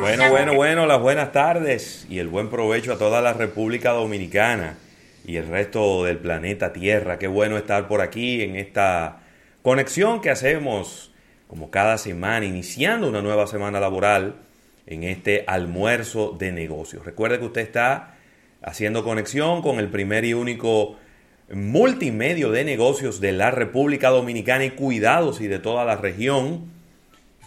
Bueno, bueno, bueno, las buenas tardes y el buen provecho a toda la República Dominicana y el resto del planeta Tierra. Qué bueno estar por aquí en esta conexión que hacemos como cada semana, iniciando una nueva semana laboral en este almuerzo de negocios. Recuerde que usted está haciendo conexión con el primer y único multimedio de negocios de la República Dominicana y cuidados y de toda la región.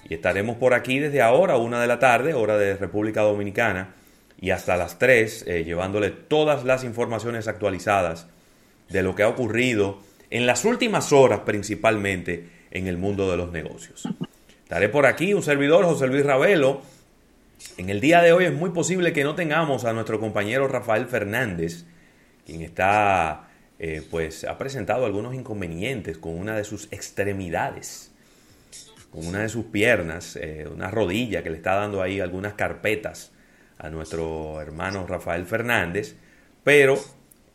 Y estaremos por aquí desde ahora, una de la tarde, hora de República Dominicana, y hasta las 3, eh, llevándole todas las informaciones actualizadas de lo que ha ocurrido en las últimas horas principalmente en el mundo de los negocios. Estaré por aquí, un servidor, José Luis Ravelo. En el día de hoy es muy posible que no tengamos a nuestro compañero Rafael Fernández, quien está, eh, pues, ha presentado algunos inconvenientes con una de sus extremidades, con una de sus piernas, eh, una rodilla que le está dando ahí algunas carpetas a nuestro hermano Rafael Fernández, pero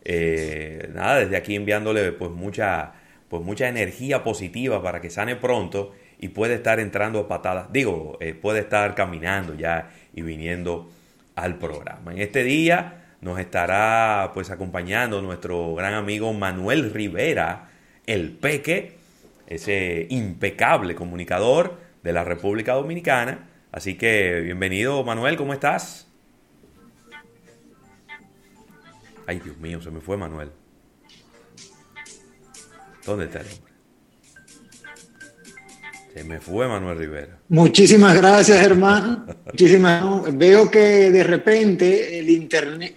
eh, nada, desde aquí enviándole pues mucha, pues mucha energía positiva para que sane pronto y puede estar entrando a patadas, digo, eh, puede estar caminando ya y viniendo al programa. En este día nos estará pues acompañando nuestro gran amigo Manuel Rivera, el Peque, ese impecable comunicador de la República Dominicana. Así que bienvenido Manuel, ¿cómo estás? Ay, Dios mío, se me fue Manuel. ¿Dónde está el hombre? Se me fue Manuel Rivera. Muchísimas gracias, hermano. Muchísimas. Veo que de repente el internet,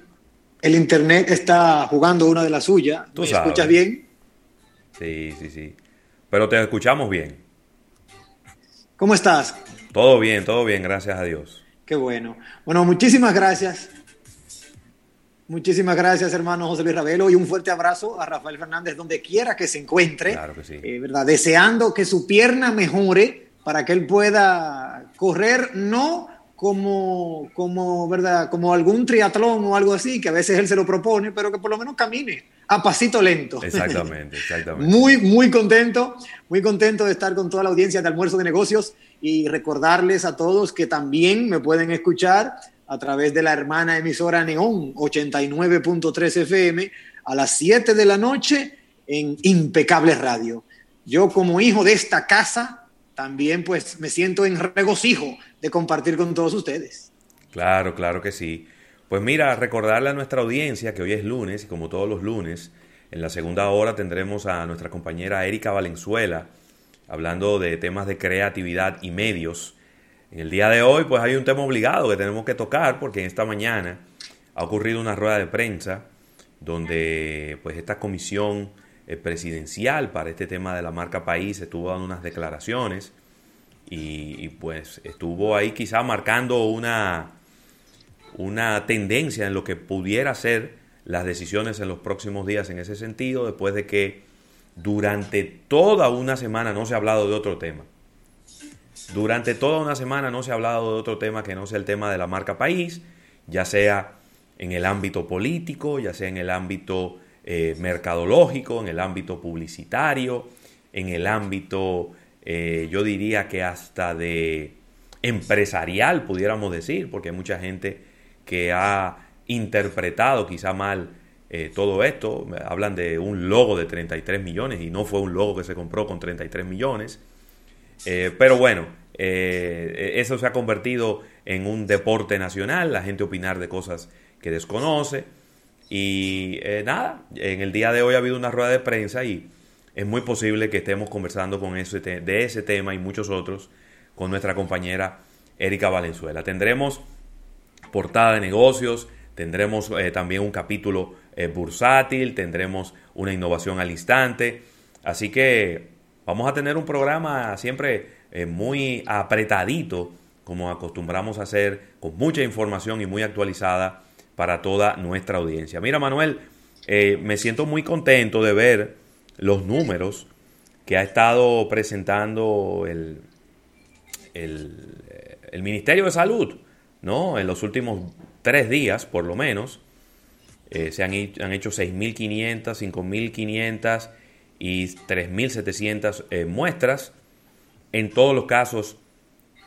el internet está jugando una de las suyas. ¿Me escuchas bien? Sí, sí, sí. Pero te escuchamos bien. ¿Cómo estás? Todo bien, todo bien, gracias a Dios. Qué bueno. Bueno, muchísimas gracias Muchísimas gracias, hermano José Luis Ravelo, y un fuerte abrazo a Rafael Fernández, donde quiera que se encuentre. Claro que sí. Eh, ¿verdad? Deseando que su pierna mejore para que él pueda correr, no como, como, ¿verdad? como algún triatlón o algo así, que a veces él se lo propone, pero que por lo menos camine a pasito lento. Exactamente, exactamente. muy, muy contento, muy contento de estar con toda la audiencia de Almuerzo de Negocios y recordarles a todos que también me pueden escuchar a través de la hermana emisora Neón 89.3 FM a las 7 de la noche en Impecable Radio. Yo como hijo de esta casa también pues me siento en regocijo de compartir con todos ustedes. Claro, claro que sí. Pues mira, recordarle a nuestra audiencia que hoy es lunes y como todos los lunes, en la segunda hora tendremos a nuestra compañera Erika Valenzuela hablando de temas de creatividad y medios en el día de hoy, pues hay un tema obligado que tenemos que tocar porque esta mañana ha ocurrido una rueda de prensa donde pues esta comisión eh, presidencial para este tema de la marca país estuvo dando unas declaraciones y, pues estuvo ahí quizá marcando una, una tendencia en lo que pudiera ser las decisiones en los próximos días en ese sentido, después de que durante toda una semana no se ha hablado de otro tema. Durante toda una semana no se ha hablado de otro tema que no sea el tema de la marca país, ya sea en el ámbito político, ya sea en el ámbito eh, mercadológico, en el ámbito publicitario, en el ámbito, eh, yo diría que hasta de empresarial, pudiéramos decir, porque hay mucha gente que ha interpretado quizá mal eh, todo esto. Hablan de un logo de 33 millones y no fue un logo que se compró con 33 millones. Eh, pero bueno, eh, eso se ha convertido en un deporte nacional, la gente opinar de cosas que desconoce. Y eh, nada, en el día de hoy ha habido una rueda de prensa y es muy posible que estemos conversando con ese de ese tema y muchos otros con nuestra compañera Erika Valenzuela. Tendremos portada de negocios, tendremos también un capítulo bursátil, tendremos una innovación al instante. Así que vamos a tener un programa siempre eh, muy apretadito, como acostumbramos a hacer, con mucha información y muy actualizada para toda nuestra audiencia. Mira, Manuel, me siento muy contento de ver los números que ha estado presentando el, el, Ministerio de Salud, ¿no? En los últimos tres días, por lo menos, eh, se han, han hecho 6.500, 5.500 y 3.700 eh, muestras. En todos los casos,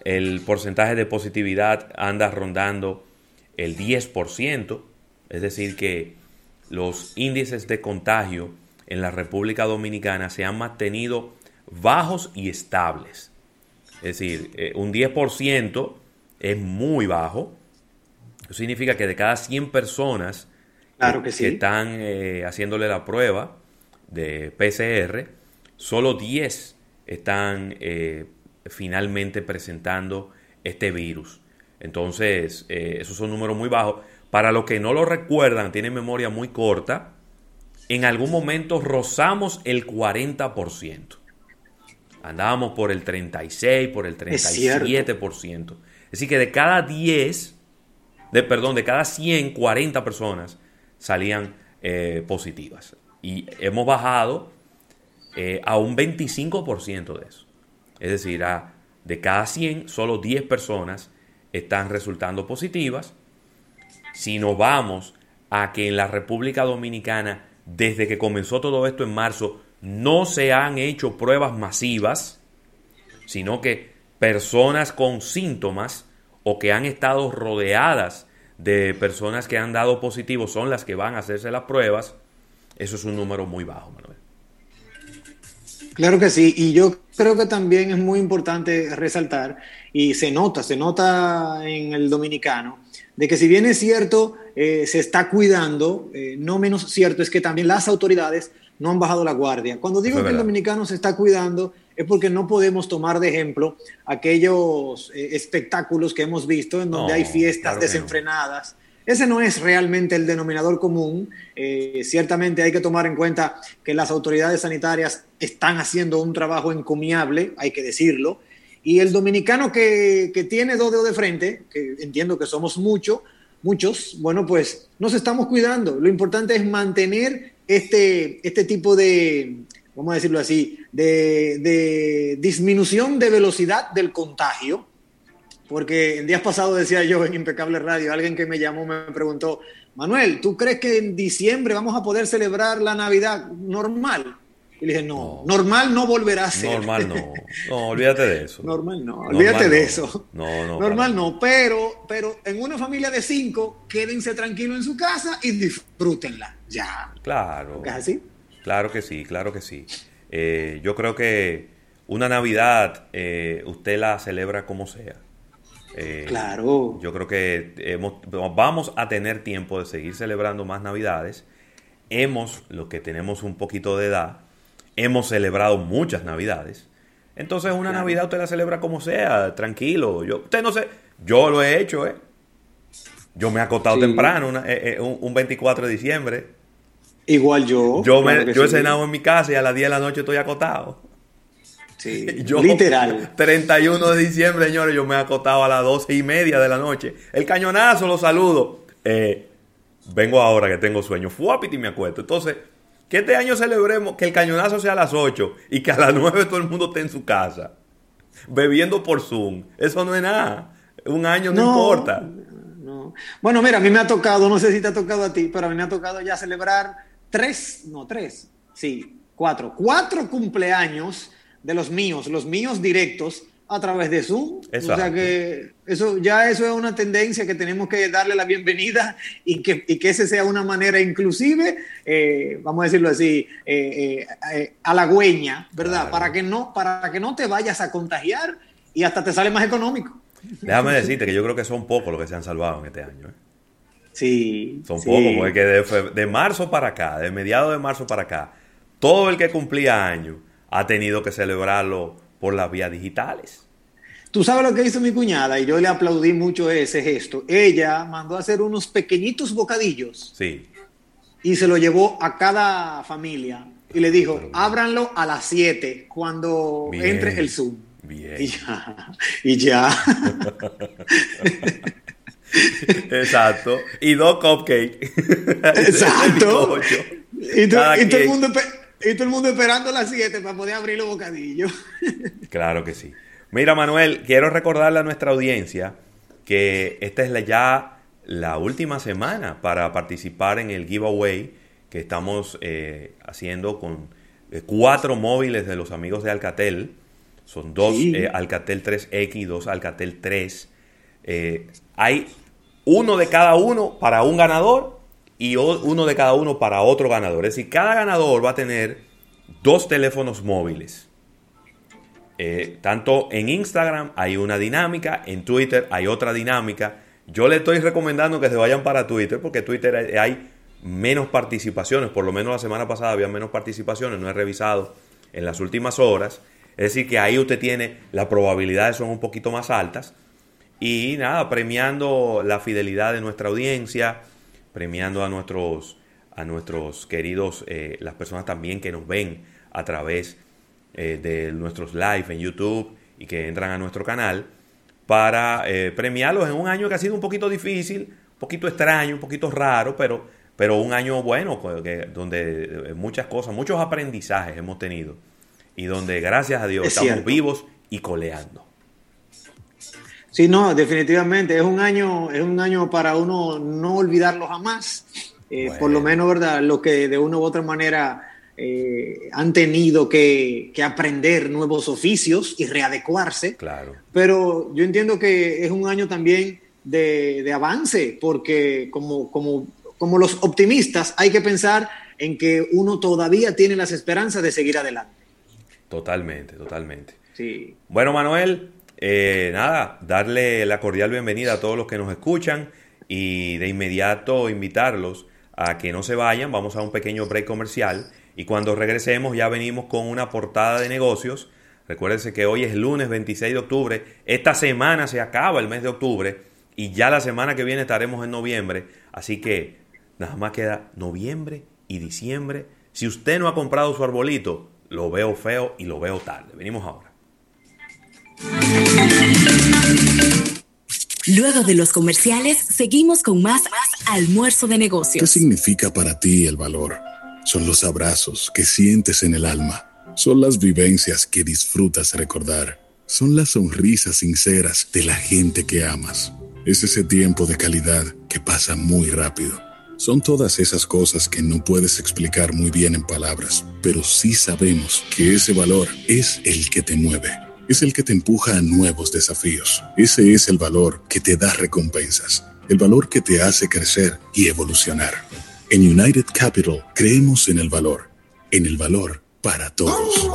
el porcentaje de positividad anda rondando el 10%, es decir, que los índices de contagio en la República Dominicana se han mantenido bajos y estables. Es decir, eh, un 10% es muy bajo. Eso significa que de cada 100 personas que, están eh, haciéndole la prueba de PCR, solo 10 están eh, finalmente presentando este virus. Entonces, esos son números muy bajos. Para los que no lo recuerdan, tienen memoria muy corta, en algún momento rozamos el 40%. Andábamos por el 36, por el 37%. Es, decir, que de cada 10, de, perdón, de cada 100, 40 personas salían eh, positivas. Y hemos bajado eh, a un 25% de eso. Es decir, de cada 100, solo 10 personas están resultando positivas. Si nos vamos a que en la República Dominicana desde que comenzó todo esto en marzo, no se han hecho pruebas masivas, sino que personas con síntomas o que han estado rodeadas de personas que han dado positivo son las que van a hacerse las pruebas, eso es un número muy bajo, Manuel. Claro que sí, y yo creo que también es muy importante resaltar, y se nota, se nota en el dominicano, de que si bien es cierto, eh, se está cuidando, eh, no menos cierto es que también las autoridades no han bajado la guardia. Cuando digo que el dominicano se está cuidando, es porque no podemos tomar de ejemplo aquellos eh, espectáculos que hemos visto en donde hay fiestas desenfrenadas. Ese no es realmente el denominador común. ciertamente hay que tomar en cuenta que las autoridades sanitarias están haciendo un trabajo encomiable, hay que decirlo, y el dominicano que, tiene dos dedos de frente, que entiendo que somos muchos, muchos, bueno, pues nos estamos cuidando. Lo importante es mantener este, este tipo de, vamos a decirlo así, de disminución de velocidad del contagio. Porque el día pasado decía yo en Impecable Radio, alguien que me llamó me preguntó, Manuel, ¿tú crees que en diciembre vamos a poder celebrar la Navidad normal? Y le dije, no, normal no volverá a ser. Normal no. No, olvídate de eso. Normal no, olvídate de eso. No, no. Normal no, pero, pero en una familia de cinco, quédense tranquilos en su casa y disfrútenla. Ya. Claro. ¿Es así? Claro que sí, claro que sí. Eh, yo creo que una Navidad eh, usted la celebra como sea. Eh, claro. Yo creo que hemos, vamos a tener tiempo de seguir celebrando más Navidades. Hemos, los que tenemos un poquito de edad, hemos celebrado muchas navidades. Entonces una Navidad usted la celebra como sea, tranquilo. Yo, usted no sé, yo lo he hecho, ¿eh? Yo me he acostado temprano eh, eh, un, 24 de diciembre. Igual yo. Yo, me, yo he cenado en mi casa y a las 10 de la noche estoy acostado. Sí, literal. 31 de diciembre, señores, yo me he acostado a las 12 y media de la noche. El cañonazo, lo saludo. Eh, vengo ahora que tengo sueño. Fuapiti y me acuesto. Entonces, que este año celebremos que el cañonazo sea a las 8 y que a las 9 todo el mundo esté en su casa, bebiendo por Zoom. Eso no es nada. Un año no, importa. No. Bueno, mira, a mí me ha tocado, no sé si te ha tocado a ti, pero a mí me ha tocado ya celebrar tres, no tres, sí, cuatro, cuatro cumpleaños de los míos, los míos directos, a través de Zoom. O sea que eso ya eso es una tendencia que tenemos que darle la bienvenida y que, y que ese sea una manera inclusive, eh, vamos a decirlo así, eh, eh, halagüeña, ¿verdad? Para, que no, para que no te vayas a contagiar y hasta te sale más económico. Déjame decirte que yo creo que son pocos los que se han salvado en este año. ¿eh? Sí. Son pocos, porque de, de marzo para acá, de mediados de marzo para acá, todo el que cumplía años ha tenido que celebrarlo por las vías digitales. Tú sabes lo que hizo mi cuñada y yo le aplaudí mucho ese gesto. Ella mandó a hacer unos pequeñitos bocadillos. Sí. Y se lo llevó a cada familia y le dijo, ábranlo a las 7 cuando entre el Zoom. Bien. Y ya. Y ya. Exacto. Y dos cupcakes. Exacto. y, todo el mundo, y todo el mundo esperando las 7 para poder abrir los bocadillos. claro que sí. Mira, Manuel, quiero recordarle a nuestra audiencia que esta es la, ya la última semana para participar en el giveaway que estamos eh, haciendo con eh, cuatro móviles de los amigos de Alcatel. Son dos eh, Alcatel 3X y dos Alcatel 3. hay uno de cada uno para un ganador y uno de cada uno para otro ganador. Es decir, cada ganador va a tener dos teléfonos móviles. Eh, tanto en Instagram hay una dinámica, en Twitter hay otra dinámica. Yo le estoy recomendando que se vayan para Twitter porque Twitter hay menos participaciones, por lo menos la semana pasada había menos participaciones, no he revisado en las últimas horas. Es decir, que ahí usted tiene, las probabilidades son un poquito más altas. Y nada, premiando la fidelidad de nuestra audiencia, premiando a nuestros, a nuestros queridos, eh, las personas también que nos ven a través de eh, de nuestros live en YouTube y que entran a nuestro canal para eh, premiarlos en un año que ha sido un poquito difícil, un poquito extraño, un poquito raro, pero, pero un año bueno, que, donde eh, muchas cosas, muchos aprendizajes hemos tenido y donde gracias a Dios estamos vivos y coleando. Sí, no, definitivamente es un año, es un año para uno no olvidarlo jamás. Por lo menos, ¿verdad? Lo que de una u otra manera eh, han tenido que, aprender nuevos oficios y readecuarse. Claro. Pero yo entiendo que es un año también de, avance, porque como, como, como los optimistas hay que pensar en que uno todavía tiene las esperanzas de seguir adelante. Totalmente, totalmente. Sí. Bueno, Manuel, eh, nada, darle la cordial bienvenida a todos los que nos escuchan y de inmediato invitarlos a que no se vayan. Vamos a un pequeño break comercial y cuando regresemos ya venimos con una portada de negocios. Recuérdense que hoy es lunes 26 de octubre. Esta semana se acaba el mes de octubre y ya la semana que viene estaremos en noviembre. Así que nada más queda noviembre y diciembre. Si usted no ha comprado su arbolito, lo veo feo y lo veo tarde. Venimos ahora. Luego de los comerciales, seguimos con más, almuerzo de negocios. ¿Qué significa para ti el valor? Son los abrazos que sientes en el alma. Son las vivencias que disfrutas recordar. Son las sonrisas sinceras de la gente que amas. Es ese tiempo de calidad que pasa muy rápido. Son todas esas cosas que no puedes explicar muy bien en palabras, pero sí sabemos que ese valor es el que te mueve. Es el que te empuja a nuevos desafíos. Ese es el valor que te da recompensas. El valor que te hace crecer y evolucionar. En United Capital creemos en el valor, en el valor para todos.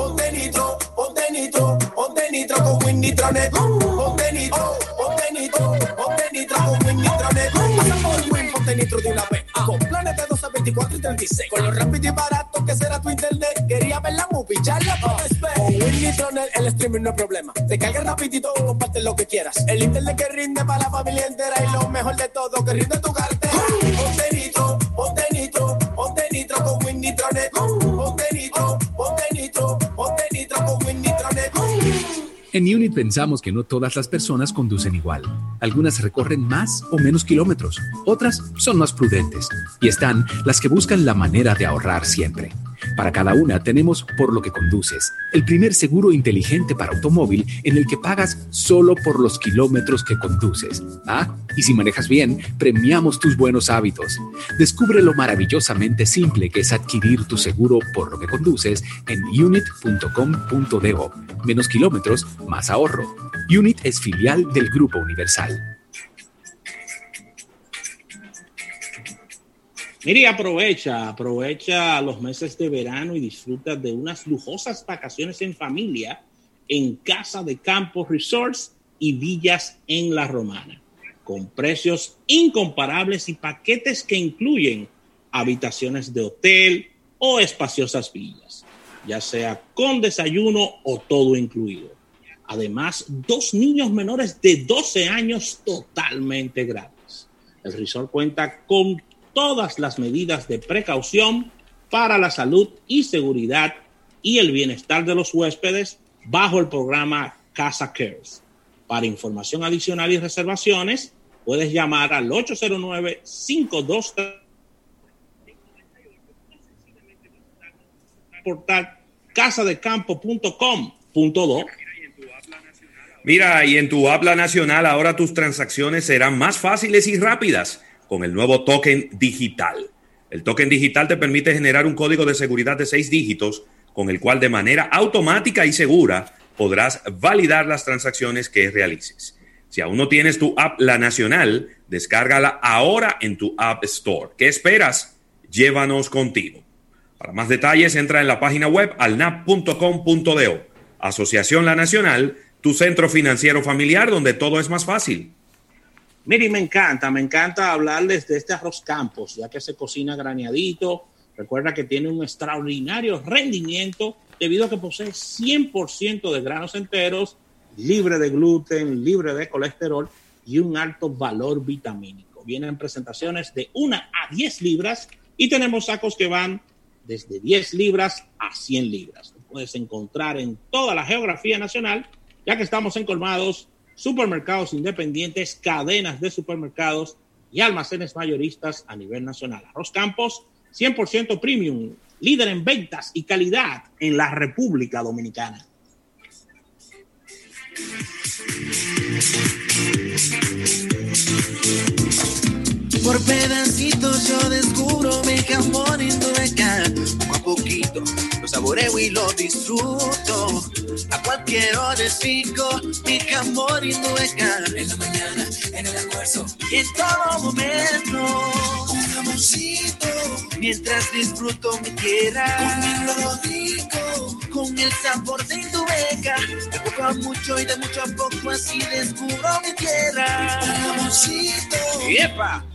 Ponte nitro de una vez. Con planes de 12, 24 y 36. Con lo rápido y barato que será tu internet. Quería ver la movie, ya la puedes ver. Con Win Nitronet el streaming no es problema. Te carga rapidito, comparte lo que quieras. El internet que rinde para la familia entera y lo mejor de todo, que rinde tu cartera. Ponte nitro ponte nitro, ponte nitro con Win Nitronet. Ponte nitro, En Unit pensamos que no todas las personas conducen igual. Algunas recorren más o menos kilómetros, otras son más prudentes y están las que buscan la manera de ahorrar siempre. Para cada una tenemos Por lo que conduces, el primer seguro inteligente para automóvil en el que pagas solo por los kilómetros que conduces. Ah, y si manejas bien, premiamos tus buenos hábitos. Descubre lo maravillosamente simple que es adquirir tu seguro por lo que conduces en unit.com.do. Menos kilómetros, más ahorro. Unit es filial del Grupo Universal. Mire, aprovecha, aprovecha los meses de verano y disfruta de unas lujosas vacaciones en familia en Casa de Campos Resorts y Villas en La Romana, con precios incomparables y paquetes que incluyen habitaciones de hotel, o espaciosas villas, ya sea con desayuno o todo incluido. Además, dos niños menores de 12 años totalmente gratis. El resort cuenta con todas las medidas de precaución para la salud y seguridad y el bienestar de los huéspedes bajo el programa Casa Cares. Para información adicional y reservaciones, puedes llamar al 809 523 portal casadecampo.com.do. Mira, y en tu habla nacional ahora tus transacciones serán más fáciles y rápidas con el nuevo token digital. El token digital te permite generar un código de seguridad de seis dígitos con el cual de manera automática y segura podrás validar las transacciones que realices. Si aún no tienes tu app La Nacional, descárgala ahora en tu App Store. ¿Qué esperas? Llévanos contigo. Para más detalles, entra en la página web alnap.com.do. Asociación La Nacional, tu centro financiero familiar donde todo es más fácil. Miri, me encanta, me encanta hablarles de este arroz campos, ya que se cocina graneadito. Recuerda que tiene un extraordinario rendimiento debido a que posee 100% de granos enteros, libre de gluten, libre de colesterol y un alto valor vitamínico. Vienen presentaciones de 1 a 10 libras y tenemos sacos que van desde 10 libras a 100 libras. Lo puedes encontrar en toda la geografía nacional, ya que estamos en colmados, supermercados independientes, cadenas de supermercados y almacenes mayoristas a nivel nacional. Arroz Campos, 100% premium, líder en ventas y calidad en la República Dominicana. Por pedacitos yo y lo disfruto. A cualquier hora es rico mi jamón indueca. En la mañana, en el almuerzo y en todo momento. Un jamoncito mientras disfruto mi tierra. Comiendo rico con el sabor de Indubeca. De poco a mucho y de mucho a poco así descubro mi tierra. Un jamoncito. ¡Yepa!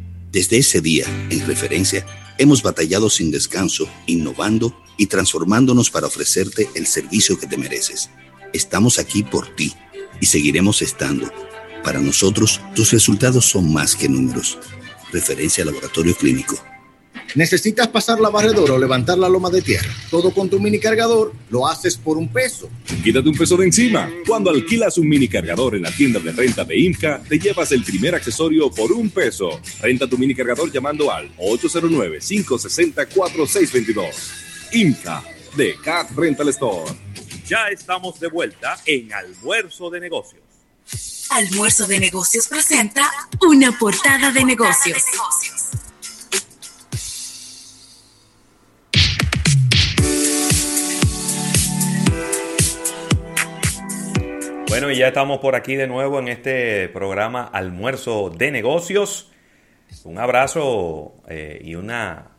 Desde ese día, en referencia, hemos batallado sin descanso, innovando y transformándonos para ofrecerte el servicio que te mereces. Estamos aquí por ti y seguiremos estando. Para nosotros, tus resultados son más que números. Referencia Laboratorio Clínico. ¿Necesitas pasar la barredora o levantar la loma de tierra? Todo con tu mini cargador lo haces por un peso. Quítate un peso de encima. Cuando alquilas un mini cargador en la tienda de renta de IMCA, te llevas el primer accesorio por un peso. Renta tu mini cargador llamando al 809-560-4622. IMCA de Cat Rental Store. Ya estamos de vuelta en Almuerzo de Negocios. Almuerzo de Negocios presenta una portada de negocios. Bueno, y ya estamos por aquí de nuevo en este programa Almuerzo de Negocios. Un abrazo eh, y, una,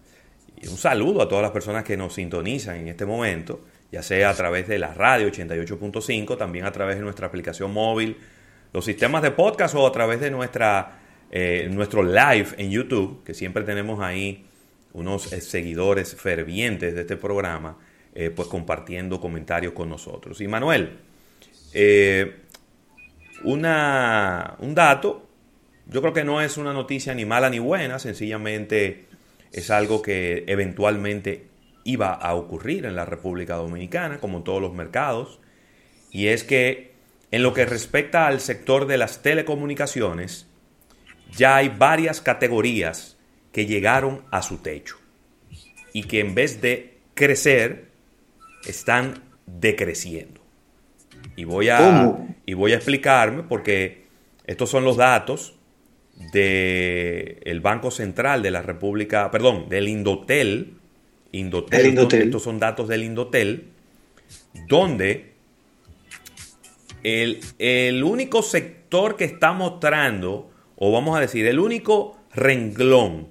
y un saludo a todas las personas que nos sintonizan en este momento, ya sea a través de la radio 88.5, también a través de nuestra aplicación móvil, los sistemas de podcast o a través de nuestra, eh, nuestro live en YouTube, que siempre tenemos ahí unos eh, seguidores fervientes de este programa, pues compartiendo comentarios con nosotros. Y Manuel, eh, una, un dato, yo creo que no es una noticia ni mala ni buena, sencillamente es algo que eventualmente iba a ocurrir en la República Dominicana, como en todos los mercados, y es que en lo que respecta al sector de las telecomunicaciones, ya hay varias categorías que llegaron a su techo y que en vez de crecer, están decreciendo. Y voy a, y voy a explicarme porque estos son los datos del Banco Central de la República, perdón, del Indotel. Indotel, Indotel. Estos son datos del Indotel, donde el, el único sector que está mostrando, o vamos a decir, el único renglón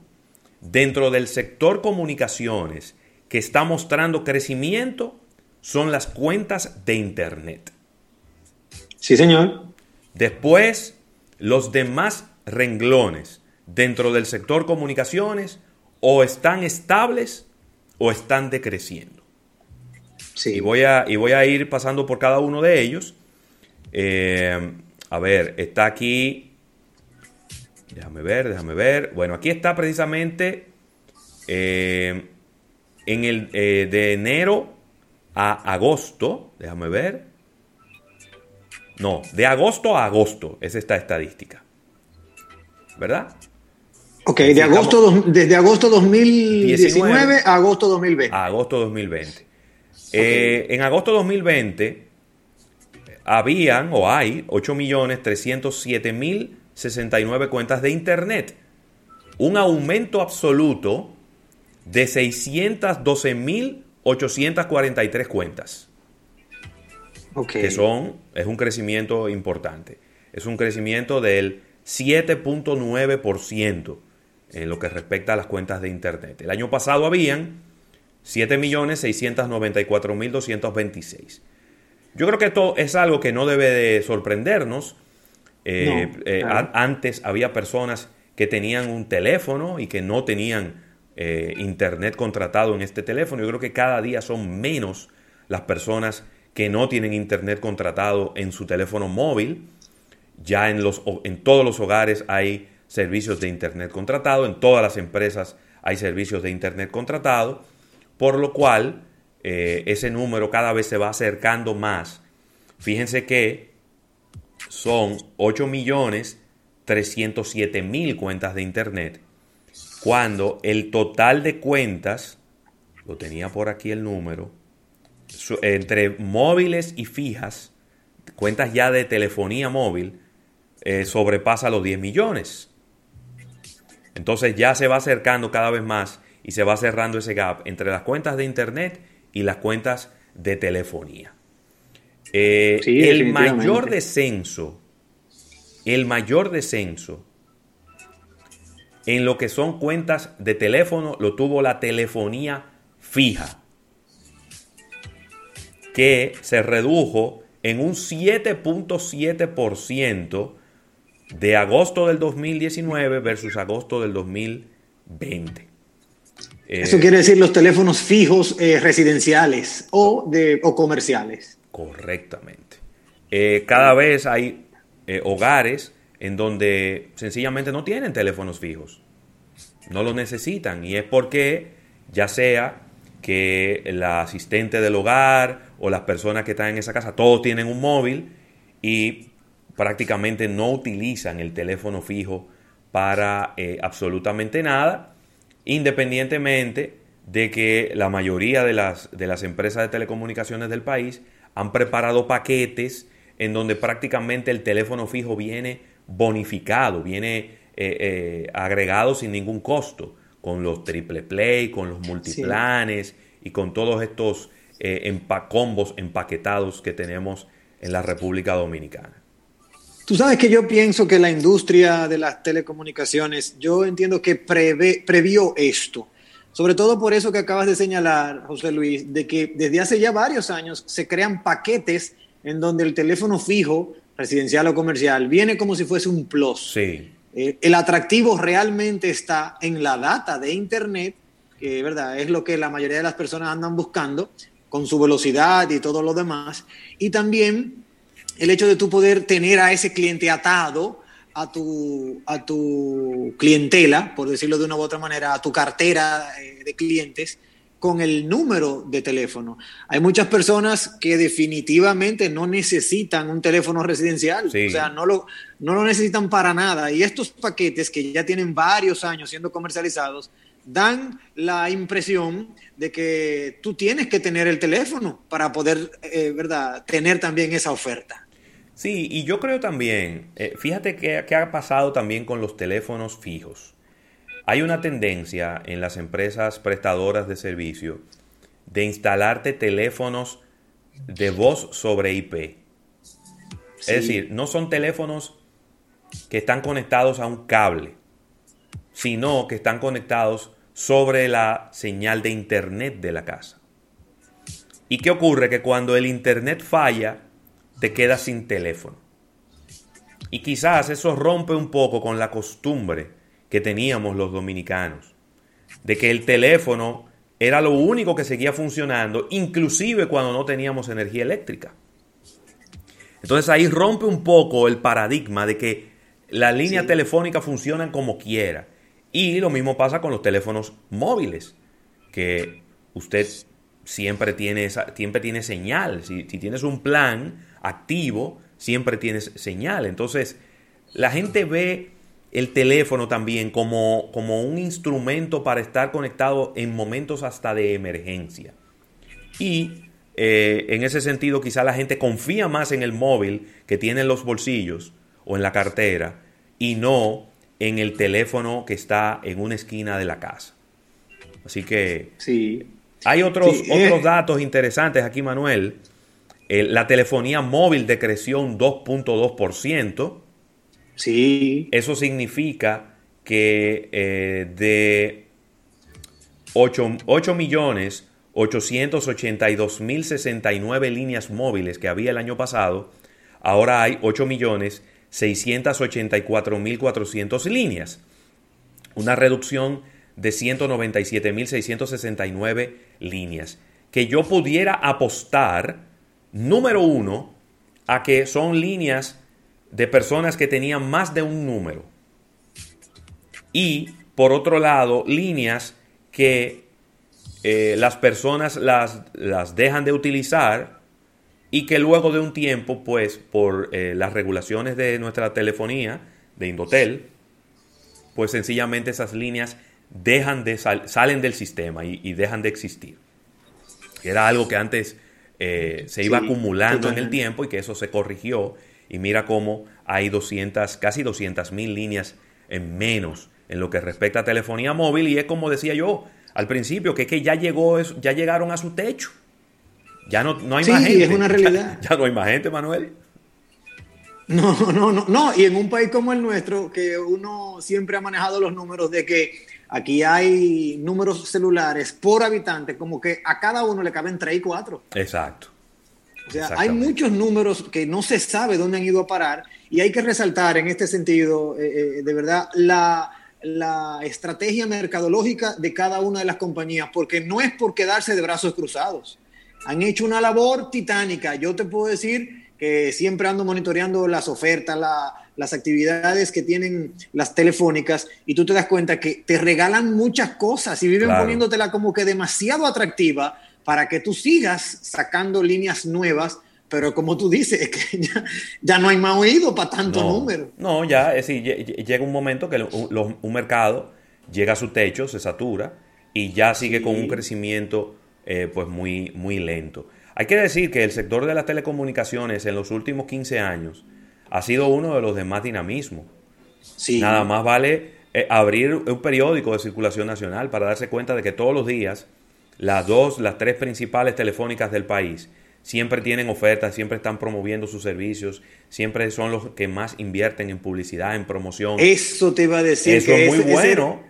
dentro del sector comunicaciones que está mostrando crecimiento son las cuentas de Internet. Sí, señor. Después, los demás renglones dentro del sector comunicaciones o están estables o están decreciendo. Sí. Y, voy a, y voy a ir pasando por cada uno de ellos. Eh, a ver, está aquí. Déjame ver, déjame ver. Bueno, aquí está precisamente eh, en el eh, de enero a agosto. Déjame ver. No, de agosto a agosto es esta estadística. ¿Verdad? Ok, de agosto, dos- desde agosto 2019 a agosto 2020. A agosto 2020. Eh, en agosto 2020 habían o hay 8.307.069 cuentas de Internet. Un aumento absoluto de 612.843 cuentas. Que son, es un crecimiento importante. Es un crecimiento del 7.9% en lo que respecta a las cuentas de Internet. El año pasado habían 7.694.226. Yo creo que esto es algo que no debe de sorprendernos. Eh, No, eh, claro. a- antes había personas que tenían un teléfono y que no tenían eh, internet contratado en este teléfono. Yo creo que cada día son menos las personas que no tienen internet contratado en su teléfono móvil. Ya en, los, en todos los hogares hay servicios de internet contratado, en todas las empresas hay servicios de internet contratado, por lo cual eh, ese número cada vez se va acercando más. Fíjense que son 8 millones 307 mil cuentas de internet, cuando el total de cuentas, lo tenía por aquí el número, entre móviles y fijas, cuentas ya de telefonía móvil, eh, sobrepasa los 10 millones. Entonces ya se va acercando cada vez más y se va cerrando ese gap entre las cuentas de internet y las cuentas de telefonía. Eh, Sí, el mayor descenso, el mayor descenso en lo que son cuentas de teléfono lo tuvo la telefonía fija, que se redujo en un 7.7% de agosto del 2019 versus agosto del 2020. Eh, Eso quiere decir los teléfonos fijos eh, residenciales o, de, o comerciales. Correctamente. Eh, cada vez hay hogares en donde sencillamente no tienen teléfonos fijos. No los necesitan. Y es porque ya sea que la asistente del hogar o las personas que están en esa casa, todos tienen un móvil y prácticamente no utilizan el teléfono fijo para eh, absolutamente nada, independientemente de que la mayoría de las, de las empresas de telecomunicaciones del país han preparado paquetes en donde prácticamente el teléfono fijo viene bonificado, viene eh, eh, agregado sin ningún costo, con los triple play, con los multiplanes y con todos estos eh, empaquetados que tenemos en la República Dominicana. Tú sabes que yo pienso que la industria de las telecomunicaciones, yo entiendo que prevé- previó esto. Sobre todo por eso que acabas de señalar, José Luis, de que desde hace ya varios años se crean paquetes en donde el teléfono fijo, residencial o comercial, viene como si fuese un plus. Sí. Eh, el atractivo realmente está en la data de Internet, que ¿verdad? es lo que la mayoría de las personas andan buscando, con su velocidad y todo lo demás. Y también el hecho de tú poder tener a ese cliente atado a tu, a tu clientela, por decirlo de una u otra manera, a tu cartera eh, de clientes, con el número de teléfono. Hay muchas personas que definitivamente no necesitan un teléfono residencial, o sea, no lo, no lo necesitan para nada. Y estos paquetes que ya tienen varios años siendo comercializados, dan la impresión de que tú tienes que tener el teléfono para poder, eh, ¿verdad?, tener también esa oferta. Sí, y yo creo también, eh, fíjate qué que ha pasado también con los teléfonos fijos. Hay una tendencia en las empresas prestadoras de servicio de instalarte teléfonos de voz sobre IP. Es decir, no son teléfonos que están conectados a un cable, sino que están conectados sobre la señal de internet de la casa. ¿Y qué ocurre? Que cuando el internet falla, te quedas sin teléfono. Y quizás eso rompe un poco con la costumbre que teníamos los dominicanos, de que el teléfono era lo único que seguía funcionando, inclusive cuando no teníamos energía eléctrica. Entonces ahí rompe un poco el paradigma de que las líneas telefónicas funcionan como quiera. Y lo mismo pasa con los teléfonos móviles, que usted siempre tiene, siempre tiene señal. Si, si tienes un plan activo, siempre tienes señal. Entonces, la gente ve el teléfono también como, como un instrumento para estar conectado en momentos hasta de emergencia. Y eh, en ese sentido quizá la gente confía más en el móvil que tiene en los bolsillos o en la cartera y no en el teléfono que está en una esquina de la casa. Así que sí. hay otros, eh. otros datos interesantes aquí, Manuel. Eh, la telefonía móvil decreció un 2.2%. Sí. Eso significa que eh, de 8, 8 millones 882 mil 69 líneas móviles que había el año pasado, ahora hay 8 millones 684 mil 400 líneas. Una reducción de 197 mil 669 líneas. Que yo pudiera apostar, número uno, a que son líneas de personas que tenían más de un número. Y, por otro lado, líneas que eh, las personas las, las, dejan de utilizar y que luego de un tiempo, pues, por eh, las regulaciones de nuestra telefonía, de Indotel, pues sencillamente esas líneas dejan de salen del sistema y, dejan de existir. Era algo que antes eh, se iba acumulando en el tiempo y que eso se corrigió y mira cómo hay 200, casi 200 mil líneas en menos en lo que respecta a telefonía móvil y es como decía yo al principio, que es que ya, llegó, ya llegaron a su techo. Ya no, no hay más gente. es una realidad. Ya, no hay más gente, Manuel. No, no, no, no. Y en un país como el nuestro, que uno siempre ha manejado los números de que aquí hay números celulares por habitante, como que a cada uno le caben 3 y 4. Exacto. O sea, hay muchos números que no se sabe dónde han ido a parar y hay que resaltar en este sentido, eh, eh, de verdad, la, la estrategia mercadológica de cada una de las compañías, porque no es por quedarse de brazos cruzados. Han hecho una labor titánica. Yo te puedo decir que siempre ando monitoreando las ofertas, las actividades que tienen las telefónicas y tú te das cuenta que te regalan muchas cosas y viven poniéndotela como que demasiado atractiva para que tú sigas sacando líneas nuevas, pero como tú dices, es que ya, no hay más oído para tanto número. No, ya, es decir, llega un momento que un, mercado llega a su techo, se satura y ya sigue con un crecimiento eh, pues muy, muy lento. Hay que decir que el sector de las telecomunicaciones en los últimos 15 años ha sido uno de los de más dinamismo. Sí. Nada más vale eh, abrir un periódico de circulación nacional para darse cuenta de que todos los días las dos, las tres principales telefónicas del país siempre tienen ofertas, siempre están promoviendo sus servicios, siempre son los que más invierten en publicidad, en promoción. Eso te iba a decir. Eso es muy bueno.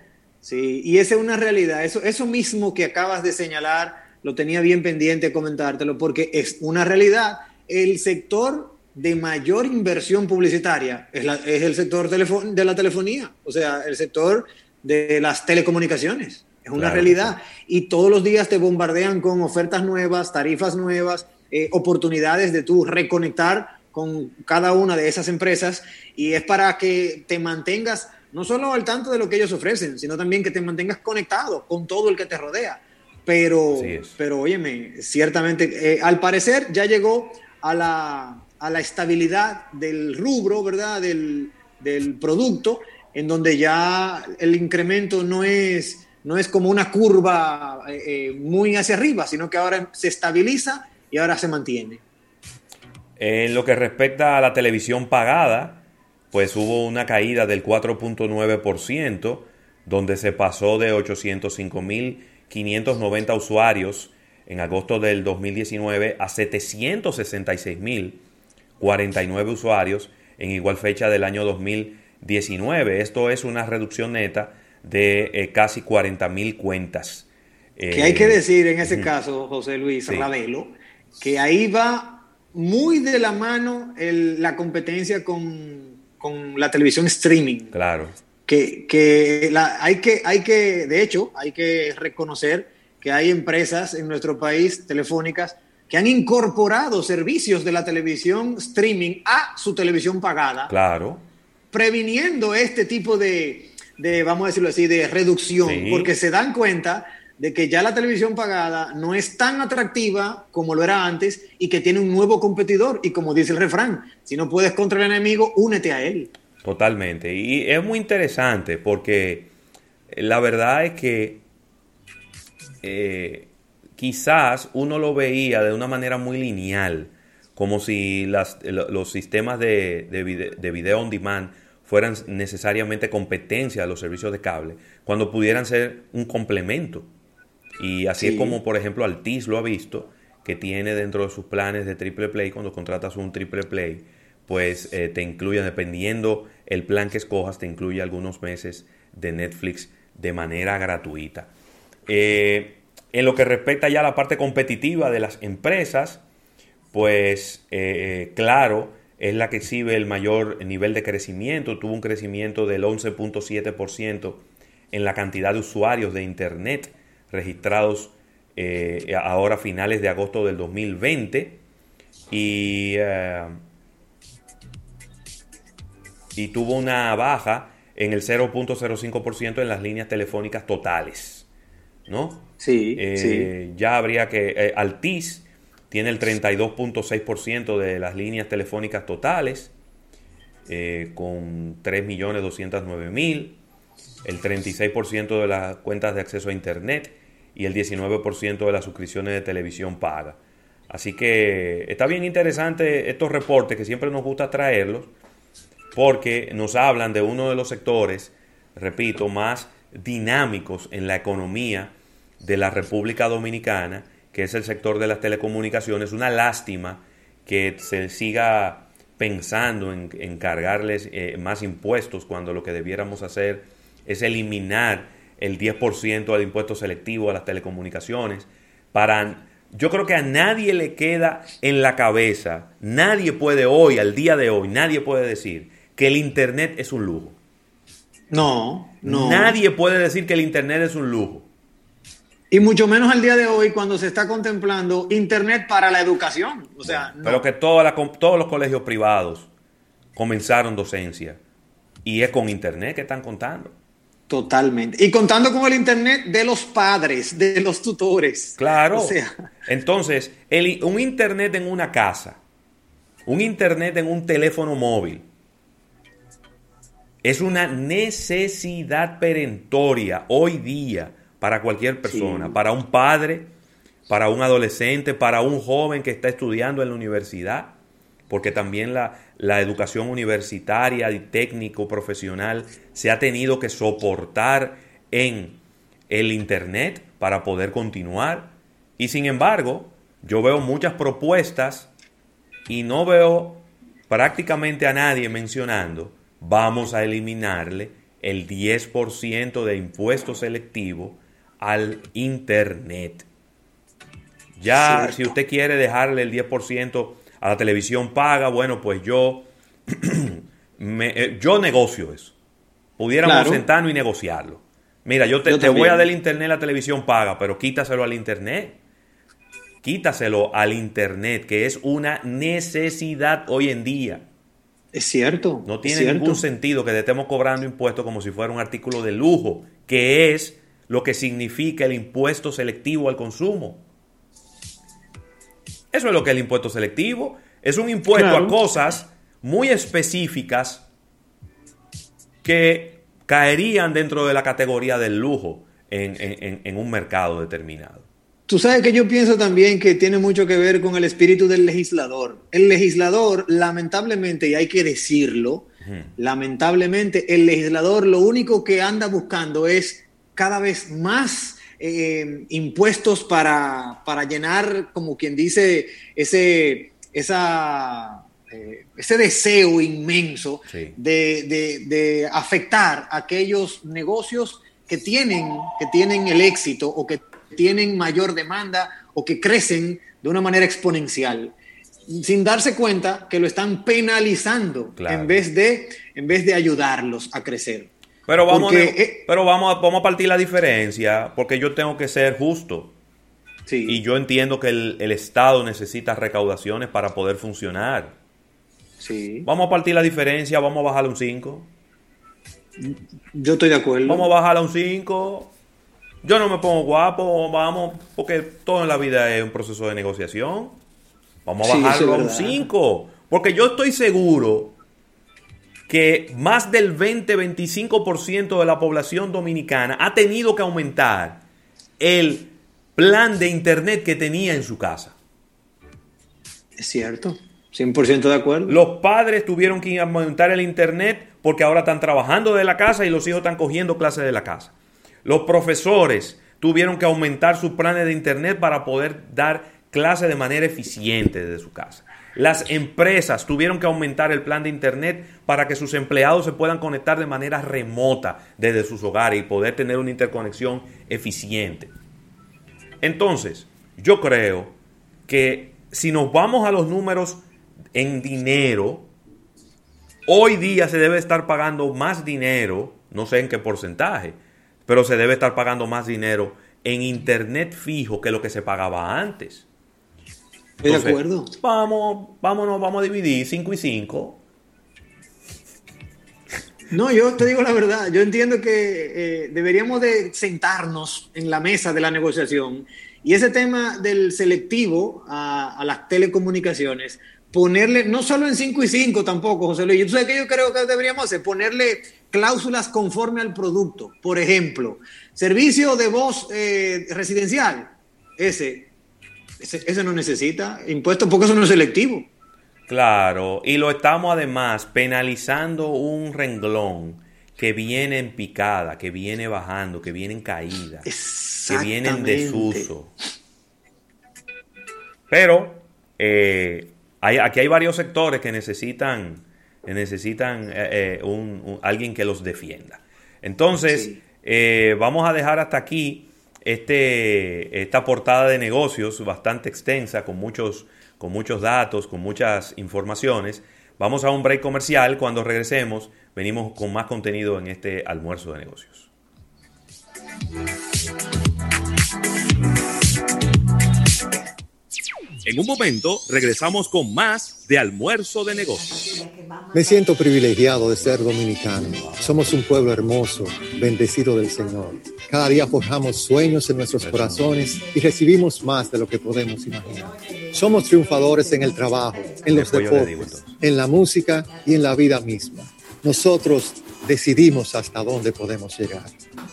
sí, y esa es una realidad. Eso, eso mismo que acabas de señalar, lo tenía bien pendiente comentártelo, porque es una realidad. El sector de mayor inversión publicitaria es, es el sector de la telefonía, o sea, el sector de las telecomunicaciones. Es una realidad. Y todos los días te bombardean con ofertas nuevas, tarifas nuevas, eh, oportunidades de tú reconectar con cada una de esas empresas. Y es para que te mantengas no solo al tanto de lo que ellos ofrecen, sino también que te mantengas conectado con todo el que te rodea. Pero, pero óyeme, ciertamente, eh, al parecer ya llegó a la, a la estabilidad del rubro, ¿verdad? Del, del producto, en donde ya el incremento no es, no es como una curva eh, eh, muy hacia arriba, sino que ahora se estabiliza y ahora se mantiene. En lo que respecta a la televisión pagada, pues hubo una caída del 4.9%, donde se pasó de 805.590 usuarios en agosto del 2019 a 766.049 usuarios en igual fecha del año 2019. Esto es una reducción neta de eh, casi 40.000 cuentas. Que hay que eh, decir en ese caso, José Luis Ravelo, que ahí va muy de la mano la competencia con, con, la televisión streaming. Claro. Que, que, la, hay que hay que, de hecho, hay que reconocer que hay empresas en nuestro país telefónicas que han incorporado servicios de la televisión streaming a su televisión pagada. Claro. Previniendo este tipo de, de vamos a decirlo así, de reducción, porque se dan cuenta de que ya la televisión pagada no es tan atractiva como lo era antes y que tiene un nuevo competidor. Y como dice el refrán, si no puedes contra el enemigo, únete a él. Totalmente. Y es muy interesante porque la verdad es que eh, quizás uno lo veía de una manera muy lineal, como si los sistemas de, de, video on demand fueran necesariamente competencia de los servicios de cable, cuando pudieran ser un complemento. Y así es como, por ejemplo, Altis lo ha visto, que tiene dentro de sus planes de triple play, cuando contratas un triple play, pues eh, te incluye, dependiendo el plan que escojas, te incluye algunos meses de Netflix de manera gratuita. Eh, en lo que respecta ya a la parte competitiva de las empresas, pues eh, claro, es la que exhibe el mayor nivel de crecimiento. Tuvo un crecimiento del 11.7% en la cantidad de usuarios de Internet registrados ahora a finales de agosto del 2020. Y, y tuvo una baja en el 0.05% en las líneas telefónicas totales. ¿No? Sí, eh, Ya habría que... Eh, Altis tiene el 32.6% de las líneas telefónicas totales, eh, con 3.209.000, el 36% de las cuentas de acceso a Internet y el 19% de las suscripciones de televisión paga. Así que está bien interesante estos reportes que siempre nos gusta traerlos porque nos hablan de uno de los sectores, repito, más dinámicos en la economía de la República Dominicana, que es el sector de las telecomunicaciones. Una lástima que se siga pensando en, cargarles eh, más impuestos cuando lo que debiéramos hacer es eliminar el 10% del impuesto selectivo a las telecomunicaciones. Para, yo creo que a nadie le queda en la cabeza, nadie puede hoy, al día de hoy, nadie puede decir que el Internet es un lujo. No, no. Nadie puede decir que el Internet es un lujo. Y mucho menos al día de hoy cuando se está contemplando Internet para la educación. O sea, Pero que todos los colegios privados comenzaron docencia. Y es con Internet que están contando. Totalmente. Y contando con el Internet de los padres, de los tutores. Claro. O sea. Entonces, el, un Internet en una casa, un Internet en un teléfono móvil, es una necesidad perentoria hoy día para cualquier persona, para un padre, para un adolescente, para un joven que está estudiando en la universidad, porque también la, la educación universitaria y técnico profesional se ha tenido que soportar en el Internet para poder continuar. Y sin embargo, yo veo muchas propuestas y no veo prácticamente a nadie mencionando, vamos a eliminarle el 10% de impuesto selectivo al Internet. Ya, si usted quiere dejarle el 10% a la televisión paga, bueno, pues yo, eh, yo negocio eso. Pudiéramos sentarnos y negociarlo. Mira, yo te, voy a dar el Internet la televisión paga, pero quítaselo al Internet. Quítaselo al Internet, que es una necesidad hoy en día. Es cierto. No tiene ningún sentido que estemos cobrando impuestos como si fuera un artículo de lujo, que es lo que significa el impuesto selectivo al consumo. Eso es lo que es el impuesto selectivo. Es un impuesto Claro. a cosas muy específicas que caerían dentro de la categoría del lujo en, en- en- en un mercado determinado. Tú sabes que yo pienso también que tiene mucho que ver con el espíritu del legislador. El legislador, lamentablemente, y hay que decirlo, lamentablemente, el legislador lo único que anda buscando es cada vez más eh, impuestos para, para llenar, como quien dice, ese, esa, eh, ese deseo inmenso Sí. de, de- de afectar aquellos negocios que tienen, que tienen el éxito o que tienen mayor demanda o que crecen de una manera exponencial, sin darse cuenta que lo están penalizando Claro. en, vez de, en vez de ayudarlos a crecer. Pero vamos, Porque, a, eh, pero vamos, a, vamos a partir la diferencia, porque yo tengo que ser justo. Y yo entiendo que el, el Estado necesita recaudaciones para poder funcionar. Sí. Vamos a partir la diferencia, vamos a bajarle un 5. Yo estoy de acuerdo. Vamos a bajarle a un 5. Yo no me pongo guapo, vamos, porque todo en la vida es un proceso de negociación. Vamos a Sí, bajarlo a un verdad. 5. Porque yo estoy seguro que más del 20-25% de la población dominicana ha tenido que aumentar el plan de internet que tenía en su casa. Es cierto, 100% de acuerdo. Los padres tuvieron que aumentar el internet porque ahora están trabajando de la casa y los hijos están cogiendo clases de la casa. Los profesores tuvieron que aumentar sus planes de internet para poder dar clases de manera eficiente desde su casa. Las empresas tuvieron que aumentar el plan de internet para que sus empleados se puedan conectar de manera remota desde sus hogares y poder tener una interconexión eficiente. Entonces, yo creo que si nos vamos a los números en dinero, hoy día se debe estar pagando más dinero, no sé en qué porcentaje, pero se debe estar pagando más dinero en internet fijo que lo que se pagaba antes. De acuerdo. Vamos, vámonos, vamos a dividir 5 y 5. No, yo te digo la verdad, yo entiendo que eh, deberíamos de sentarnos en la mesa de la negociación y ese tema del selectivo a, a las telecomunicaciones, ponerle, no solo en 5 y 5 tampoco, José Luis, yo sé que yo creo que deberíamos hacer, ponerle cláusulas conforme al producto. Por ejemplo, servicio de voz eh, residencial, ese, ese, ese no necesita impuestos porque eso no es selectivo. Claro, y lo estamos además penalizando un renglón que viene en picada, que viene bajando, que viene en caída, que viene en desuso. Pero eh, hay- aquí hay varios sectores que necesitan, necesitan eh, eh, un- un- alguien que los defienda. Entonces, eh, vamos a dejar hasta aquí este, esta portada de negocios bastante extensa, con muchos, con muchos datos, con muchas informaciones. Vamos a un break comercial. Cuando regresemos, venimos con más contenido en este almuerzo de negocios. En un momento regresamos con más de almuerzo de negocios. Me siento privilegiado de ser dominicano. Somos un pueblo hermoso, bendecido del Señor. Cada día forjamos sueños en nuestros corazones y recibimos más de lo que podemos imaginar. Somos triunfadores en el trabajo, en los deportes, en la música y en la vida misma. Nosotros decidimos hasta dónde podemos llegar.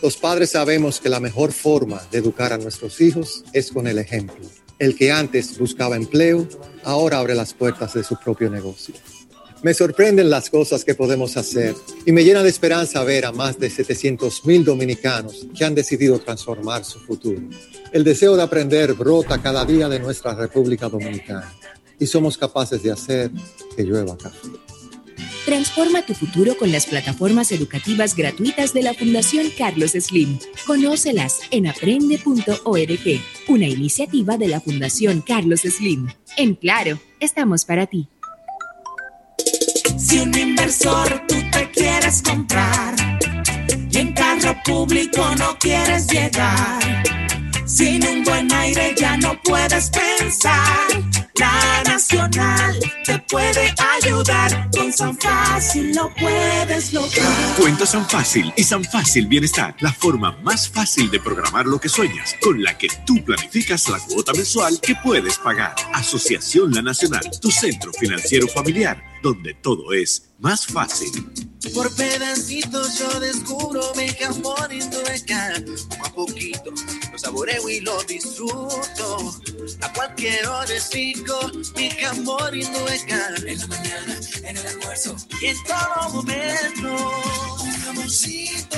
Los padres sabemos que la mejor forma de educar a nuestros hijos es con el ejemplo. El que antes buscaba empleo, ahora abre las puertas de su propio negocio. Me sorprenden las cosas que podemos hacer y me llena de esperanza ver a más de 700 mil dominicanos que han decidido transformar su futuro. El deseo de aprender brota cada día de nuestra República Dominicana y somos capaces de hacer que llueva café. Transforma tu futuro con las plataformas educativas gratuitas de la Fundación Carlos Slim. Conócelas en aprende.org, una iniciativa de la Fundación Carlos Slim. En Claro, estamos para ti. Si un inversor tú te quieres comprar y en carro público no quieres llegar, Sin un buen aire ya no puedes pensar. La Nacional te puede ayudar. Con San Fácil lo puedes lograr. Cuenta San Fácil y San Fácil Bienestar, la forma más fácil de programar lo que sueñas, con la que tú planificas la cuota mensual que puedes pagar. Asociación La Nacional, tu centro financiero familiar, donde todo es más fácil. Por pedacitos yo descubro mi jamón Indubeca. Poco a poquito lo saboreo y lo disfruto. A cualquier hora es rico mi jamón Indubeca. En la mañana, en el almuerzo y en todo momento. Un jamoncito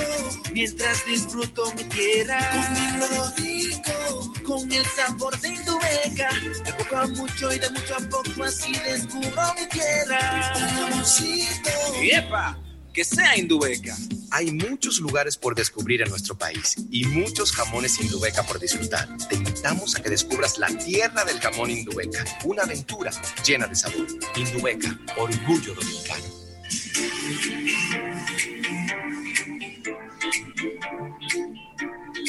mientras disfruto mi tierra. Comiendo rico con el sabor de Indubeca. De poco a mucho y de mucho a poco así descubro mi tierra. Un jamoncito. ¡Epa! Que sea Indubeca. Hay muchos lugares por descubrir en nuestro país y muchos jamones Indubeca por disfrutar. Te invitamos a que descubras la tierra del jamón Indubeca, una aventura llena de sabor. Indubeca, orgullo dominicano.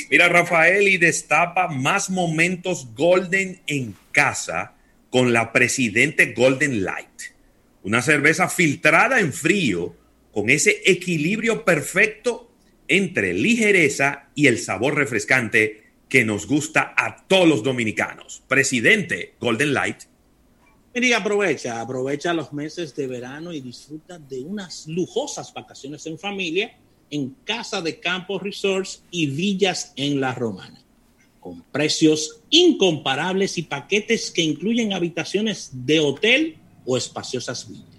Mira, Rafael y destapa más momentos golden en casa con la Presidente Golden Light. Una cerveza filtrada en frío con ese equilibrio perfecto entre ligereza y el sabor refrescante que nos gusta a todos los dominicanos. Presidente Golden Light. Mira, aprovecha, aprovecha los meses de verano y disfruta de unas lujosas vacaciones en familia en Casa de Campos Resorts y Villas en La Romana, con precios incomparables y paquetes que incluyen habitaciones de hotel o espaciosas villas,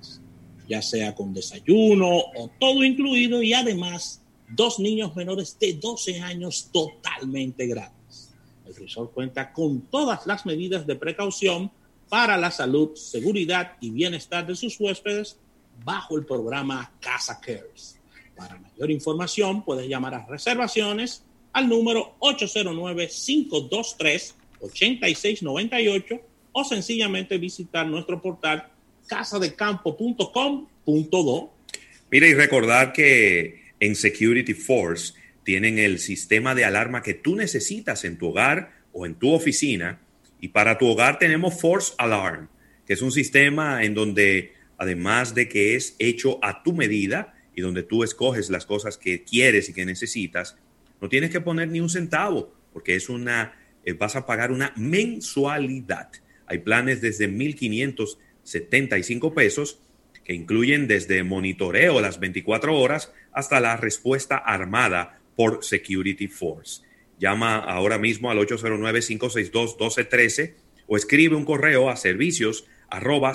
ya sea con desayuno o todo incluido y además dos niños menores de 12 años totalmente gratis. El resort cuenta con todas las medidas de precaución para la salud, seguridad y bienestar de sus huéspedes bajo el programa Casa Cares. Para mayor información puedes llamar a reservaciones al número 809-523-8698 o sencillamente visitar nuestro portal casadecampo.com.do. Mira, y recordar que en Security Force tienen el sistema de alarma que tú necesitas en tu hogar o en tu oficina. Y para tu hogar tenemos Force Alarm, que es un sistema en donde, además de que es hecho a tu medida y donde tú escoges las cosas que quieres y que necesitas, no tienes que poner ni un centavo, porque es una, eh, vas a pagar una mensualidad. Hay planes desde 1.575 pesos que incluyen desde monitoreo las 24 horas hasta la respuesta armada por Security Force. Llama ahora mismo al 809-562-1213 o escribe un correo a servicios arroba.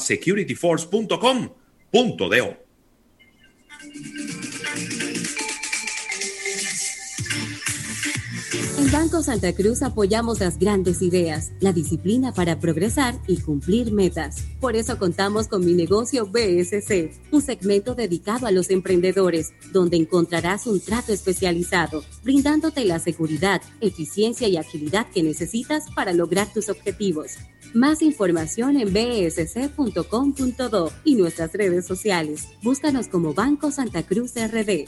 En Banco Santa Cruz apoyamos las grandes ideas, la disciplina para progresar y cumplir metas. Por eso contamos con mi negocio BSC, un segmento dedicado a los emprendedores, donde encontrarás un trato especializado, brindándote la seguridad, eficiencia y agilidad que necesitas para lograr tus objetivos. Más información en bsc.com.do y nuestras redes sociales. Búscanos como Banco Santa Cruz RD.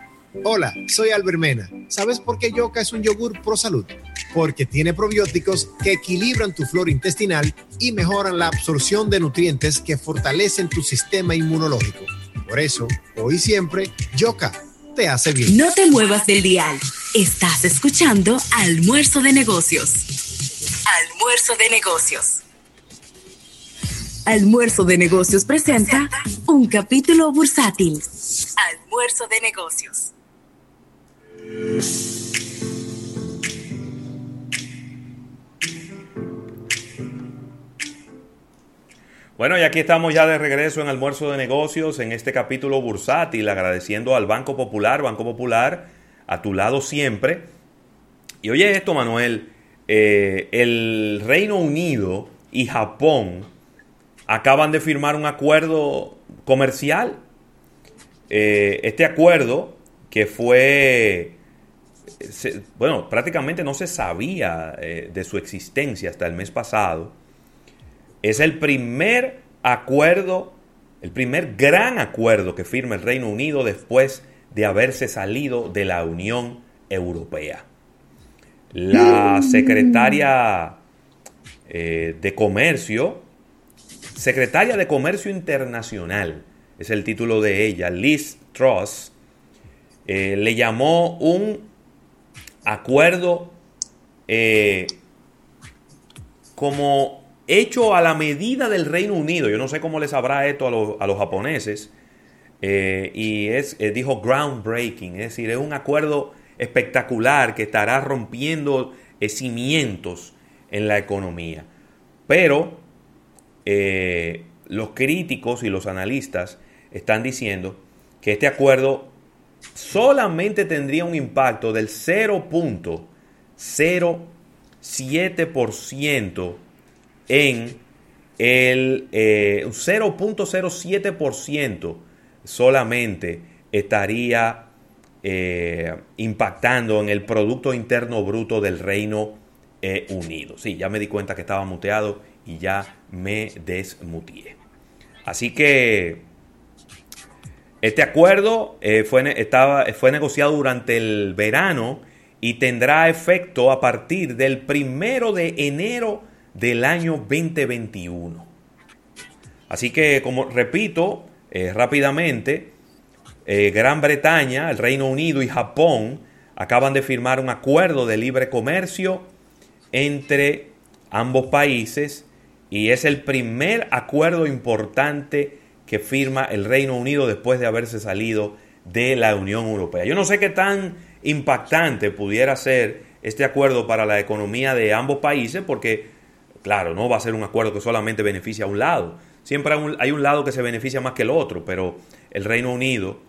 Hola, soy Albert Mena. ¿Sabes por qué Yoka es un yogur pro salud? Porque tiene probióticos que equilibran tu flora intestinal y mejoran la absorción de nutrientes que fortalecen tu sistema inmunológico. Por eso, hoy siempre, Yoka te hace bien. No te muevas del dial. Estás escuchando Almuerzo de Negocios. Almuerzo de Negocios. Almuerzo de Negocios presenta un capítulo bursátil. Almuerzo de Negocios. Bueno, y aquí estamos ya de regreso en Almuerzo de Negocios, en este capítulo bursátil, agradeciendo al Banco Popular, Banco Popular, a tu lado siempre. Y oye esto, Manuel, eh, el Reino Unido y Japón acaban de firmar un acuerdo comercial. Eh, este acuerdo que fue, bueno, prácticamente no se sabía eh, de su existencia hasta el mes pasado, es el primer acuerdo, el primer gran acuerdo que firma el Reino Unido después de haberse salido de la Unión Europea. La secretaria eh, de Comercio, secretaria de Comercio Internacional, es el título de ella, Liz Truss, eh, le llamó un acuerdo eh, como hecho a la medida del Reino Unido. Yo no sé cómo les habrá esto a los, a los japoneses. y es, dijo groundbreaking, es decir, es un acuerdo espectacular que estará rompiendo cimientos en la economía. Pero eh, los críticos y los analistas están diciendo que este acuerdo solamente tendría un impacto del 0.07% en el 0.07% eh, solamente estaría eh, impactando en el Producto Interno Bruto del Reino Unido. Sí, ya me di cuenta que estaba muteado y ya me desmutié. Así que este acuerdo eh, fue, estaba, fue negociado durante el verano y tendrá efecto a partir del primero de enero del año 2021. Así que, como repito eh, rápidamente, eh, Gran Bretaña, el Reino Unido y Japón acaban de firmar un acuerdo de libre comercio entre ambos países y es el primer acuerdo importante que firma el Reino Unido después de haberse salido de la Unión Europea. Yo no sé qué tan impactante pudiera ser este acuerdo para la economía de ambos países porque, claro, no va a ser un acuerdo que solamente beneficia a un lado. Siempre hay un, lado que se beneficia más que el otro, pero el Reino Unido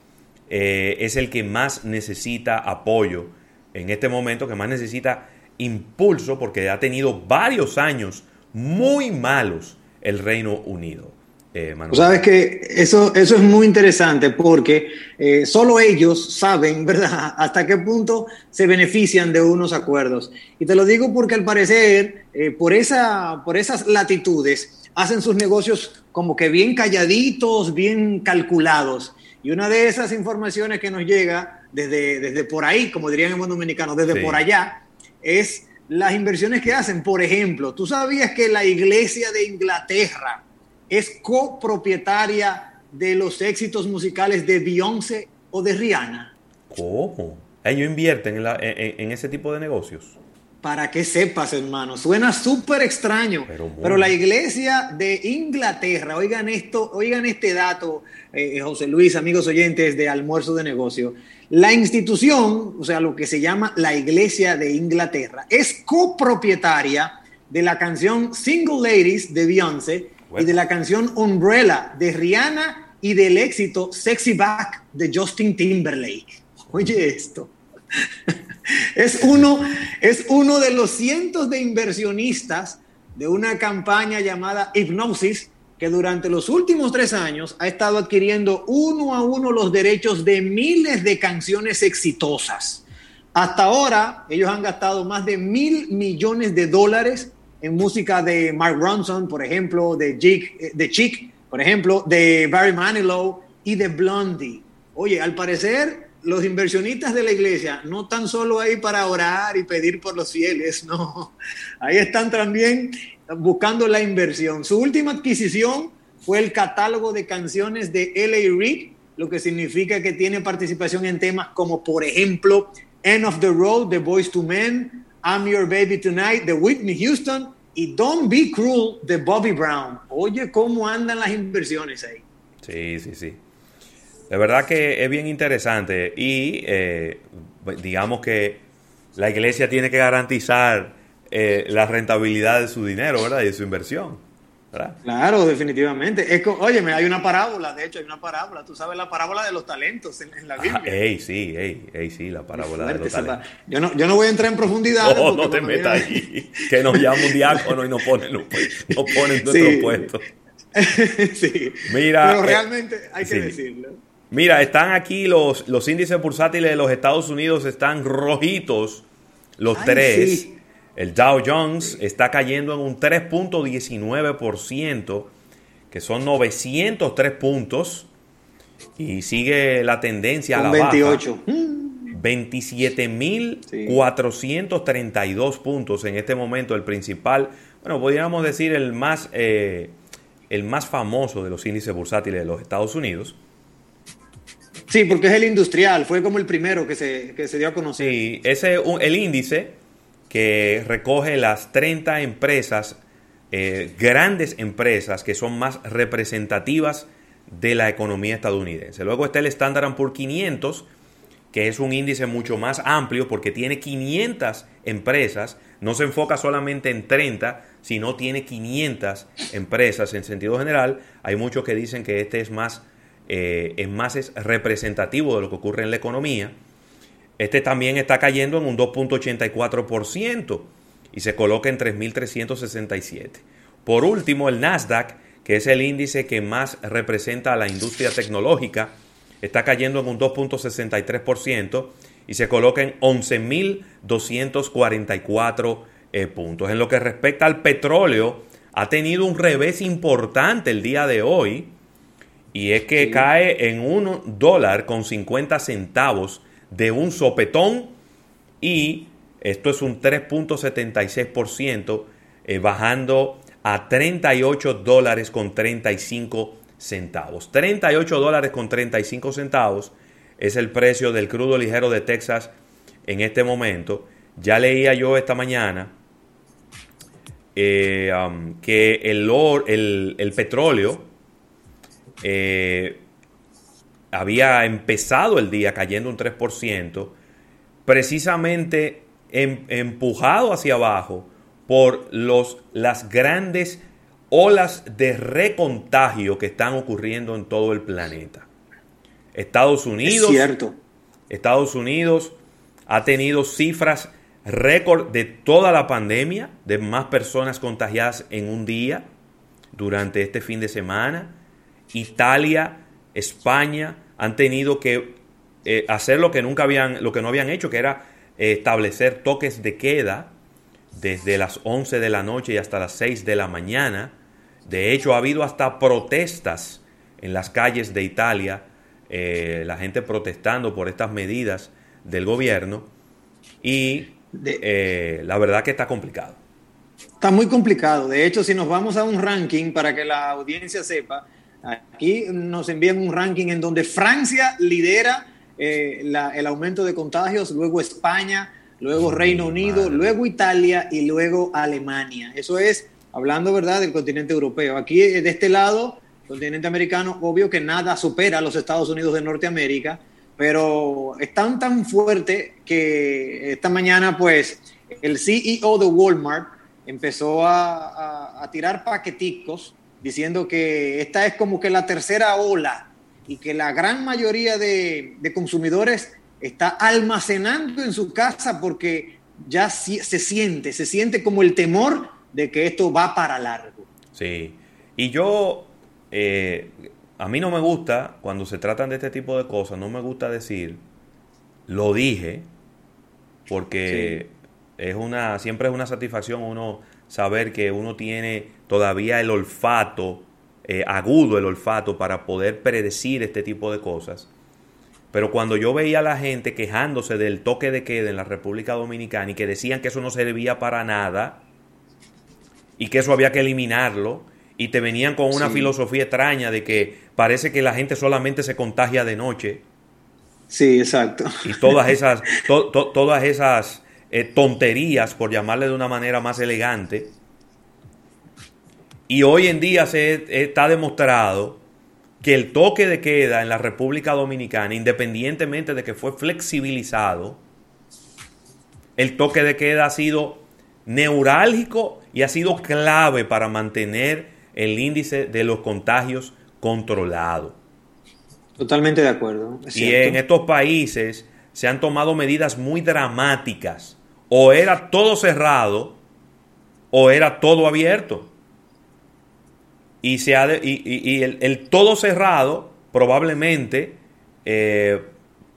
eh, es el que más necesita apoyo en este momento, que más necesita impulso porque ha tenido varios años muy malos el Reino Unido. Eh, Sabes que eso, eso es muy interesante porque eh, solo ellos saben, ¿verdad?, hasta qué punto se benefician de unos acuerdos. Y te lo digo porque al parecer, eh, por, esa, por esas latitudes, hacen sus negocios como que bien calladitos, bien calculados. Y una de esas informaciones que nos llega desde, desde por ahí, como dirían en buen dominicano, desde por allá, es las inversiones que hacen. Por ejemplo, ¿tú sabías que la Iglesia de Inglaterra es copropietaria de los éxitos musicales de Beyoncé o de Rihanna? ¿Cómo? Ellos invierten en, ese tipo de negocios. Para que sepas, hermano, suena súper extraño, pero, la iglesia de Inglaterra, oigan esto, oigan este dato, eh, José Luis, amigos oyentes de Almuerzo de Negocio, la institución, o sea, lo que se llama la Iglesia de Inglaterra, es copropietaria de la canción Single Ladies de Beyoncé y de la canción Umbrella de Rihanna y del éxito Sexy Back de Justin Timberlake. Oye esto. es, uno, es uno de los cientos de inversionistas de una campaña llamada Hypnosis que durante los últimos tres años ha estado adquiriendo uno a uno los derechos de miles de canciones exitosas. Hasta ahora, ellos han gastado más de mil millones de dólares en música de Mark Ronson, por ejemplo, de, Chick, de Chick, por ejemplo, de Barry Manilow y de Blondie. Oye, al parecer, los inversionistas de la iglesia no están solo ahí para orar y pedir por los fieles, no. Ahí están también buscando la inversión. Su última adquisición fue el catálogo de canciones de L.A. Reid, lo que significa que tiene participación en temas como, por ejemplo, End of the Road de Boys to Men, I'm Your Baby Tonight de Whitney Houston y Don't Be Cruel de Bobby Brown. Oye, ¿cómo andan las inversiones ahí? Sí, sí, sí. De verdad que es bien interesante y eh, digamos que la iglesia tiene que garantizar eh, la rentabilidad de su dinero, ¿verdad? Y de su inversión. ¿Verdad? Claro, definitivamente. Es oye, hay una parábola, de hecho, hay una parábola. Tú sabes la parábola de los talentos en, la Biblia. ey, sí, ey, ey, sí, la parábola de los talentos. Yo no, yo no voy a entrar en profundidad. No, no te metas ahí. Que nos llama un diácono y nos ponen, nos ponen nuestro puesto. sí. Mira, Pero eh, realmente hay que sí. decirlo. Mira, están aquí los, los índices bursátiles de los Estados Unidos, están rojitos los Ay, tres. sí. El Dow Jones está cayendo en un 3.19%, que son 903 puntos, y sigue la tendencia a Con la 28. baja. 27.432 puntos en este momento, el principal, bueno, podríamos decir el más, eh, el más famoso de los índices bursátiles de los Estados Unidos. Sí, porque es el industrial, fue como el primero que se, que se dio a conocer. Sí, ese es un- el índice que recoge las 30 empresas, eh, grandes empresas que son más representativas de la economía estadounidense. Luego está el Standard Poor's 500, que es un índice mucho más amplio porque tiene 500 empresas, no se enfoca solamente en 30, sino tiene 500 empresas en sentido general. Hay muchos que dicen que este es más, eh, es más es representativo de lo que ocurre en la economía. Este también está cayendo en un 2.84% y se coloca en 3.367. Por último, el Nasdaq, que es el índice que más representa a la industria tecnológica, está cayendo en un 2.63% y se coloca en 11.244 eh, puntos. En lo que respecta al petróleo, ha tenido un revés importante el día de hoy y es que cae en un dólar con 50 centavos de un sopetón y esto es un 3.76%, eh, bajando a 38 dólares con 35 centavos. 38 dólares con 35 centavos es el precio del crudo ligero de Texas en este momento. Ya leía yo esta mañana eh, um, que el, el, el petróleo eh, había empezado el día cayendo un 3%, precisamente em- empujado hacia abajo por los, las grandes olas de recontagio que están ocurriendo en todo el planeta. Estados Unidos, cierto. Estados Unidos ha tenido cifras récord de toda la pandemia, de más personas contagiadas en un día durante este fin de semana. Italia, España han tenido que eh, hacer lo que nunca habían, lo que no habían hecho, que era eh, establecer toques de queda desde las 11 de la noche y hasta las 6 de la mañana. De hecho, ha habido hasta protestas en las calles de Italia, eh, la gente protestando por estas medidas del gobierno y la verdad que está complicado. Está muy complicado. De hecho, si nos vamos a un ranking para que la audiencia sepa, aquí nos envían un ranking en donde Francia lidera eh, la- el aumento de contagios, luego España, luego Reino Unido, luego Italia y luego Alemania. Eso es hablando, ¿verdad?, del continente europeo. Aquí, eh, de este lado, continente americano, obvio que nada supera a los Estados Unidos de Norteamérica, pero están tan fuerte que esta mañana, pues, el CEO de Walmart empezó a, a- a tirar paqueticos diciendo que esta es como que la tercera ola y que la gran mayoría de, de consumidores está almacenando en su casa porque ya se siente, se siente como el temor de que esto va para largo. Sí. Y yo, eh, a mí no me gusta, cuando se tratan de este tipo de cosas, no me gusta decir, lo dije, porque es una, siempre es una satisfacción uno saber que uno tiene todavía el olfato, eh, agudo el olfato para poder predecir este tipo de cosas. Pero cuando yo veía a la gente quejándose del toque de queda en la República Dominicana y que decían que eso no servía para nada y que eso había que eliminarlo y te venían con una Sí. filosofía extraña de que parece que la gente solamente se contagia de noche Sí, exacto. y todas esas to- to- todas esas eh, tonterías por llamarle de una manera más elegante y hoy en día se está demostrado que el toque de queda en la República Dominicana, independientemente de que fue flexibilizado, el toque de queda ha sido neurálgico y ha sido clave para mantener el índice de los contagios controlado. Totalmente de acuerdo. es Y cierto. en estos países se han tomado medidas muy dramáticas. O era todo cerrado o era todo abierto. Y, se ha de- y, y- el todo cerrado probablemente eh,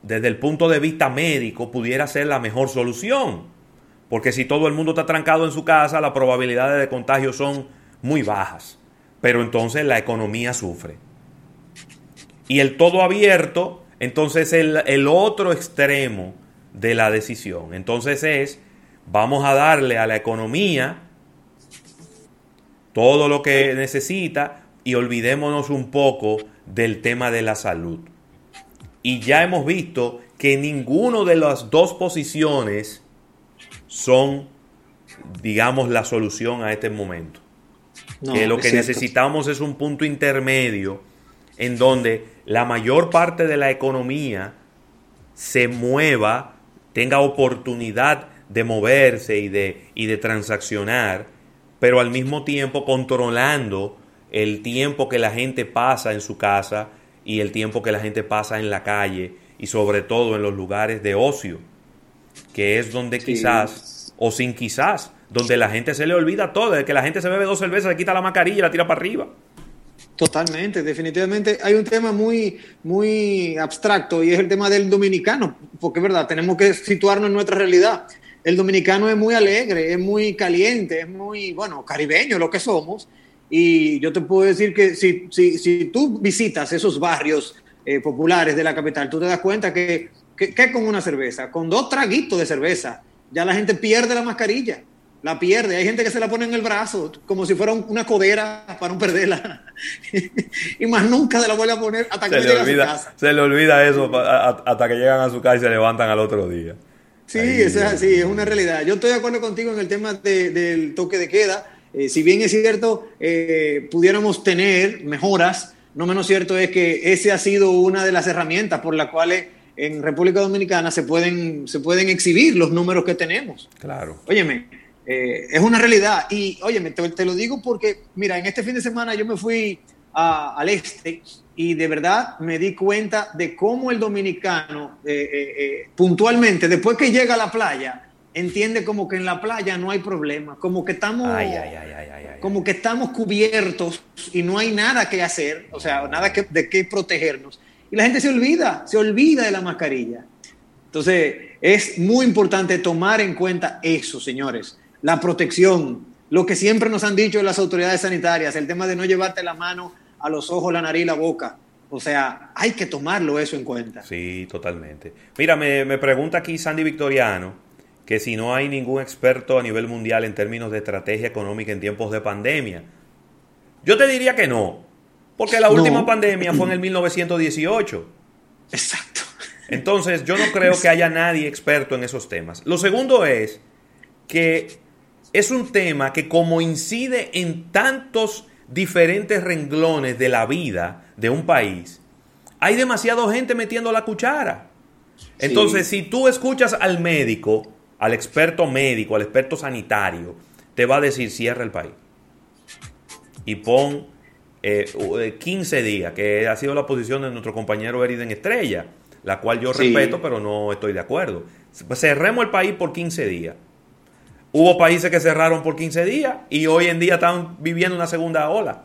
desde el punto de vista médico pudiera ser la mejor solución. Porque si todo el mundo está trancado en su casa, las probabilidades de contagio son muy bajas. Pero entonces la economía sufre. Y el todo abierto, entonces el, el otro extremo de la decisión. Entonces es, vamos a darle a la economía todo lo que necesita y olvidémonos un poco del tema de la salud. Y ya hemos visto que ninguno de las dos posiciones son, digamos, la solución a este momento. No, que lo que cierto. necesitamos es un punto intermedio en donde la mayor parte de la economía se mueva, tenga oportunidad de moverse y de, y de transaccionar, pero al mismo tiempo controlando el tiempo que la gente pasa en su casa y el tiempo que la gente pasa en la calle y sobre todo en los lugares de ocio, que es donde Sí. quizás, o sin quizás, donde la gente se le olvida todo, de que la gente se bebe dos cervezas, se quita la mascarilla y la tira para arriba. Totalmente, definitivamente hay un tema muy, muy abstracto y es el tema del dominicano, porque es verdad, tenemos que situarnos en nuestra realidad. El dominicano es muy alegre, es muy caliente, es muy, bueno, caribeño lo que somos. Y yo te puedo decir que si, si, si tú visitas esos barrios eh, populares de la capital, tú te das cuenta que, que, que con una cerveza, con dos traguitos de cerveza, ya la gente pierde la mascarilla. La pierde. Hay gente que se la pone en el brazo como si fuera un- una codera para no perderla. y más nunca se la vuelve a poner hasta que Se le, a su casa. se le olvida eso hasta que llegan a su casa y se levantan al otro día. Sí, eso es así, es una realidad. Yo estoy de acuerdo contigo en el tema de- del toque de queda. Eh, si bien es cierto, eh, pudiéramos tener mejoras, no menos cierto es que ese ha sido una de las herramientas por las cuales en República Dominicana se pueden, se pueden exhibir los números que tenemos. Claro. Óyeme, eh, es una realidad. Y óyeme, te, te lo digo porque, mira, en este fin de semana yo me fui a- al este y de verdad me di cuenta de cómo el dominicano eh, eh, eh, puntualmente, después que llega a la playa, entiende como que en la playa no hay problema, como que estamos, Ay, ay, ay, ay, ay, ay. como que estamos cubiertos y no hay nada que hacer, o sea, nada que, de qué protegernos. Y la gente se olvida, se olvida de la mascarilla. Entonces, es muy importante tomar en cuenta eso, señores. La protección, lo que siempre nos han dicho las autoridades sanitarias, el tema de no llevarte la mano a los ojos, la nariz y la boca. O sea, hay que tomarlo eso en cuenta. Sí, totalmente. Mira, me, me pregunta aquí Sandy Victoriano que si no hay ningún experto a nivel mundial en términos de estrategia económica en tiempos de pandemia. Yo te diría que no, porque la No. última pandemia fue en el 1918. Exacto. Entonces, yo no creo que haya nadie experto en esos temas. Lo segundo es que es un tema que como incide en tantos diferentes renglones de la vida de un país, hay demasiada gente metiendo la cuchara. Entonces, si tú escuchas al médico, al experto médico, al experto sanitario, te va a decir cierra el país. Y pon eh, u- eh, 15 días, que ha sido la posición de nuestro compañero Eriden Estrella, la cual yo Sí. respeto, pero no estoy de acuerdo. Cerremos el país por 15 días. Hubo países que cerraron por 15 días y hoy en día están viviendo una segunda ola.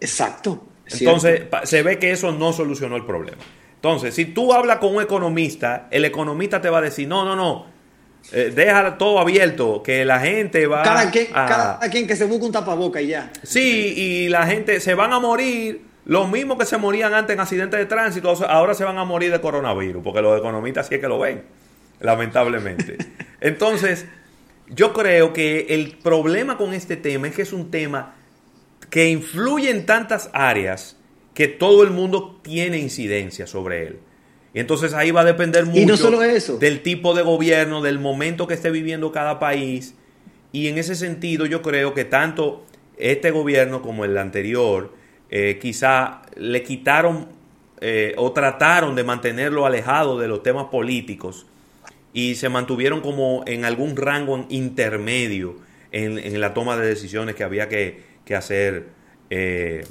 Exacto. Entonces, se ve que eso no solucionó el problema. Entonces, si tú hablas con un economista, el economista te va a decir, no, no, no, eh, deja todo abierto, que la gente va cada, quien, a... cada quien que se busque un tapaboca y ya. Sí, y la gente se van a morir, los mismos que se morían antes en accidentes de tránsito, ahora se van a morir de coronavirus, porque los economistas sí es que lo ven, lamentablemente. Entonces, yo creo que el problema con este tema es que es un tema que influye en tantas áreas que todo el mundo tiene incidencia sobre él. Y entonces ahí va a depender mucho Y no solo eso. del tipo de gobierno, del momento que esté viviendo cada país. Y en ese sentido yo creo que tanto este gobierno como el anterior eh, quizá le quitaron eh, o trataron de mantenerlo alejado de los temas políticos y se mantuvieron como en algún rango intermedio en, en la toma de decisiones que había que, que hacer eh,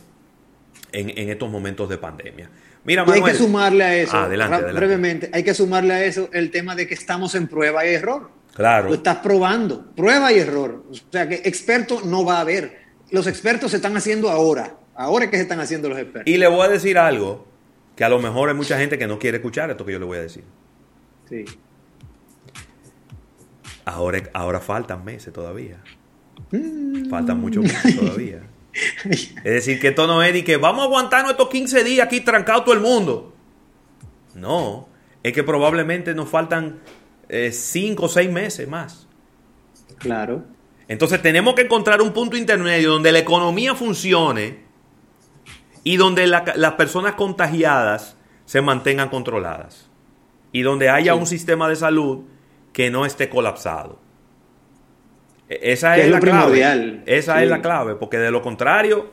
en, en estos momentos de pandemia. Mira, Y hay Manuel. que sumarle a eso, adelante, adelante. brevemente, hay que sumarle a eso el tema de que estamos en prueba y error. Claro. Lo estás probando, prueba y error. O sea que experto no va a haber. los expertos se están haciendo ahora. Ahora es que se están haciendo los expertos. Y le voy a decir algo que a lo mejor hay mucha gente que no quiere escuchar esto que yo le voy a decir. Sí. Ahora, ahora faltan meses todavía. Faltan muchos meses todavía. Es decir, que esto no es de que vamos a aguantar nuestros 15 días aquí trancado todo el mundo. No, es que probablemente nos faltan 5 o 6 meses más. Claro. Entonces tenemos que encontrar un punto intermedio donde la economía funcione y donde la- las personas contagiadas se mantengan controladas. Y donde haya Sí. un sistema de salud que no esté colapsado. E- Esa Que es, es la clave. Esa Sí. es la clave, porque de lo contrario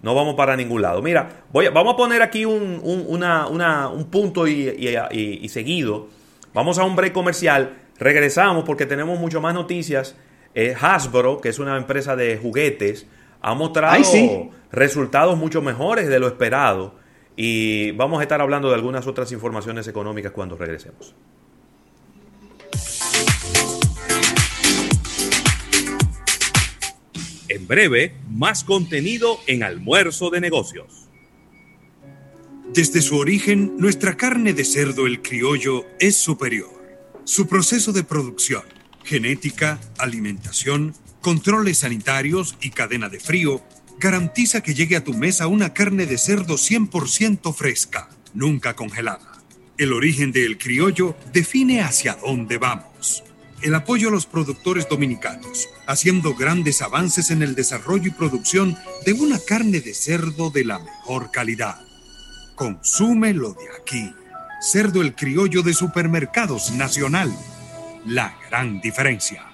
no vamos para ningún lado. Mira, voy a- vamos a poner aquí un, un- una- una- un punto y, y- y- y seguido. Vamos a un break comercial. Regresamos porque tenemos mucho más noticias. Eh, Hasbro, que es una empresa de juguetes, ha mostrado Ay, sí. resultados mucho mejores de lo esperado. Y vamos a estar hablando de algunas otras informaciones económicas cuando regresemos. En breve, más contenido en Almuerzo de Negocios. Desde su origen, nuestra carne de cerdo el criollo es superior. Su proceso de producción, genética, alimentación, controles sanitarios y cadena de frío garantiza que llegue a tu mesa una carne de cerdo 100% fresca, nunca congelada. El origen del criollo define hacia dónde vamos. El apoyo a los productores dominicanos, haciendo grandes avances en el desarrollo y producción de una carne de cerdo de la mejor calidad. Consume lo de aquí. Cerdo el criollo de supermercados nacional. La gran diferencia.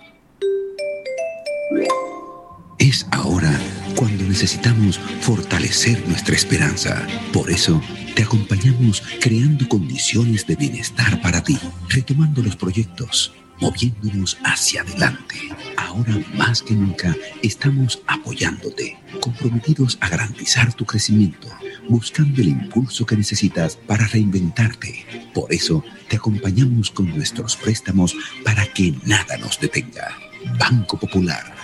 Es ahora cuando necesitamos fortalecer nuestra esperanza. Por eso, te acompañamos creando condiciones de bienestar para ti, retomando los proyectos, moviéndonos hacia adelante. Ahora más que nunca estamos apoyándote, comprometidos a garantizar tu crecimiento, buscando el impulso que necesitas para reinventarte. Por eso, te acompañamos con nuestros préstamos para que nada nos detenga. Banco Popular,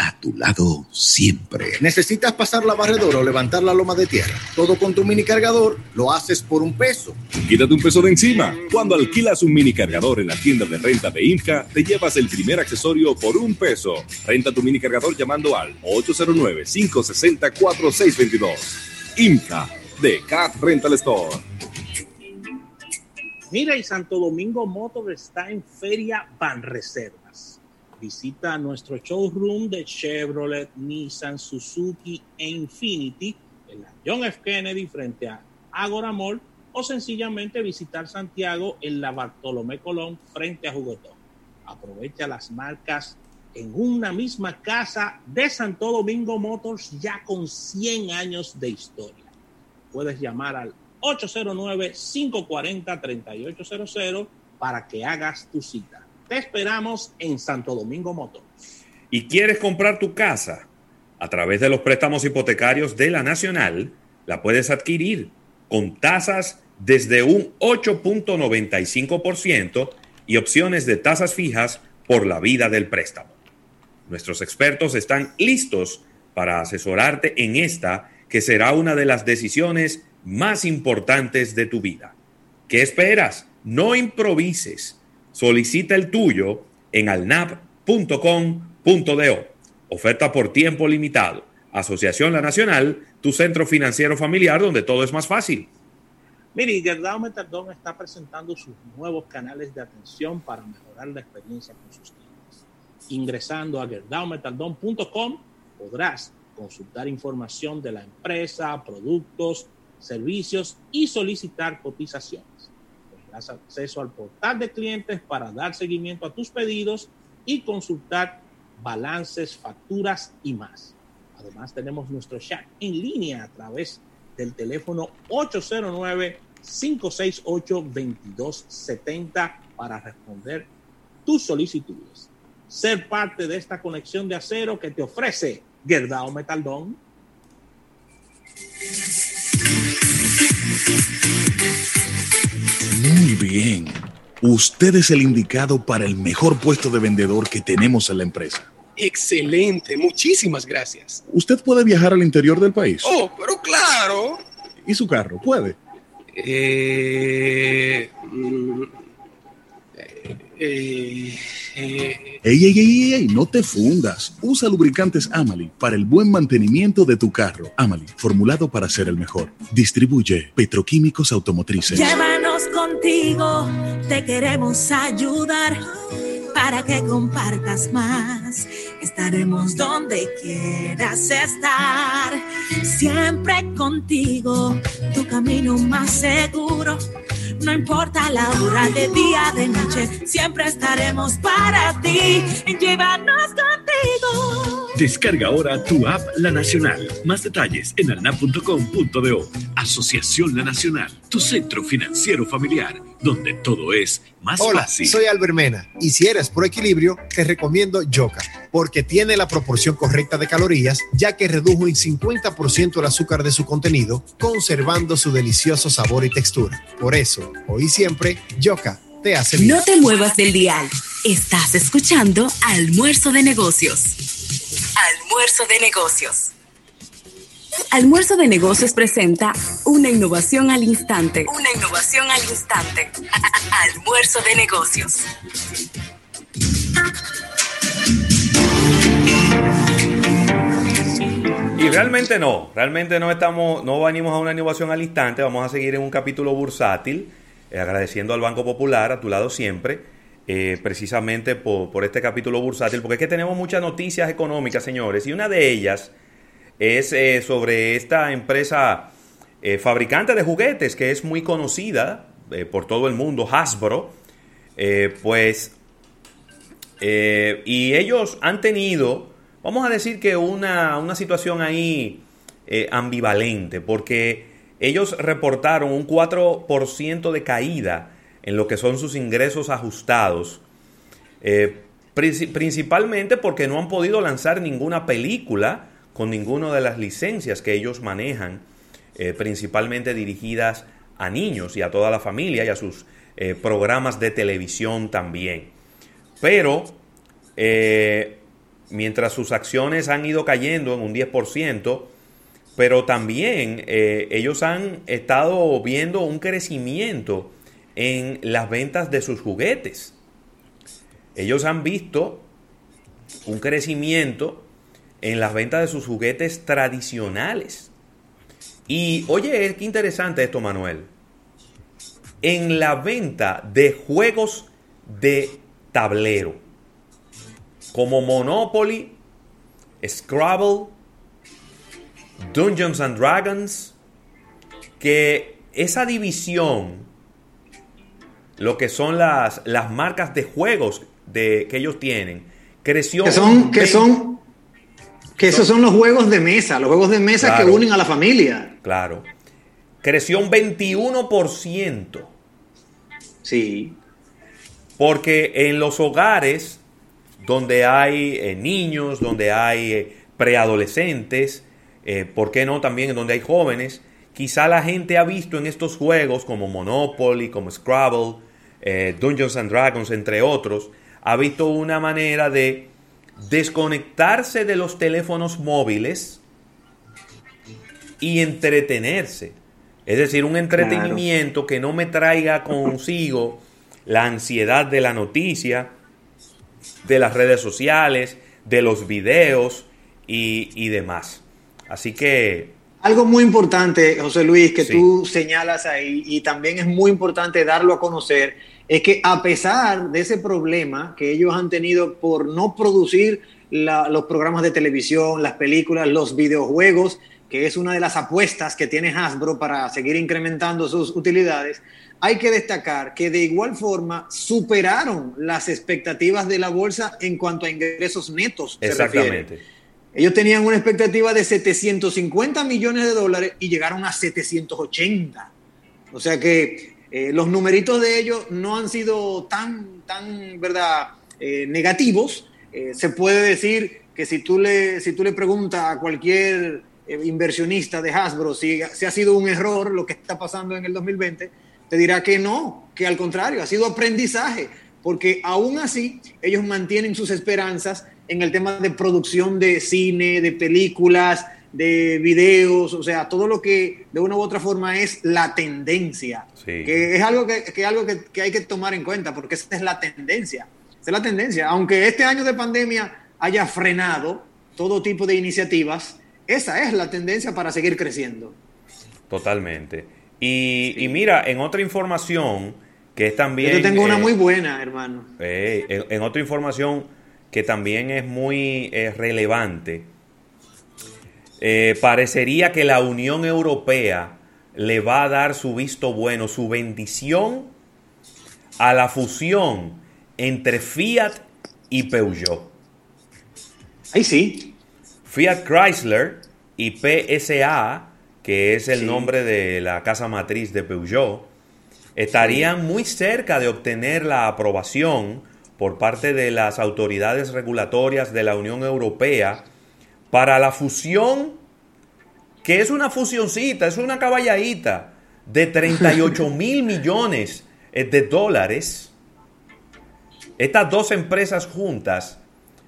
a tu lado siempre. ¿Necesitas pasar la barredora o levantar la loma de tierra? Todo con tu mini cargador lo haces por un peso. Quítate un peso de encima. Cuando alquilas un mini cargador en la tienda de renta de IMCA, te llevas el primer accesorio por un peso. Renta tu mini cargador llamando al 809-560-4622. IMCA de Cat Rental Store. Mira, y Santo Domingo Motor está en Feria Banreservas. Visita nuestro showroom de Chevrolet, Nissan, Suzuki e Infinity en la John F. Kennedy frente a Agora Mall o sencillamente visitar Santiago en la Bartolomé Colón frente a Jugotón. Aprovecha las marcas en una misma casa de Santo Domingo Motors ya con 100 años de historia. Puedes llamar al 809-540-3800 para que hagas tu cita. Te esperamos en Santo Domingo Motors. ¿Y quieres comprar tu casa? A través de los préstamos hipotecarios de la Nacional, la puedes adquirir con tasas desde un 8.95% y opciones de tasas fijas por la vida del préstamo. Nuestros expertos están listos para asesorarte en esta que será una de las decisiones más importantes de tu vida. ¿Qué esperas? No improvises. Solicita el tuyo en alnap.com.do. Oferta por tiempo limitado. Asociación La Nacional, tu centro financiero familiar donde todo es más fácil. Mire, Gerdau Metaldón está presentando sus nuevos canales de atención para mejorar la experiencia con sus clientes. Ingresando a gerdaumetaldón.com podrás consultar información de la empresa, productos, servicios y solicitar cotizaciones. Tendrás acceso al portal de clientes para dar seguimiento a tus pedidos y consultar balances, facturas y más. Además tenemos nuestro chat en línea a través del teléfono 809-568-2270 para responder tus solicitudes. Ser parte de esta conexión de acero que te ofrece Gerdao Metaldón. Muy bien. Usted es el indicado para el mejor puesto de vendedor que tenemos en la empresa. Excelente, muchísimas gracias. ¿Usted puede viajar al interior del país? Oh, pero claro. ¿Y su carro? ¿Puede? Eh, mm, eh, eh, Ey, ey, ey, ey, no te fundas. Usa lubricantes Amali para el buen mantenimiento de tu carro. Amali, formulado para ser el mejor. Distribuye Petroquímicos Automotrices. Llévanos contigo, te queremos ayudar para que compartas más. Estaremos donde quieras estar, siempre contigo, tu camino más seguro. No importa la hora de día, de noche, siempre estaremos para ti. Llévanos contigo. Descarga ahora tu app La Nacional. Más detalles en alnap.com.do. Asociación La Nacional, tu centro financiero familiar, donde todo es más Hola, fácil. soy Albert Mena y si eres por equilibrio, te recomiendo Yoka, porque tiene la proporción correcta de calorías, ya que redujo en 50% el azúcar de su contenido, conservando su delicioso sabor y textura. Por eso, hoy siempre, Yoka te hace bien. No te muevas del dial. Estás escuchando Almuerzo de Negocios. Almuerzo de Negocios. Almuerzo de Negocios presenta una innovación al instante. Una innovación al instante. Almuerzo de Negocios. Y realmente no, realmente no estamos, no venimos a una innovación al instante, vamos a seguir en un capítulo bursátil, eh, agradeciendo al Banco Popular, a tu lado siempre, eh, precisamente por, por este capítulo bursátil, porque es que tenemos muchas noticias económicas, señores, y una de ellas es eh, sobre esta empresa fabricante de juguetes que es muy conocida por todo el mundo, Hasbro, pues, y ellos han tenido, vamos a decir que una, una situación ahí eh, ambivalente, porque ellos reportaron un 4% de caída en lo que son sus ingresos ajustados, eh, princi- principalmente porque no han podido lanzar ninguna película con ninguna de las licencias que ellos manejan, eh, principalmente dirigidas a niños y a toda la familia y a sus programas de televisión también. Pero mientras sus acciones han ido cayendo en un 10%, pero también eh, ellos han estado viendo un crecimiento en las ventas de sus juguetes. Ellos han visto un crecimiento en las ventas de sus juguetes tradicionales. Y oye, qué interesante esto, Manuel. En la venta de juegos de tablero, como Monopoly, Scrabble, Dungeons and Dragons, que esa división, lo que son las, las marcas de juegos de, que ellos tienen, creció. Que son, que son, que esos son los juegos de mesa, los juegos de mesa Claro. que unen a la familia. Claro. Creció un 21%. Sí. Porque en los hogares donde hay eh, niños, donde hay eh, preadolescentes, eh, ¿por qué no también donde hay jóvenes? Quizá la gente ha visto en estos juegos como Monopoly, como Scrabble, eh, Dungeons and Dragons, entre otros, ha visto una manera de desconectarse de los teléfonos móviles y entretenerse. Es decir, un entretenimiento que no me traiga consigo la ansiedad de la noticia, de las redes sociales, de los videos y, y demás. Así que Algo muy importante, José Luis, que Sí. tú señalas ahí, y también es muy importante darlo a conocer, es que a pesar de ese problema que ellos han tenido por no producir la- los programas de televisión, las películas, los videojuegos, que es una de las apuestas que tiene Hasbro para seguir incrementando sus utilidades, hay que destacar que de igual forma superaron las expectativas de la bolsa en cuanto a ingresos netos. se exactamente. Ellos tenían una expectativa de 750 millones de dólares y llegaron a 780. O sea que eh, los numeritos de ellos no han sido tan, tan ¿verdad? Eh, negativos. Eh, se puede decir que si tú le, si tú le preguntas a cualquier inversionista de Hasbro si, si ha sido un error lo que está pasando en el 2020, te dirá que no, que al contrario, ha sido aprendizaje, porque aún así ellos mantienen sus esperanzas en el tema de producción de cine, de películas, de videos, o sea, todo lo que de una u otra forma es la tendencia, que es algo, que, que algo que, que, hay que tomar en cuenta, porque esa es la tendencia, esa es la tendencia. Aunque este año de pandemia haya frenado todo tipo de iniciativas, esa es la tendencia para seguir creciendo. Totalmente. Y, y mira, en otra información que es también... Yo tengo una muy buena, hermano. Eh, en, en, otra información que también es muy eh, relevante, eh, parecería que la Unión Europea le va a dar su visto bueno, su bendición a la fusión entre Fiat y Peugeot. Ahí sí. Fiat Chrysler y PSA, que es el sí. nombre de la casa matriz de Peugeot, estarían muy cerca de obtener la aprobación por parte de las autoridades regulatorias de la Unión Europea para la fusión, que es una fusioncita, es una caballadita de 38 mil millones de dólares. Estas dos empresas juntas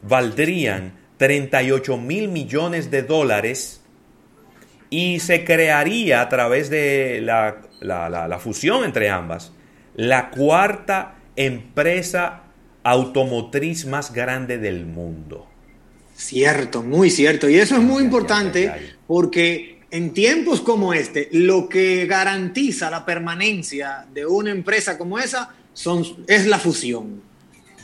valdrían 38 mil millones de dólares y se crearía a través de la, la, la, la, fusión entre ambas la cuarta empresa automotriz más grande del mundo. Cierto, muy cierto. Y eso es muy importante porque en tiempos como este, lo que garantiza la permanencia de una empresa como esa son, es la fusión.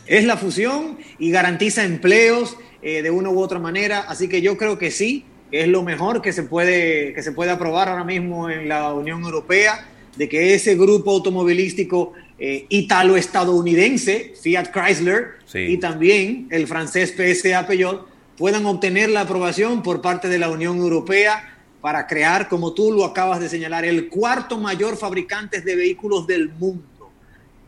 Es la fusión y garantiza empleos eh, de una u otra manera. Así que yo creo que sí, es lo mejor que se puede, que se puede aprobar ahora mismo en la Unión Europea, de que ese grupo automovilístico eh, italo-estadounidense, Fiat Chrysler, sí. y también el francés PSA Peugeot, puedan obtener la aprobación por parte de la Unión Europea para crear, como tú lo acabas de señalar, el cuarto mayor fabricante de vehículos del mundo.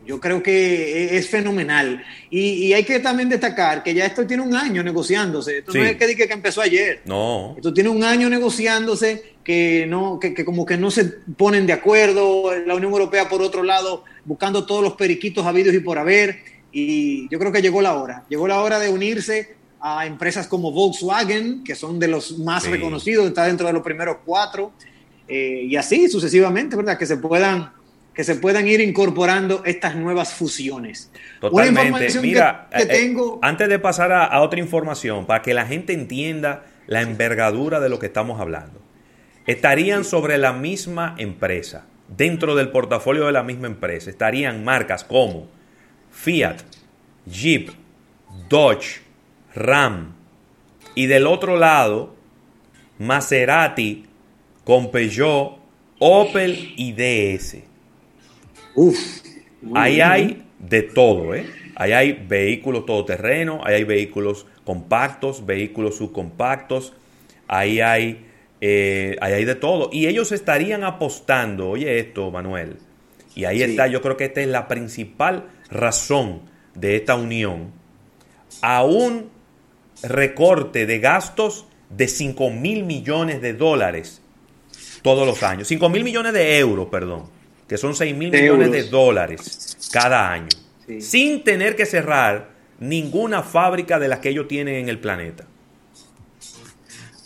Yo creo que es fenomenal. Y, y, hay que también destacar que ya esto tiene un año negociándose. Esto sí. no es que diga que empezó ayer. No. Esto tiene un año negociándose que no, que, que, como que no se ponen de acuerdo. La Unión Europea, por otro lado, buscando todos los periquitos habidos y por haber. Y yo creo que llegó la hora. Llegó la hora de unirse a empresas como Volkswagen, que son de los más sí. reconocidos, está dentro de los primeros cuatro. Eh, y así sucesivamente, ¿verdad? Que se puedan que se puedan ir incorporando estas nuevas fusiones. Totalmente. Mira, que, que tengo... eh, antes de pasar a, a, otra información, para que la gente entienda la envergadura de lo que estamos hablando, estarían sobre la misma empresa, dentro del portafolio de la misma empresa, estarían marcas como Fiat, Jeep, Dodge, Ram, y del otro lado, Maserati con Peugeot, Opel y DS. Uf, ahí bien. hay de todo, ¿eh? Ahí hay vehículos todoterreno, ahí hay vehículos compactos, vehículos subcompactos, ahí hay, eh, ahí hay de todo. Y ellos estarían apostando, oye esto, Manuel, y ahí sí. está, yo creo que esta es la principal razón de esta unión, a un recorte de gastos de 5 mil millones de dólares todos los años, 5 mil millones de euros, perdón que son 6 mil millones de dólares cada año, sí. sin tener que cerrar ninguna fábrica de las que ellos tienen en el planeta.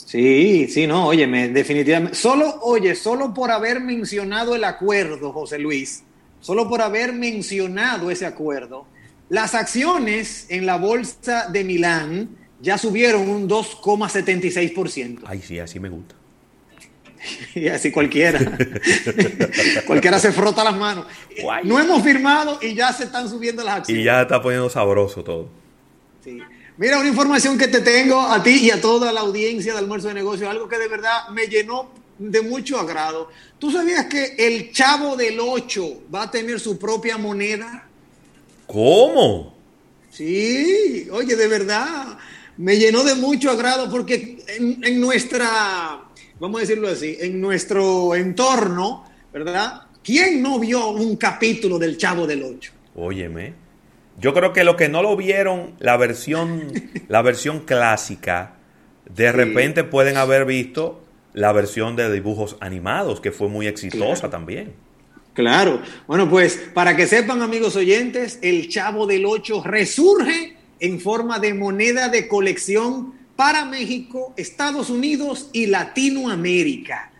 Sí, sí, no, óyeme, definitivamente. Solo, oye, solo por haber mencionado el acuerdo, José Luis, solo por haber mencionado ese acuerdo, las acciones en la bolsa de Milán ya subieron un 2,76%. Ay, sí, así me gusta. Y así cualquiera. cualquiera se frota las manos. Guay. No hemos firmado y ya se están subiendo las acciones. Y ya está poniendo sabroso todo. Sí. Mira, una información que te tengo a ti y a toda la audiencia de Almuerzo de Negocios, algo que de verdad me llenó de mucho agrado. ¿Tú sabías que el Chavo del 8 va a tener su propia moneda? ¿Cómo? Sí, oye, de verdad, me llenó de mucho agrado porque en, en nuestra vamos a decirlo así, en nuestro entorno, ¿verdad? ¿Quién no vio un capítulo del Chavo del Ocho? Óyeme. Yo creo que los que no lo vieron, la versión, la versión clásica, de sí. repente pueden haber visto la versión de dibujos animados, que fue muy exitosa claro. también. Claro. Bueno, pues para que sepan, amigos oyentes, el Chavo del Ocho resurge en forma de moneda de colección para México, Estados Unidos y Latinoamérica.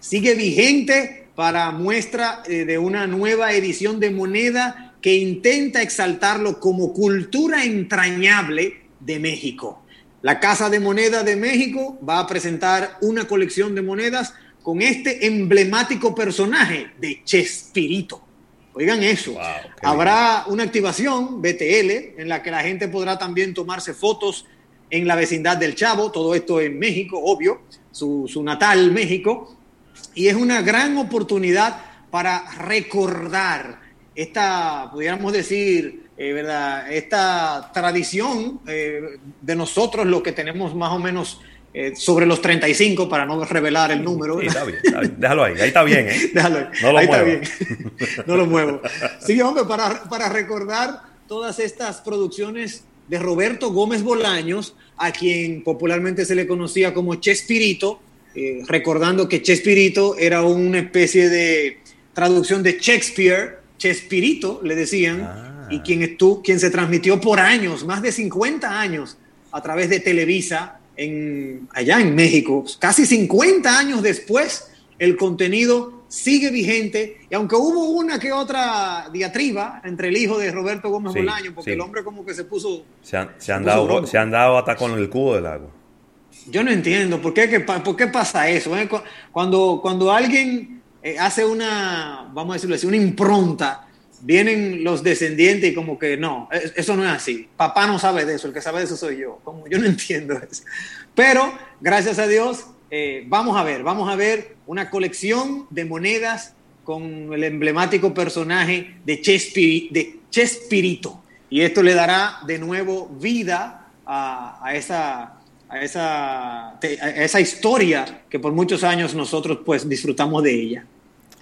Sigue vigente para muestra eh, de una nueva edición de moneda que intenta exaltarlo como cultura entrañable de México. La Casa de Moneda de México va a presentar una colección de monedas con este emblemático personaje de Chespirito. Oigan eso. Habrá una activación BTL en la que la gente podrá también tomarse fotos en la vecindad del Chavo, todo esto en México, obvio, su, su natal México, y es una gran oportunidad para recordar esta, pudiéramos decir, eh, ¿verdad? esta tradición eh, de nosotros, lo que tenemos más o menos eh, sobre los 35, para no revelar el número. Sí, está bien, está bien. Déjalo ahí, ahí está bien. ¿eh? Déjalo ahí, No lo ahí está mueva. bien. No lo muevo. Sí, hombre, para, para recordar todas estas producciones de Roberto Gómez Bolaños, a quien popularmente se le conocía como Chespirito, eh, recordando que Chespirito era una especie de traducción de Shakespeare, Chespirito le decían, y quien, estuvo, quien se transmitió por años, más de 50 años, a través de Televisa en, allá en México. Casi 50 años después, el contenido sigue vigente, y aunque hubo una que otra diatriba entre el hijo de Roberto Gómez Sí, Bolaño, porque sí. el hombre como que se puso Se han, se, dado, se han dado hasta con el cubo del agua. Yo no entiendo por qué, que por qué pasa eso. eh? Cu- Cuando, cuando alguien eh, hace una, vamos a decirlo así, una impronta, vienen los descendientes y como que no, es- eso no es así. Papá no sabe de eso, el que sabe de eso soy yo. Como yo no entiendo eso. Pero, gracias a Dios, eh, vamos a ver, vamos a ver una colección de monedas con el emblemático personaje de, de Chespirito. Y esto le dará de nuevo vida a, esa, a, esa, a esa historia que por muchos años nosotros pues disfrutamos de ella.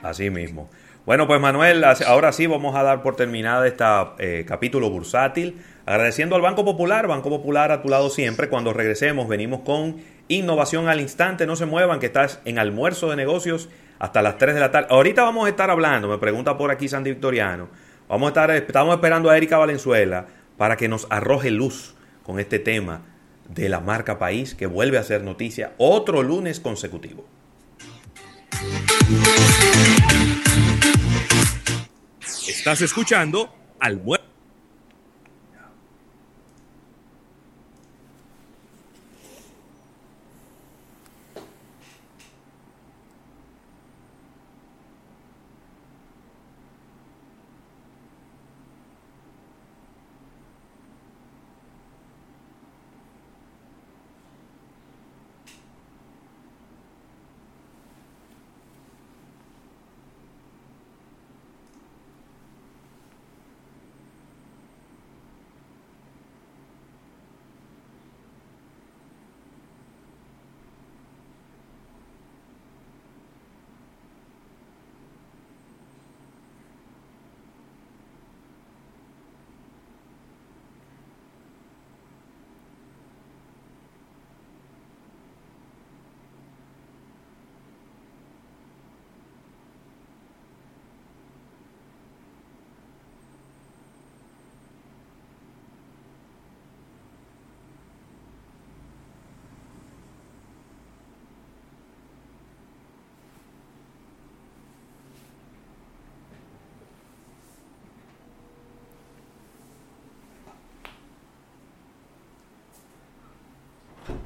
Así mismo. Bueno, pues Manuel, ahora sí vamos a dar por terminada este capítulo bursátil. Agradeciendo al Banco Popular, Banco Popular a tu lado siempre. Cuando regresemos venimos con innovación al instante. No se muevan, que estás en almuerzo de negocios hasta las 3 de la tarde. Ahorita vamos a estar hablando, me pregunta por aquí Sandy Victoriano. Vamos a estar, estamos esperando a Erika Valenzuela para que nos arroje luz con este tema de la marca País que vuelve a ser noticia otro lunes consecutivo. Estás escuchando Almuerzo.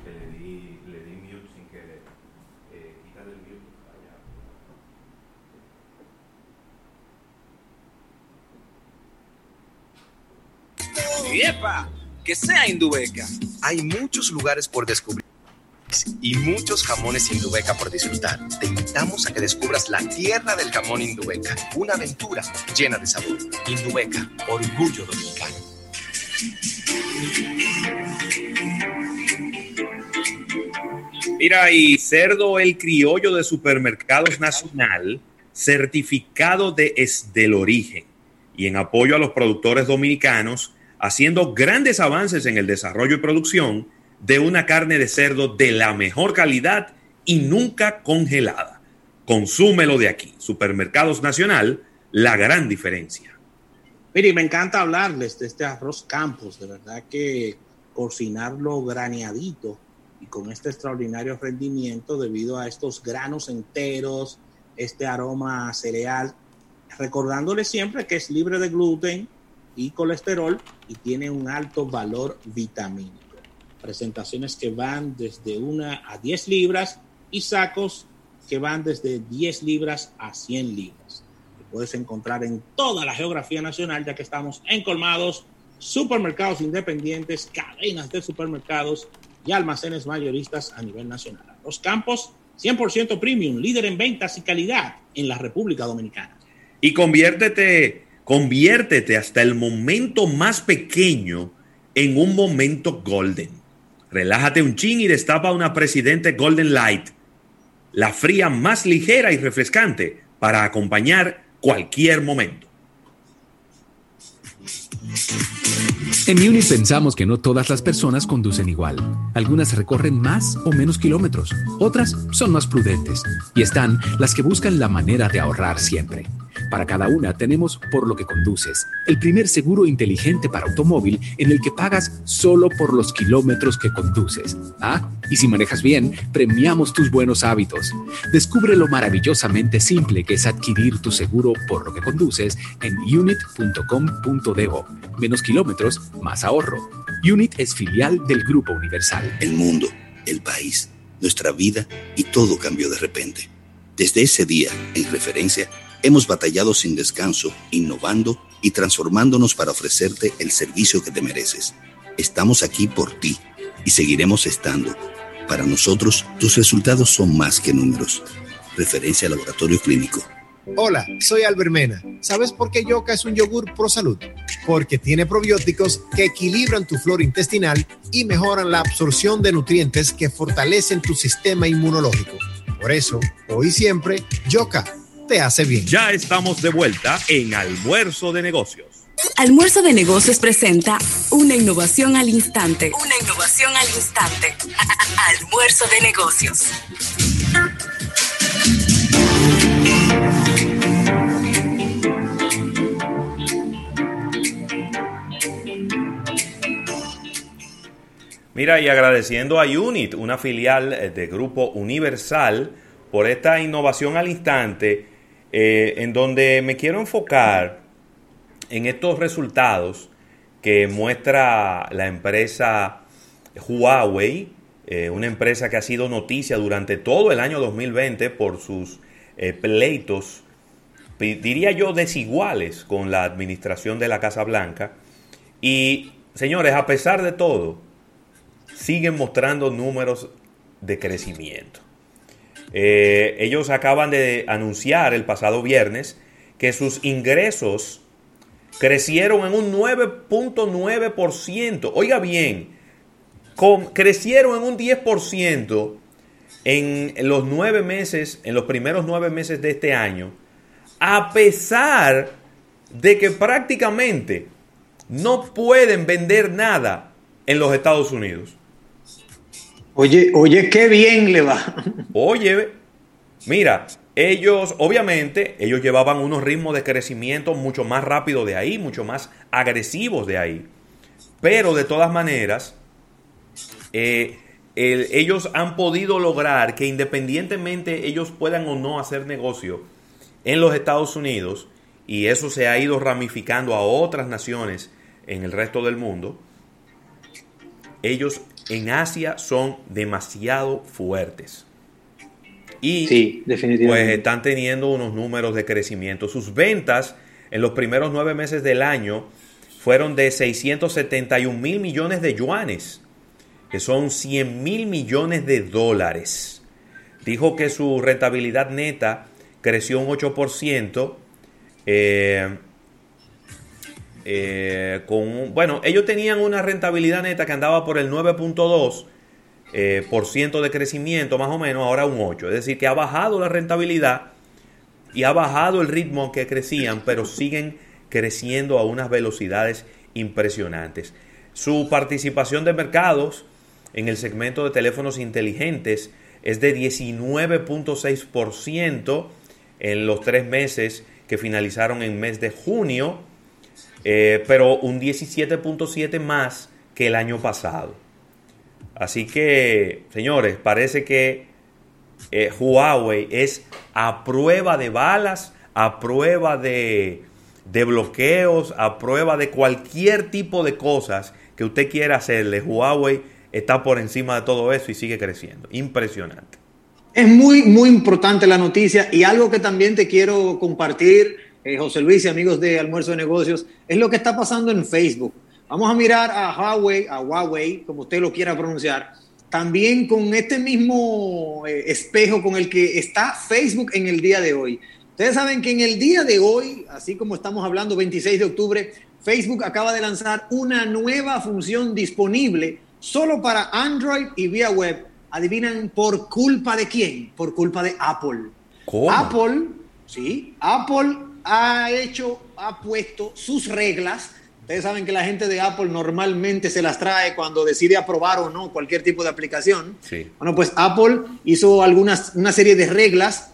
que le di, le di mute sin querer. Eh, quítale el mute allá. ¡Epa! Que sea Indubeca. Hay muchos lugares por descubrir y muchos jamones Indubeca por disfrutar. Te invitamos a que descubras la tierra del jamón Indubeca, una aventura llena de sabor. Indubeca, orgullo dominicano. Mira, y cerdo el criollo de Supermercados Nacional, certificado de es del origen y en apoyo a los productores dominicanos, haciendo grandes avances en el desarrollo y producción de una carne de cerdo de la mejor calidad y nunca congelada. Consúmelo de aquí. Supermercados Nacional, la gran diferencia. Mire, me encanta hablarles de este arroz Campos, de verdad que cocinarlo graneadito y con este extraordinario rendimiento debido a estos granos enteros, este aroma cereal, recordándole siempre que es libre de gluten y colesterol y tiene un alto valor vitamínico. Presentaciones que van desde una a 10 libras y sacos que van desde 10 libras a 100 libras. Puedes encontrar en toda la geografía nacional ya que estamos en colmados, supermercados independientes, cadenas de supermercados y almacenes mayoristas a nivel nacional. Los campos 100% premium, líder en ventas y calidad en la República Dominicana. Y conviértete, conviértete hasta el momento más pequeño en un momento golden. Relájate un chin y destapa una Presidente Golden Light, la fría más ligera y refrescante para acompañar cualquier momento. En Unit pensamos que no todas las personas conducen igual. Algunas recorren más o menos kilómetros, otras son más prudentes y están las que buscan la manera de ahorrar siempre. Para cada una tenemos Por lo que conduces, el primer seguro inteligente para automóvil en el que pagas solo por los kilómetros que conduces. Ah, y si manejas bien, premiamos tus buenos hábitos. Descubre lo maravillosamente simple que es adquirir tu seguro por lo que conduces en unit.com.do. Menos kilómetros, más ahorro. Unit es filial del Grupo Universal. El mundo, el país, nuestra vida y todo cambió de repente. Desde ese día, en referencia, hemos batallado sin descanso, innovando y transformándonos para ofrecerte el servicio que te mereces. Estamos aquí por ti y seguiremos estando. Para nosotros, tus resultados son más que números. Referencia Laboratorio Clínico. Hola, soy Albert Mena. ¿Sabes por qué Yoka es un yogur pro salud? Porque tiene probióticos que equilibran tu flora intestinal y mejoran la absorción de nutrientes que fortalecen tu sistema inmunológico. Por eso, hoy siempre, Yoka te hace bien. Ya estamos de vuelta en Almuerzo de Negocios. Almuerzo de Negocios presenta una innovación al instante. Una innovación al instante. Almuerzo de Negocios. Mira, y agradeciendo a Unit, una filial de Grupo Universal, por esta innovación al instante, eh, en donde me quiero enfocar en estos resultados que muestra la empresa Huawei, eh, una empresa que ha sido noticia durante todo el año 2020 por sus eh, pleitos, diría yo, desiguales con la administración de la Casa Blanca. Y, señores, a pesar de todo, siguen mostrando números de crecimiento. Eh, ellos acaban de anunciar el pasado viernes que sus ingresos crecieron en un 9.9%. Oiga bien, crecieron en un 10% en los nueve meses, en los primeros nueve meses de este año, a pesar de que prácticamente no pueden vender nada en los Estados Unidos. Oye, oye, qué bien le va. Oye, mira, ellos, obviamente, ellos llevaban unos ritmos de crecimiento mucho más rápido de ahí, mucho más agresivos de ahí. Pero de todas maneras, eh, ellos han podido lograr que independientemente ellos puedan o no hacer negocio en los Estados Unidos, y eso se ha ido ramificando a otras naciones en el resto del mundo, ellos en Asia son demasiado fuertes. Y sí, definitivamente. pues están teniendo unos números de crecimiento. Sus ventas en los primeros nueve meses del año fueron de 671 mil millones de yuanes, que son 100 mil millones de dólares. Dijo que su rentabilidad neta creció un 8%. Eh, eh, con, bueno, ellos tenían una rentabilidad neta que andaba por el 9.2% eh, por ciento de crecimiento, más o menos, ahora un 8%. Es decir, que ha bajado la rentabilidad y ha bajado el ritmo que crecían, pero siguen creciendo a unas velocidades impresionantes. Su participación de mercados en el segmento de teléfonos inteligentes es de 19.6% en los tres meses que finalizaron en mes de junio eh, pero un 17.7 más que el año pasado. Así que, señores, parece que eh, Huawei es a prueba de balas, a prueba de, de bloqueos, a prueba de cualquier tipo de cosas que usted quiera hacerle. Huawei está por encima de todo eso y sigue creciendo. Impresionante. Es muy, muy importante la noticia y algo que también te quiero compartir, eh, José Luis y amigos de Almuerzo de Negocios, es lo que está pasando en Facebook. Vamos a mirar a Huawei, a Huawei, como usted lo quiera pronunciar, también con este mismo eh, espejo con el que está Facebook en el día de hoy. Ustedes saben que en el día de hoy, así como estamos hablando 26 de octubre, Facebook acaba de lanzar una nueva función disponible solo para Android y vía web Adivinan por culpa de quién? Por culpa de Apple. ¿Cómo? Apple, sí, Apple ha hecho, ha puesto sus reglas. Ustedes saben que la gente de Apple normalmente se las trae cuando decide aprobar o no cualquier tipo de aplicación. Sí. Bueno, pues Apple hizo algunas, una serie de reglas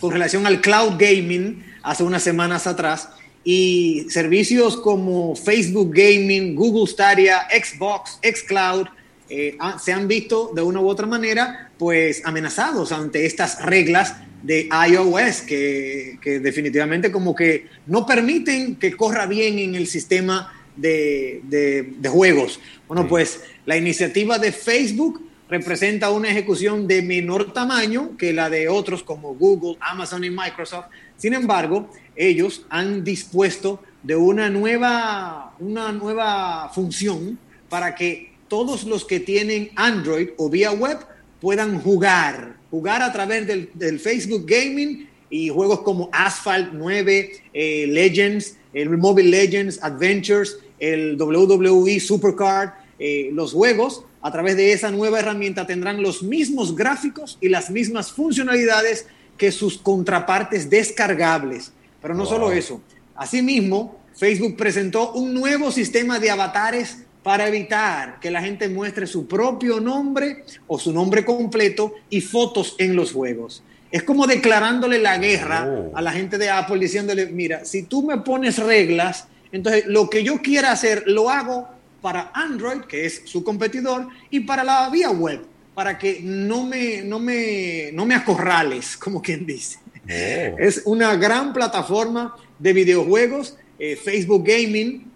con relación al cloud gaming hace unas semanas atrás y servicios como Facebook Gaming, Google Stadia, Xbox, Xcloud, eh, se han visto de una u otra manera pues amenazados ante estas reglas de iOS que, que, definitivamente como que no permiten que corra bien en el sistema de, de, de juegos. Bueno, pues la iniciativa de Facebook representa una ejecución de menor tamaño que la de otros como Google, Amazon y Microsoft. Sin embargo, ellos han dispuesto de una nueva, una nueva función para que todos los que tienen Android o vía web puedan jugar, jugar a través del, del Facebook Gaming y juegos como Asphalt 9, eh, Legends, el Mobile Legends, Adventures, el WWE Supercard, eh, los juegos a través de esa nueva herramienta tendrán los mismos gráficos y las mismas funcionalidades que sus contrapartes descargables. Pero no wow. solo eso, asimismo, Facebook presentó un nuevo sistema de avatares para evitar que la gente muestre su propio nombre o su nombre completo y fotos en los juegos. Es como declarándole la guerra oh. a la gente de Apple diciéndole, mira, si tú me pones reglas, entonces lo que yo quiera hacer lo hago para Android, que es su competidor, y para la vía web, para que no me, no me, no me acorrales, como quien dice. Oh. Es una gran plataforma de videojuegos, eh, Facebook Gaming,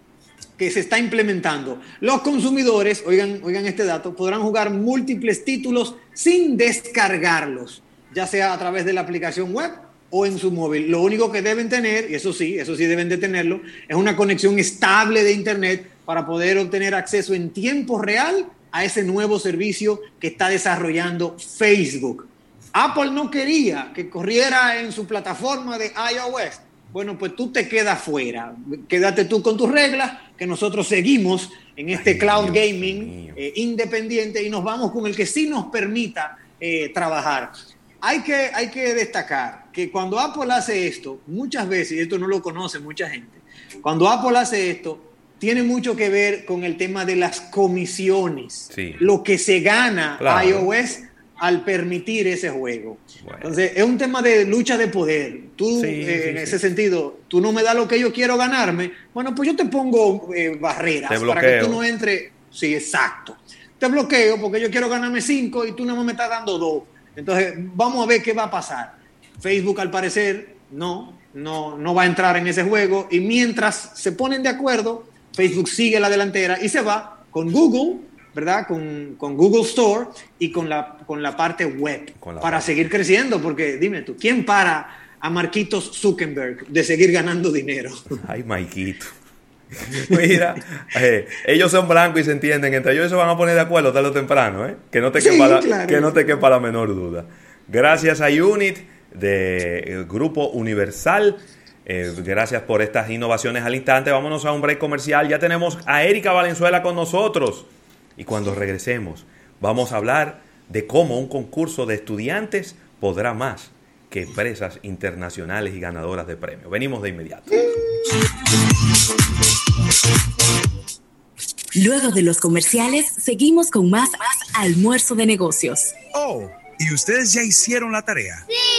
que se está implementando. Los consumidores, oigan, oigan este dato, podrán jugar múltiples títulos sin descargarlos, ya sea a través de la aplicación web o en su móvil. Lo único que deben tener, y eso sí, eso sí deben de tenerlo, es una conexión estable de Internet para poder obtener acceso en tiempo real a ese nuevo servicio que está desarrollando Facebook. Apple no quería que corriera en su plataforma de iOS bueno, pues tú te quedas fuera. Quédate tú con tus reglas, que nosotros seguimos en este cloud gaming eh, independiente y nos vamos con el que sí nos permita eh, trabajar. Hay que, hay que destacar que cuando Apple hace esto, muchas veces, y esto no lo conoce mucha gente, cuando Apple hace esto, tiene mucho que ver con el tema de las comisiones. Sí. Lo que se gana Claro. iOS al permitir ese juego. Entonces, es un tema de lucha de poder. Tú, Sí, eh, sí, en sí. ese sentido, tú no me das lo que yo quiero ganarme. Bueno, pues yo te pongo eh, barreras Te para que tú no entres. Sí, exacto. Te bloqueo porque yo quiero ganarme cinco y tú no me estás dando dos. Entonces, vamos a ver qué va a pasar. Facebook, al parecer, no, no, no va a entrar en ese juego. Y mientras se ponen de acuerdo, Facebook sigue la delantera y se va con Google, ¿verdad? Con, con Google Store y con la, con la parte web la para seguir creciendo. Porque dime tú, ¿quién para a Marquitos Zuckerberg de seguir ganando dinero? Ay, Maikito. Mira, eh, ellos son blancos y se entienden. Entre ellos se van a poner de acuerdo tarde o temprano, ¿eh? Que no te Sí, quepa, la, claro. que no te quepa la menor duda. Gracias a Unit del Grupo Universal. eh, gracias por estas innovaciones al instante. Vámonos a un break comercial. Ya tenemos a Erika Valenzuela con nosotros. Y cuando regresemos, vamos a hablar de cómo un concurso de estudiantes podrá más que empresas internacionales y ganadoras de premios. Venimos de inmediato. Luego de los comerciales, seguimos con más almuerzo de negocios. Oh, ¿y ustedes ya hicieron la tarea? Sí.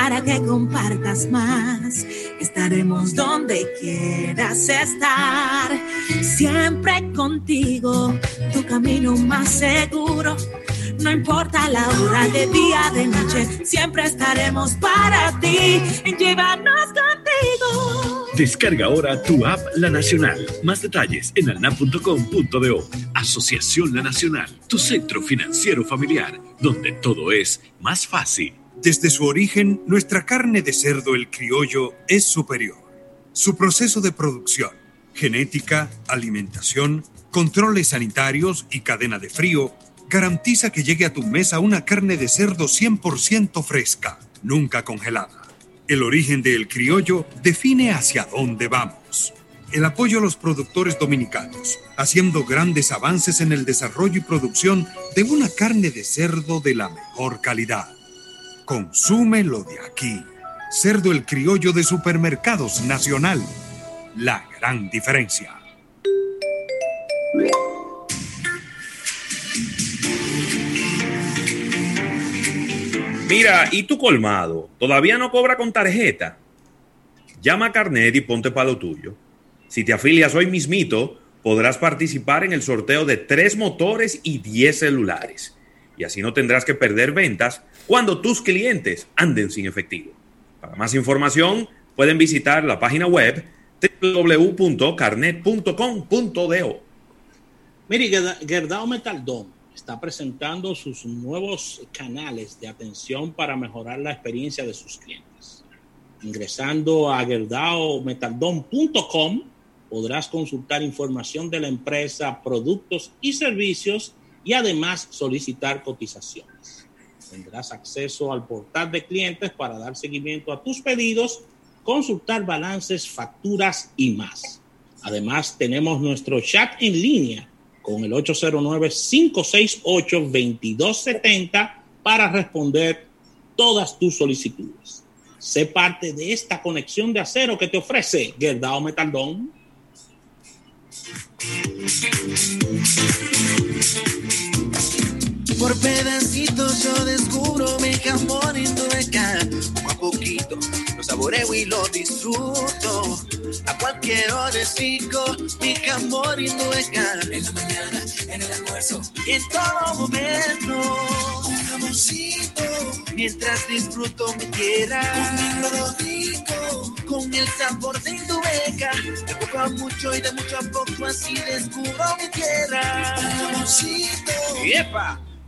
para que compartas más. Estaremos donde quieras estar, siempre contigo, tu camino más seguro. No importa la hora de día, de noche, siempre estaremos para ti. Llévanos contigo. Descarga ahora tu app La Nacional. Más detalles en alnap.com.do. Asociación La Nacional, tu centro financiero familiar, donde todo es más fácil. Desde su origen, nuestra carne de cerdo el criollo es superior. Su proceso de producción, genética, alimentación, controles sanitarios y cadena de frío garantiza que llegue a tu mesa una carne de cerdo 100% fresca, nunca congelada. El origen del criollo define hacia dónde vamos. El apoyo a los productores dominicanos, haciendo grandes avances en el desarrollo y producción de una carne de cerdo de la mejor calidad. Consume lo de aquí. Cerdo el criollo de Supermercados Nacional. La gran diferencia. Mira, ¿y tu colmado? ¿Todavía no cobra con tarjeta? Llama a Carnet y ponte para lo tuyo. Si te afilias hoy mismito, podrás participar en el sorteo de tres motores y 10 celulares. Y así no tendrás que perder ventas cuando tus clientes anden sin efectivo. Para más información, pueden visitar la página web www.carnet.com.do. Mire, Gerda- Gerdau Metaldón está presentando sus nuevos canales de atención para mejorar la experiencia de sus clientes. Ingresando a gerdaumetaldón.com podrás consultar información de la empresa, productos y servicios y además solicitar cotizaciones. Tendrás acceso al portal de clientes para dar seguimiento a tus pedidos, consultar balances, facturas y más. Además, tenemos nuestro chat en línea con el 809-568-2270 para responder todas tus solicitudes. Sé parte de esta conexión de acero que te ofrece Gerdao Metaldón. Por pedacitos yo descubro mi jamón hindueca. Poco a poquito lo saboreo y lo disfruto. A cualquier hora rico mi jamón hindueca. En la mañana, en el almuerzo y en todo momento. Un jamoncito mientras disfruto mi tierra. Con rico, con el sabor de hindueca. De poco a mucho y de mucho a poco así descubro mi tierra. Un jamoncito. ¡Epa!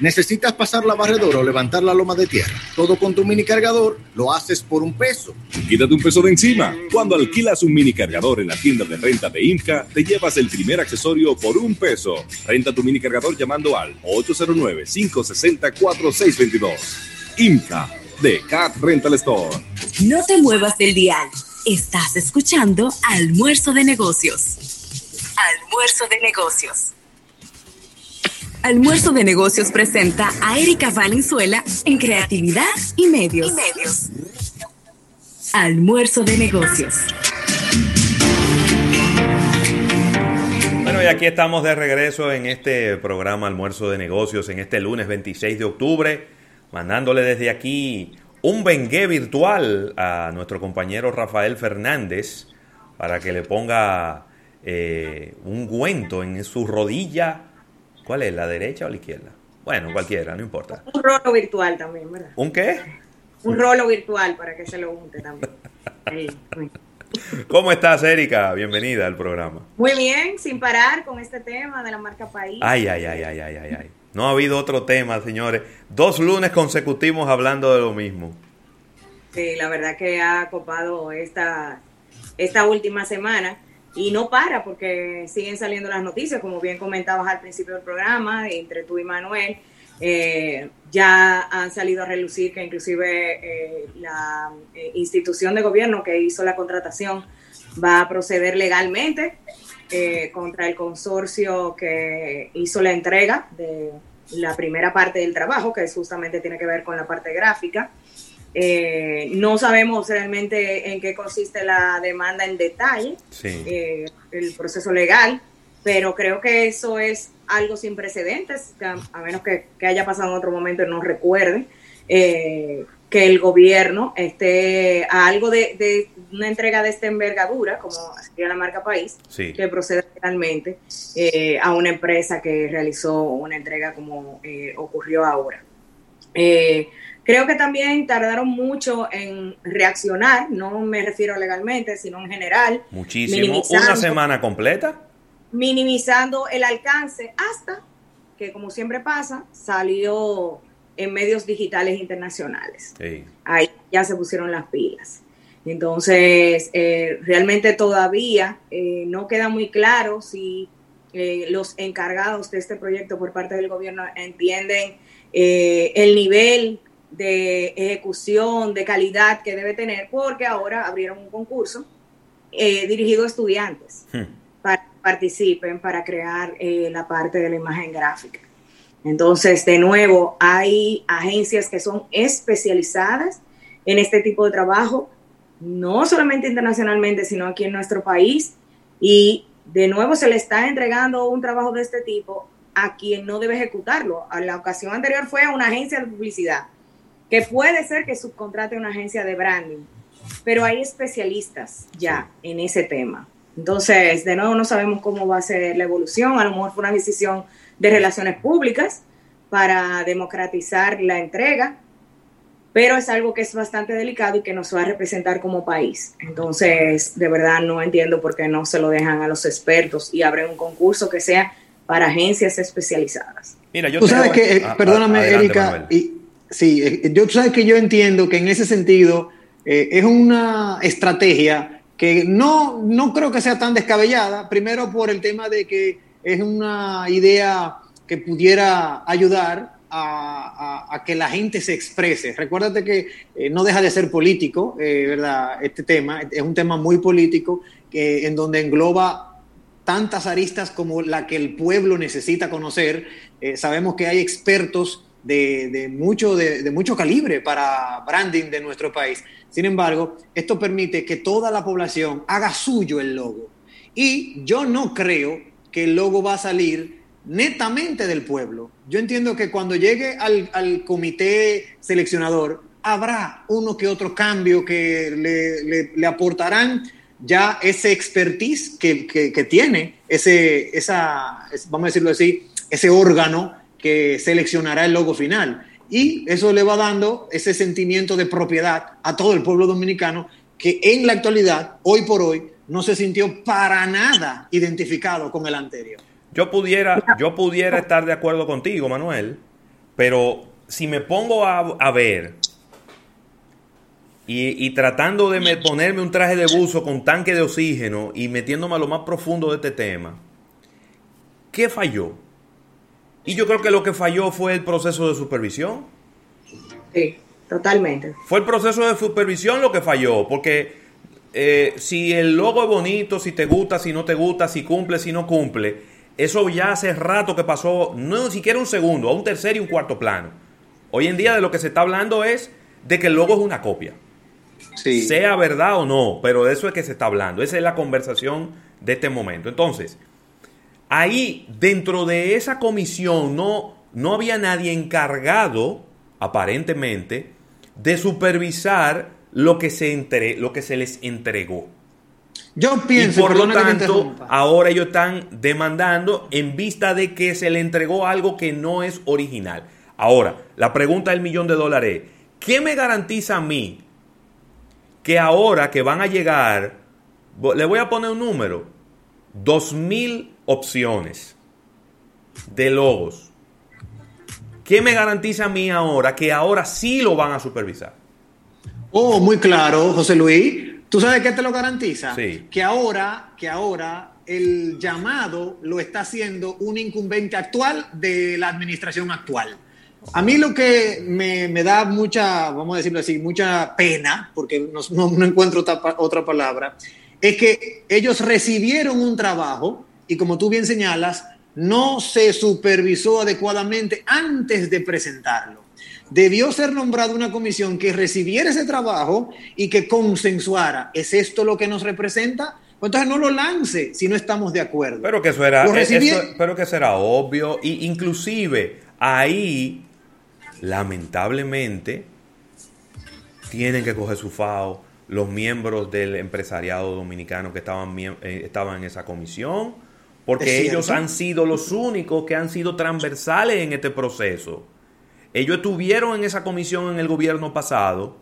¿Necesitas pasar la barredora o levantar la loma de tierra? Todo con tu mini cargador lo haces por un peso. Quítate un peso de encima. Cuando alquilas un mini cargador en la tienda de renta de IMCA, te llevas el primer accesorio por un peso. Renta tu mini cargador llamando al 809-560-4622. IMCA de Cat Rental Store. No te muevas del dial. Estás escuchando Almuerzo de Negocios. Almuerzo de Negocios. Almuerzo de Negocios presenta a Erika Valenzuela en Creatividad y Medios. Almuerzo de Negocios. Bueno, y aquí estamos de regreso en este programa Almuerzo de Negocios, en este lunes 26 de octubre, mandándole desde aquí un bengué virtual a nuestro compañero Rafael Fernández para que le ponga eh, un guento en su rodilla. ¿Cuál es? ¿La derecha o la izquierda? Bueno, cualquiera, no importa. Un rolo virtual también, ¿verdad? ¿Un qué? Un rolo virtual para que se lo unte también. Ahí. ¿Cómo estás, Erika? Bienvenida al programa. Muy bien, sin parar con este tema de la marca País. Ay, ay, ay, ay, ay, ay, ay. No ha habido otro tema, señores. Dos lunes consecutivos hablando de lo mismo. Sí, la verdad que ha copado esta, esta última semana y no para porque siguen saliendo las noticias, como bien comentabas al principio del programa, entre tú y Manuel. eh, ya han salido a relucir que inclusive eh, la eh, institución de gobierno que hizo la contratación va a proceder legalmente eh, contra el consorcio que hizo la entrega de la primera parte del trabajo, que justamente tiene que ver con la parte gráfica. Eh, no sabemos realmente en qué consiste la demanda en detalle, Sí. eh, el proceso legal, pero creo que eso es algo sin precedentes, a, a menos que, que haya pasado en otro momento y no recuerde, eh, que el gobierno esté a algo de, de una entrega de esta envergadura, como sería la marca país, Sí. que proceda legalmente eh, a una empresa que realizó una entrega como ocurrió ahora. Eh, creo que también tardaron mucho en reaccionar, no me refiero legalmente, sino en general, Muchísimo. Una semana completa. minimizando el alcance hasta que, como siempre pasa, salió en medios digitales internacionales. Sí. Ahí ya se pusieron las pilas. Entonces, eh, realmente todavía eh, no queda muy claro si eh, los encargados de este proyecto por parte del gobierno entienden eh, el nivel de ejecución, de calidad que debe tener, porque ahora abrieron un concurso eh, dirigido a estudiantes para que participen para crear eh, la parte de la imagen gráfica. Entonces, de nuevo, hay agencias que son especializadas en este tipo de trabajo, no solamente internacionalmente, sino aquí en nuestro país. Y de nuevo se le está entregando un trabajo de este tipo a quien no debe ejecutarlo. A la ocasión anterior fue a una agencia de publicidad, que puede ser que subcontrate una agencia de branding, pero hay especialistas ya en ese tema. Entonces, de nuevo, no sabemos cómo va a ser la evolución. A lo mejor fue una decisión de relaciones públicas para democratizar la entrega, pero es algo que es bastante delicado y que nos va a representar como país. Entonces, de verdad no entiendo por qué no se lo dejan a los expertos y abren un concurso que sea para agencias especializadas. Mira, yo Tú sabes que, eh, Ah, perdóname, adelante, Erika, Manuel. y, sí, eh, yo sabes que yo entiendo que en ese sentido eh, es una estrategia que no, no creo que sea tan descabellada, primero por el tema de que es una idea que pudiera ayudar a, a- que la gente se exprese. Recuérdate que eh, no deja de ser político, eh, ¿verdad? Este tema es un tema muy político en donde engloba tantas aristas como la que el pueblo necesita conocer. Sabemos que hay expertos de, de mucho, de, mucho calibre para branding de nuestro país. Sin embargo, esto permite que toda la población haga suyo el logo. Y yo no creo que el logo va a salir netamente del pueblo. Yo entiendo que cuando llegue al, comité seleccionador, habrá uno que otro cambio que le, aportarán ya ese expertise que, que- que tiene ese, esa, es- vamos a decirlo así, ese órgano seleccionará el logo final. Y eso le va dando ese sentimiento de propiedad a todo el pueblo dominicano que en la actualidad, hoy por hoy, no se sintió para nada identificado con el anterior. Yo pudiera, yo pudiera estar de acuerdo contigo, Manuel, pero si me pongo a, ver y, tratando de me- ponerme un traje de buzo con tanque de oxígeno y metiéndome a lo más profundo de este tema, ¿qué falló? Y yo creo que lo que falló fue el proceso de supervisión. Sí, totalmente. Fue el proceso de supervisión lo que falló, porque eh, si el logo es bonito, si te gusta, si no te gusta, si cumple, si no cumple, eso ya hace rato que pasó, no ni siquiera un segundo, a un tercer y un cuarto plano. Hoy en día de lo que se está hablando es de que el logo es una copia. Sea verdad o no, pero de eso es que se está hablando. Esa es la conversación de este momento. Entonces, ahí dentro de esa comisión no, no había nadie encargado, aparentemente, de supervisar lo que se, entre- lo que se les entregó. Yo pienso, y por lo tanto, ahora ellos están demandando en vista de que se le entregó algo que no es original. Ahora, la pregunta del millón de dólares es, ¿qué me garantiza a mí que ahora que van a llegar, le voy a poner un número, 2.000 opciones de logos? ¿Qué me garantiza a mí ahora que ahora sí lo van a supervisar? Oh, muy claro, José Luis. ¿Tú sabes qué te lo garantiza? Sí. Que ahora, que ahora el llamado lo está haciendo un incumbente actual de la administración actual. A mí lo que me, me da mucha, vamos a decirlo así, mucha pena, porque no, no- no encuentro otra, otra palabra, es que ellos recibieron un trabajo y como tú bien señalas, no se supervisó adecuadamente antes de presentarlo. Debió ser nombrada una comisión que recibiera ese trabajo y que consensuara. ¿Es esto lo que nos representa? Pues entonces no lo lance si no estamos de acuerdo. Pero que eso era, eh, recibí- eso- pero que eso era obvio. Y inclusive ahí, lamentablemente, tienen que coger su FAO los miembros del empresariado dominicano que estaban, eh, estaban en esa comisión, porque ellos han sido los únicos que han sido transversales en este proceso. Ellos estuvieron en esa comisión en el gobierno pasado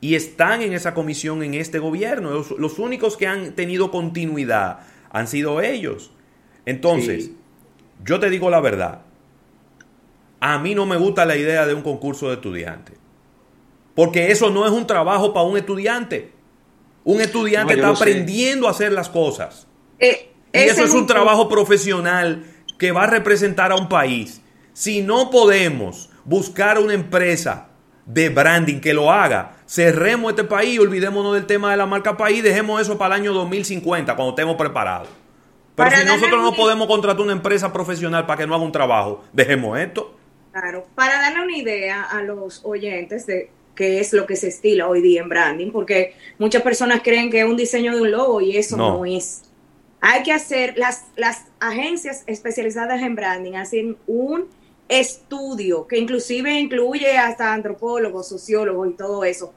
y están en esa comisión en este gobierno. Los, los únicos que han tenido continuidad han sido ellos. Entonces, yo te digo la verdad. A mí no me gusta la idea de un concurso de estudiantes. Porque eso no es un trabajo para un estudiante. Un estudiante No, está sé. aprendiendo a hacer las cosas. Eh, Y ese eso es un punto- trabajo profesional que va a representar a un país. Si no podemos buscar una empresa de branding que lo haga, cerremos este país olvidémonos del tema de la marca país, dejemos eso para el año 2050, cuando estemos preparados. Pero Para si nosotros no un- podemos contratar una empresa profesional para que no haga un trabajo, dejemos esto. Claro, para darle una idea a los oyentes de qué es lo que se estila hoy día en branding, porque muchas personas creen que es un diseño de un logo y eso No. no, es. Hay que hacer, las, las agencias especializadas en branding hacen un estudio que inclusive incluye hasta antropólogos, sociólogos y todo eso.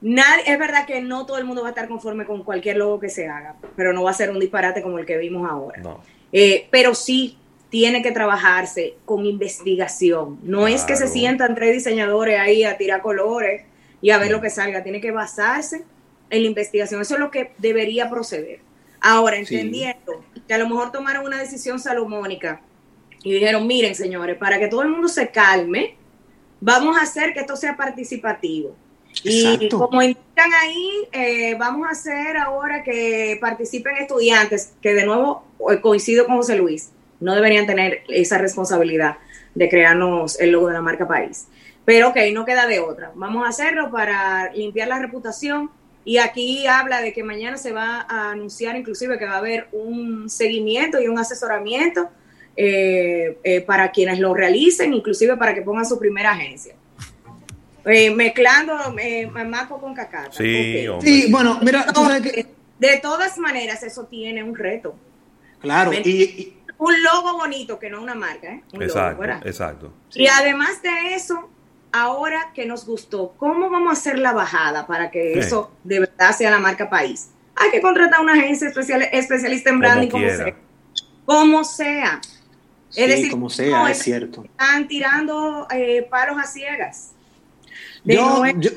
Nadie, es verdad que no todo el mundo va a estar conforme con cualquier logo que se haga, pero no va a ser un disparate como el que vimos ahora. No. Eh, pero sí tiene que trabajarse con investigación. No es que se sientan tres diseñadores ahí a tirar colores y a ver lo que salga. Tiene que basarse en la investigación. Eso es lo que debería proceder. Ahora, Sí. entendiendo que a lo mejor tomaron una decisión salomónica y dijeron, miren, señores, para que todo el mundo se calme, vamos a hacer que esto sea participativo. Y como indican ahí, eh, vamos a hacer ahora que participen estudiantes, que de nuevo eh, coincido con José Luis, no deberían tener esa responsabilidad de crearnos el logo de la marca país. Pero ok, no queda de otra. Vamos a hacerlo para limpiar la reputación. Y aquí habla de que mañana se va a anunciar inclusive que va a haber un seguimiento y un asesoramiento eh, eh, para quienes lo realicen, inclusive para que pongan su primera agencia. Eh, mezclando eh, Maco con Cacata. Sí. Sí, bueno, mira, tú sabes que... De todas maneras, eso tiene un reto. Claro, y, y- Un logo bonito, que no una marca, ¿eh? Un logo, Exacto, ¿verdad? exacto. Y además de eso, ahora que nos gustó, ¿cómo vamos a hacer la bajada para que Sí. eso de verdad sea la marca país? Hay que contratar una agencia especial, especialista en branding, como, sea. Como sea. sí, Es decir, como sea, no, es cierto. están tirando eh, palos a ciegas. De Yo, nuevo- yo,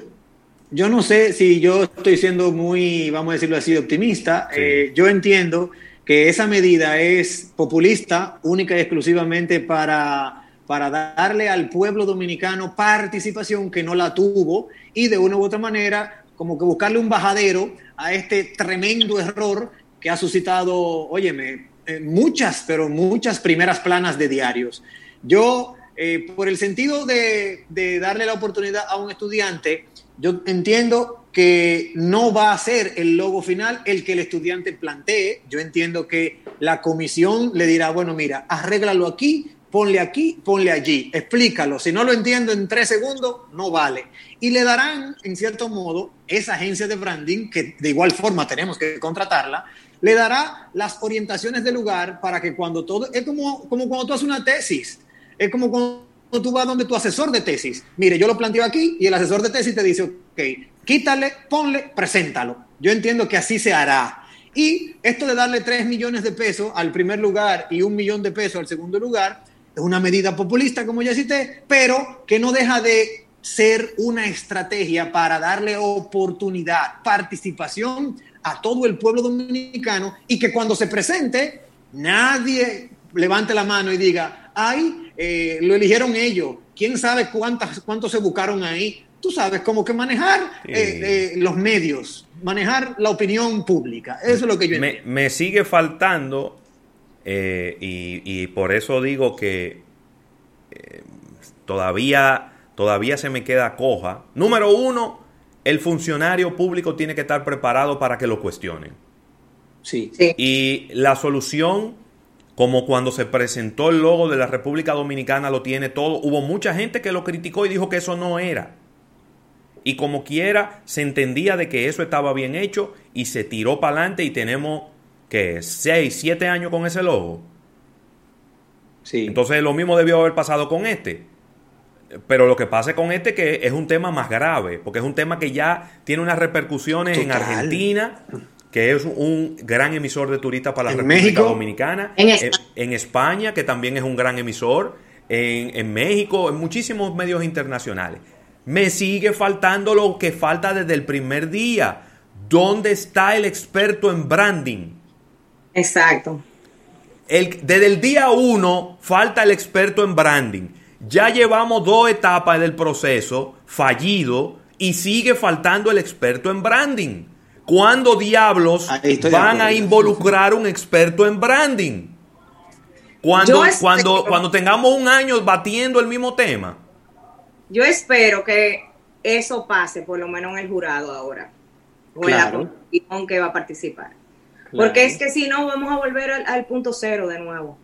yo no sé si yo estoy siendo muy, vamos a decirlo así, optimista. Eh, yo entiendo que esa medida es populista, única y exclusivamente para, para darle al pueblo dominicano participación que no la tuvo y de una u otra manera como que buscarle un bajadero a este tremendo error que ha suscitado, óyeme, eh, muchas, pero muchas primeras planas de diarios. Yo, eh, por el sentido de, de darle la oportunidad a un estudiante, yo entiendo que no va a ser el logo final el que el estudiante plantee. Yo entiendo que la comisión le dirá, bueno, mira, arréglalo aquí, ponle aquí, ponle allí, explícalo. Si no lo entiendo en tres segundos, no vale. Y le darán, en cierto modo, esa agencia de branding, que de igual forma tenemos que contratarla, le dará las orientaciones del lugar para que cuando todo, es como, como cuando tú haces una tesis, es como cuando tú vas donde tu asesor de tesis, mire, yo lo planteo aquí y el asesor de tesis te dice, ok, quítale, ponle, preséntalo. Yo entiendo que así se hará. Y esto de darle 3 millones de pesos al primer lugar y un millón de pesos al segundo lugar es una medida populista, como ya cité, pero que no deja de ser una estrategia para darle oportunidad, participación a todo el pueblo dominicano y que cuando se presente nadie levante la mano y diga, ay, eh, lo eligieron ellos. ¿Quién sabe cuántas, cuántos se buscaron ahí? Tú sabes, como que manejar eh, eh, los medios, manejar la opinión pública. Eso es lo que yo me, me sigue faltando y, y, por eso digo que todavía, todavía se me queda coja. Número uno, el funcionario público tiene que estar preparado para que lo cuestionen. Sí. Y la solución, como cuando se presentó el logo de la República Dominicana, lo tiene todo. Hubo mucha gente que lo criticó y dijo que eso no era. Y como quiera, se entendía de que eso estaba bien hecho y se tiró para adelante y tenemos, que 6, 7 años con ese logo. Sí. Entonces lo mismo debió haber pasado con este. Pero lo que pasa con este que es un tema más grave, porque es un tema que ya tiene unas repercusiones en Argentina, que es un gran emisor de turistas para la República Dominicana, en, España, que también es un gran emisor, en, en México, en muchísimos medios internacionales. Me sigue faltando lo que falta desde el primer día. ¿Dónde está el experto en branding? Exacto. El, desde el día uno falta el experto en branding. Ya llevamos dos etapas del proceso fallido y sigue faltando el experto en branding. ¿Cuándo diablos van a involucrar un experto en branding? Cuando, cuando, cuando tengamos un año batiendo el mismo tema. Yo espero que eso pase, por lo menos en el jurado ahora, o en la comisión que va a participar. Porque es que si no, vamos a volver al punto cero de nuevo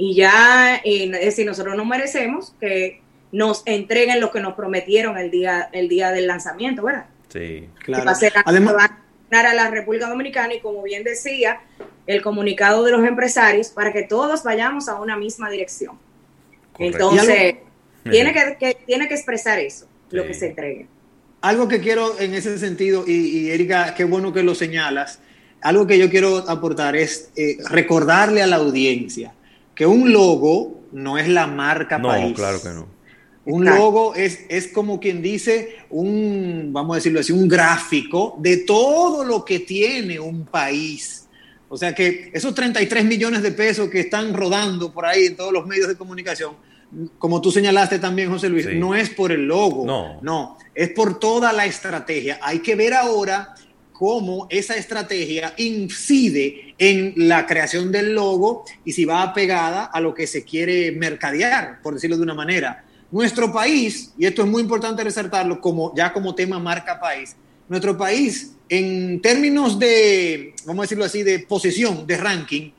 y ya, es decir, nosotros no merecemos que nos entreguen lo que nos prometieron el día, el día del lanzamiento, ¿verdad? Sí, claro. Va a ser, Además, a a la República Dominicana y como bien decía, el comunicado de los empresarios para que todos vayamos a una misma dirección. Entonces, tiene que, tiene que expresar eso, lo que se entregue. Algo que quiero en ese sentido, y, Erika, qué bueno que lo señalas, algo que yo quiero aportar es eh, recordarle a la audiencia que un logo no es la marca no, país. No, claro que no. Un logo es, es como quien dice un, vamos a decirlo así, un gráfico de todo lo que tiene un país. O sea que esos 33 millones de pesos que están rodando por ahí en todos los medios de comunicación, como tú señalaste también, José Luis, no es por el logo, no. no, es por toda la estrategia. Hay que ver ahora cómo esa estrategia incide en la creación del logo y si va apegada a lo que se quiere mercadear, por decirlo de una manera. Nuestro país, y esto es muy importante resaltarlo como, ya como tema marca país, nuestro país en términos de, vamos a decirlo así, de posición, de ranking,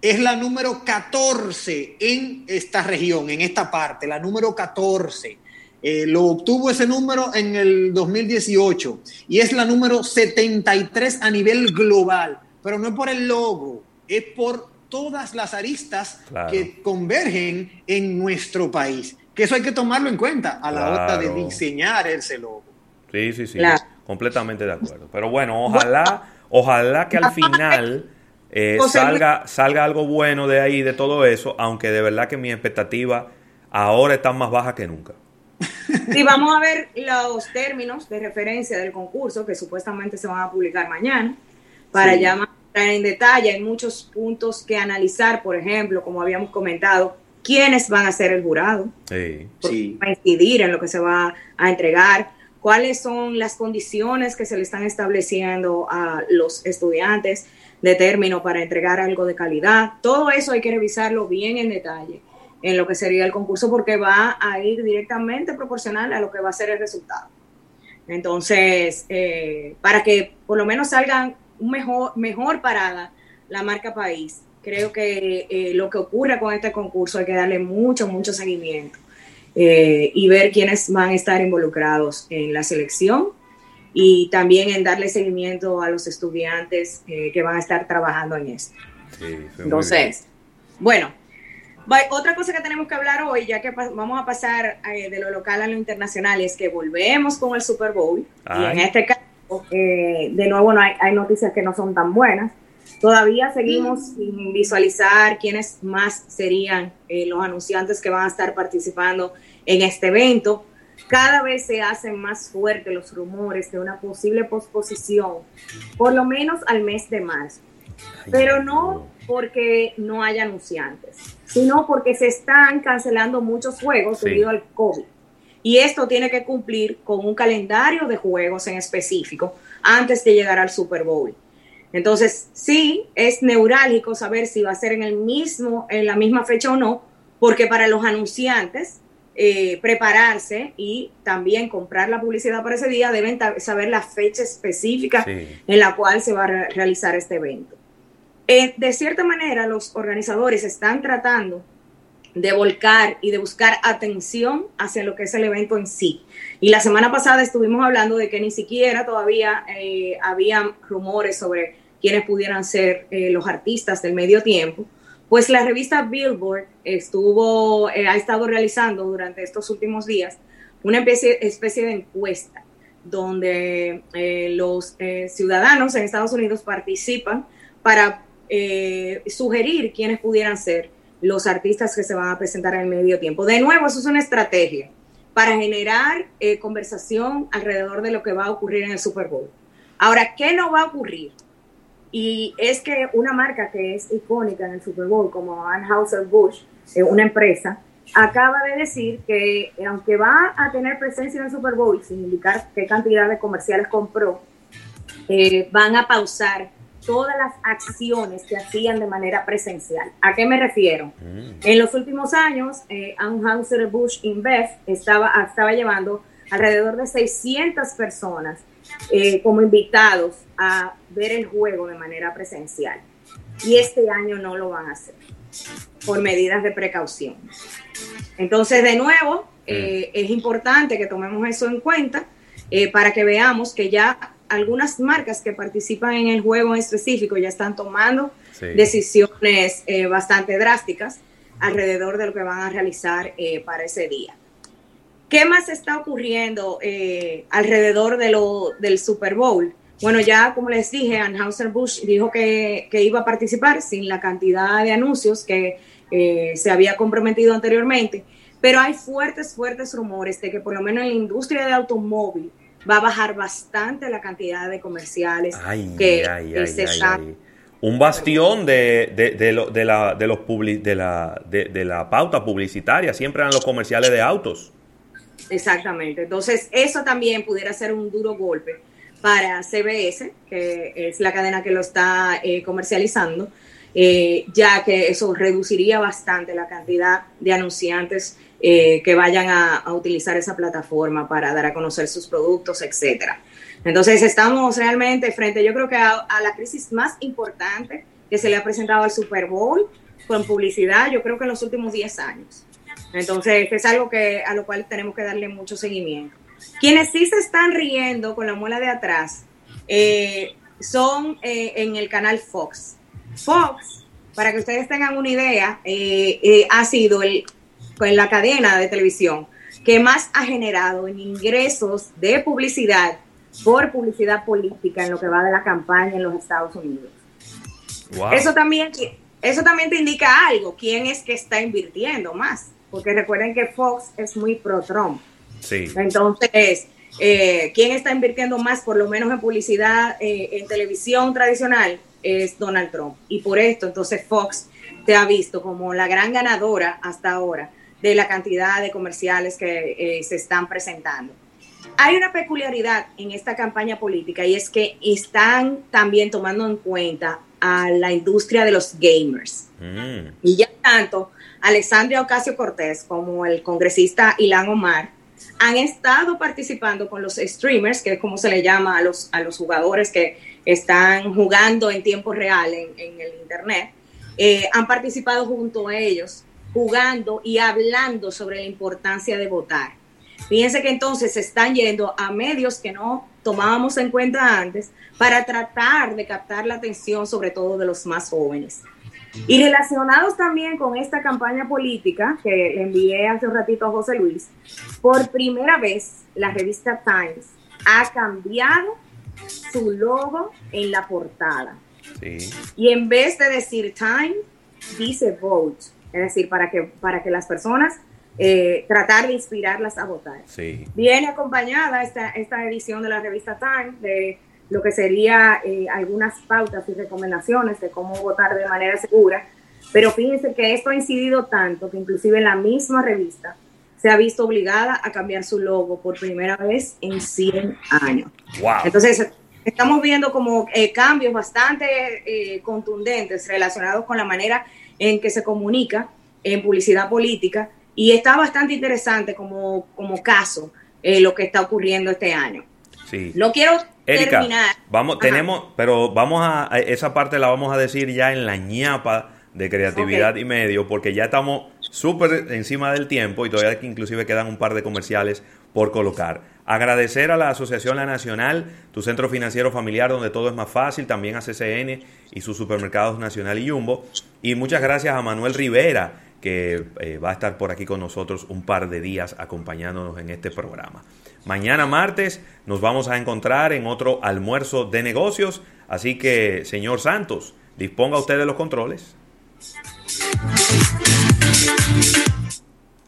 es la número 14 en esta región, en esta parte, la número 14. Eh, lo obtuvo ese número en el 2018 y es la número 73 a nivel global, pero no es por el logo, es por todas las aristas que convergen en nuestro país. Que eso hay que tomarlo en cuenta a la hora de diseñar ese logo. Sí, sí, sí, completamente de acuerdo. Pero bueno, ojalá, ojalá que al final eh, salga, salga algo bueno de ahí, de todo eso, aunque de verdad que mi expectativa ahora está más baja que nunca. Si vamos a ver los términos de referencia del concurso que supuestamente se van a publicar mañana, para ya más en detalle, hay muchos puntos que analizar, por ejemplo, como habíamos comentado, quiénes van a ser el jurado, sí. va a incidir en lo que se va a entregar, cuáles son las condiciones que se le están estableciendo a los estudiantes de término para entregar algo de calidad. Todo eso hay que revisarlo bien en detalle en lo que sería el concurso porque va a ir directamente proporcional a lo que va a ser el resultado. Entonces, eh, para que por lo menos salgan mejor, mejor parada la marca país, creo que eh, lo que ocurra con este concurso hay que darle mucho, mucho seguimiento eh, y ver quiénes van a estar involucrados en la selección y también en darle seguimiento a los estudiantes que van a estar trabajando en esto. Entonces, bueno, otra cosa que tenemos que hablar hoy, ya que vamos a pasar eh, de lo local a lo internacional, es que volvemos con el Super Bowl. Y en este caso, eh, de nuevo, no hay, noticias que no son tan buenas. Todavía seguimos mm. sin visualizar quiénes más serían eh, los anunciantes que van a estar participando en este evento. Cada vez se hacen más fuertes los rumores de una posible posposición, por lo menos al mes de marzo. Pero no porque no haya anunciantes, sino porque se están cancelando muchos juegos Sí. debido al COVID. Y esto tiene que cumplir con un calendario de juegos en específico antes de llegar al Super Bowl. Entonces, sí, es neurálgico saber si va a ser en el mismo, en la misma fecha o no, porque para los anunciantes eh, prepararse y también comprar la publicidad para ese día deben saber la fecha específica Sí. en la cual se va a re- realizar este evento. Eh, de cierta manera, los organizadores están tratando de volcar y de buscar atención hacia lo que es el evento en sí. Y la semana pasada estuvimos hablando de que ni siquiera todavía eh, había rumores sobre quiénes pudieran ser eh, los artistas del medio tiempo. Pues la revista Billboard estuvo, eh, ha estado realizando durante estos últimos días una especie, especie de encuesta donde los ciudadanos en Estados Unidos participan para eh, sugerir quiénes pudieran ser los artistas que se van a presentar en el medio tiempo. De nuevo, eso es una estrategia para generar eh, conversación alrededor de lo que va a ocurrir en el Super Bowl. Ahora, ¿qué no va a ocurrir? Y es que una marca que es icónica en el Super Bowl, como Anheuser-Busch, eh, una empresa, acaba de decir que aunque va a tener presencia en el Super Bowl, sin indicar qué cantidad de comerciales compró, van a pausar todas las acciones que hacían de manera presencial. ¿A qué me refiero? En los últimos años, eh, Anheuser-Busch InBev estaba, estaba llevando alrededor de 600 personas eh, como invitados a ver el juego de manera presencial. Y este año no lo van a hacer por medidas de precaución. Entonces, de nuevo, eh, es importante que tomemos eso en cuenta eh, para que veamos que ya algunas marcas que participan en el juego en específico ya están tomando Sí. decisiones eh, bastante drásticas alrededor de lo que van a realizar eh, para ese día. ¿Qué más está ocurriendo eh, alrededor de lo, del Super Bowl? Bueno, ya como les dije, Anheuser-Busch dijo que, que iba a participar sin la cantidad de anuncios que se había comprometido anteriormente, pero hay fuertes, fuertes rumores de que por lo menos en la industria del automóvil va a bajar bastante la cantidad de comerciales Ay, que ay, que ay, se. Un bastión de, de, de, lo- de la, de, los de, la, de, de la pauta publicitaria. Siempre eran los comerciales de autos. Exactamente. Entonces, eso también pudiera ser un duro golpe para CBS, que es la cadena que lo está eh, comercializando, eh, ya que eso reduciría bastante la cantidad de anunciantes eh, que vayan a, utilizar esa plataforma para dar a conocer sus productos, etcétera. Entonces, estamos realmente frente, yo creo que a, la crisis más importante que se le ha presentado al Super Bowl con publicidad, yo creo que en los últimos 10 años. Entonces, es algo que a lo cual tenemos que darle mucho seguimiento. Quienes sí se están riendo con la muela de atrás eh, son eh, en el canal Fox. Fox, para que ustedes tengan una idea, ha sido el, pues, la cadena de televisión que más ha generado en ingresos de publicidad por publicidad política en lo que va de la campaña en los Estados Unidos. Wow. Eso también, eso también te indica algo, quién es que está invirtiendo más, porque recuerden que Fox es muy pro Trump. Sí. Entonces, eh, ¿quién está invirtiendo más, por lo menos en publicidad eh, en televisión tradicional? Es Donald Trump. Y por esto, entonces Fox te ha visto como la gran ganadora hasta ahora de la cantidad de comerciales que eh, se están presentando. Hay una peculiaridad en esta campaña política y es que están también tomando en cuenta a la industria de los gamers. Mm. Y ya tanto Alexandria Ocasio Cortés como el congresista Ilan Omar han estado participando con los streamers, que es como se le llama a los, a los jugadores que están jugando en tiempo real en, en el Internet. Eh, han participado junto a ellos, jugando y hablando sobre la importancia de votar. Fíjense que entonces se están yendo a medios que no tomábamos en cuenta antes para tratar de captar la atención sobre todo de los más jóvenes. Y relacionados también con esta campaña política que le envié hace un ratito a José Luis, por primera vez la revista Times ha cambiado su logo en la portada. Sí. Y en vez de decir Time, dice Vote. Es decir, para que, para que las personas eh, tratar de inspirarlas a votar. Sí. Viene acompañada esta, esta edición de la revista Time de lo que sería eh, algunas pautas y recomendaciones de cómo votar de manera segura. Pero fíjense que esto ha incidido tanto que inclusive la misma revista se ha visto obligada a cambiar su logo por primera vez en 100 años. Entonces, estamos viendo como eh, cambios bastante eh, contundentes relacionados con la manera en que se comunica en publicidad política y está bastante interesante como, como caso eh, lo que está ocurriendo este año. Sí. No quiero terminar. Vamos, tenemos, pero vamos a, esa parte la vamos a decir ya en la ñapa de creatividad y medio, porque ya estamos súper encima del tiempo y todavía inclusive quedan un par de comerciales por colocar. Agradecer a la Asociación La Nacional, tu centro financiero familiar donde todo es más fácil, también a CCN y sus supermercados Nacional y Jumbo. Y muchas gracias a Manuel Rivera, que eh, va a estar por aquí con nosotros un par de días acompañándonos en este programa. Mañana martes nos vamos a encontrar en otro almuerzo de negocios, así que señor Santos, disponga usted de los controles.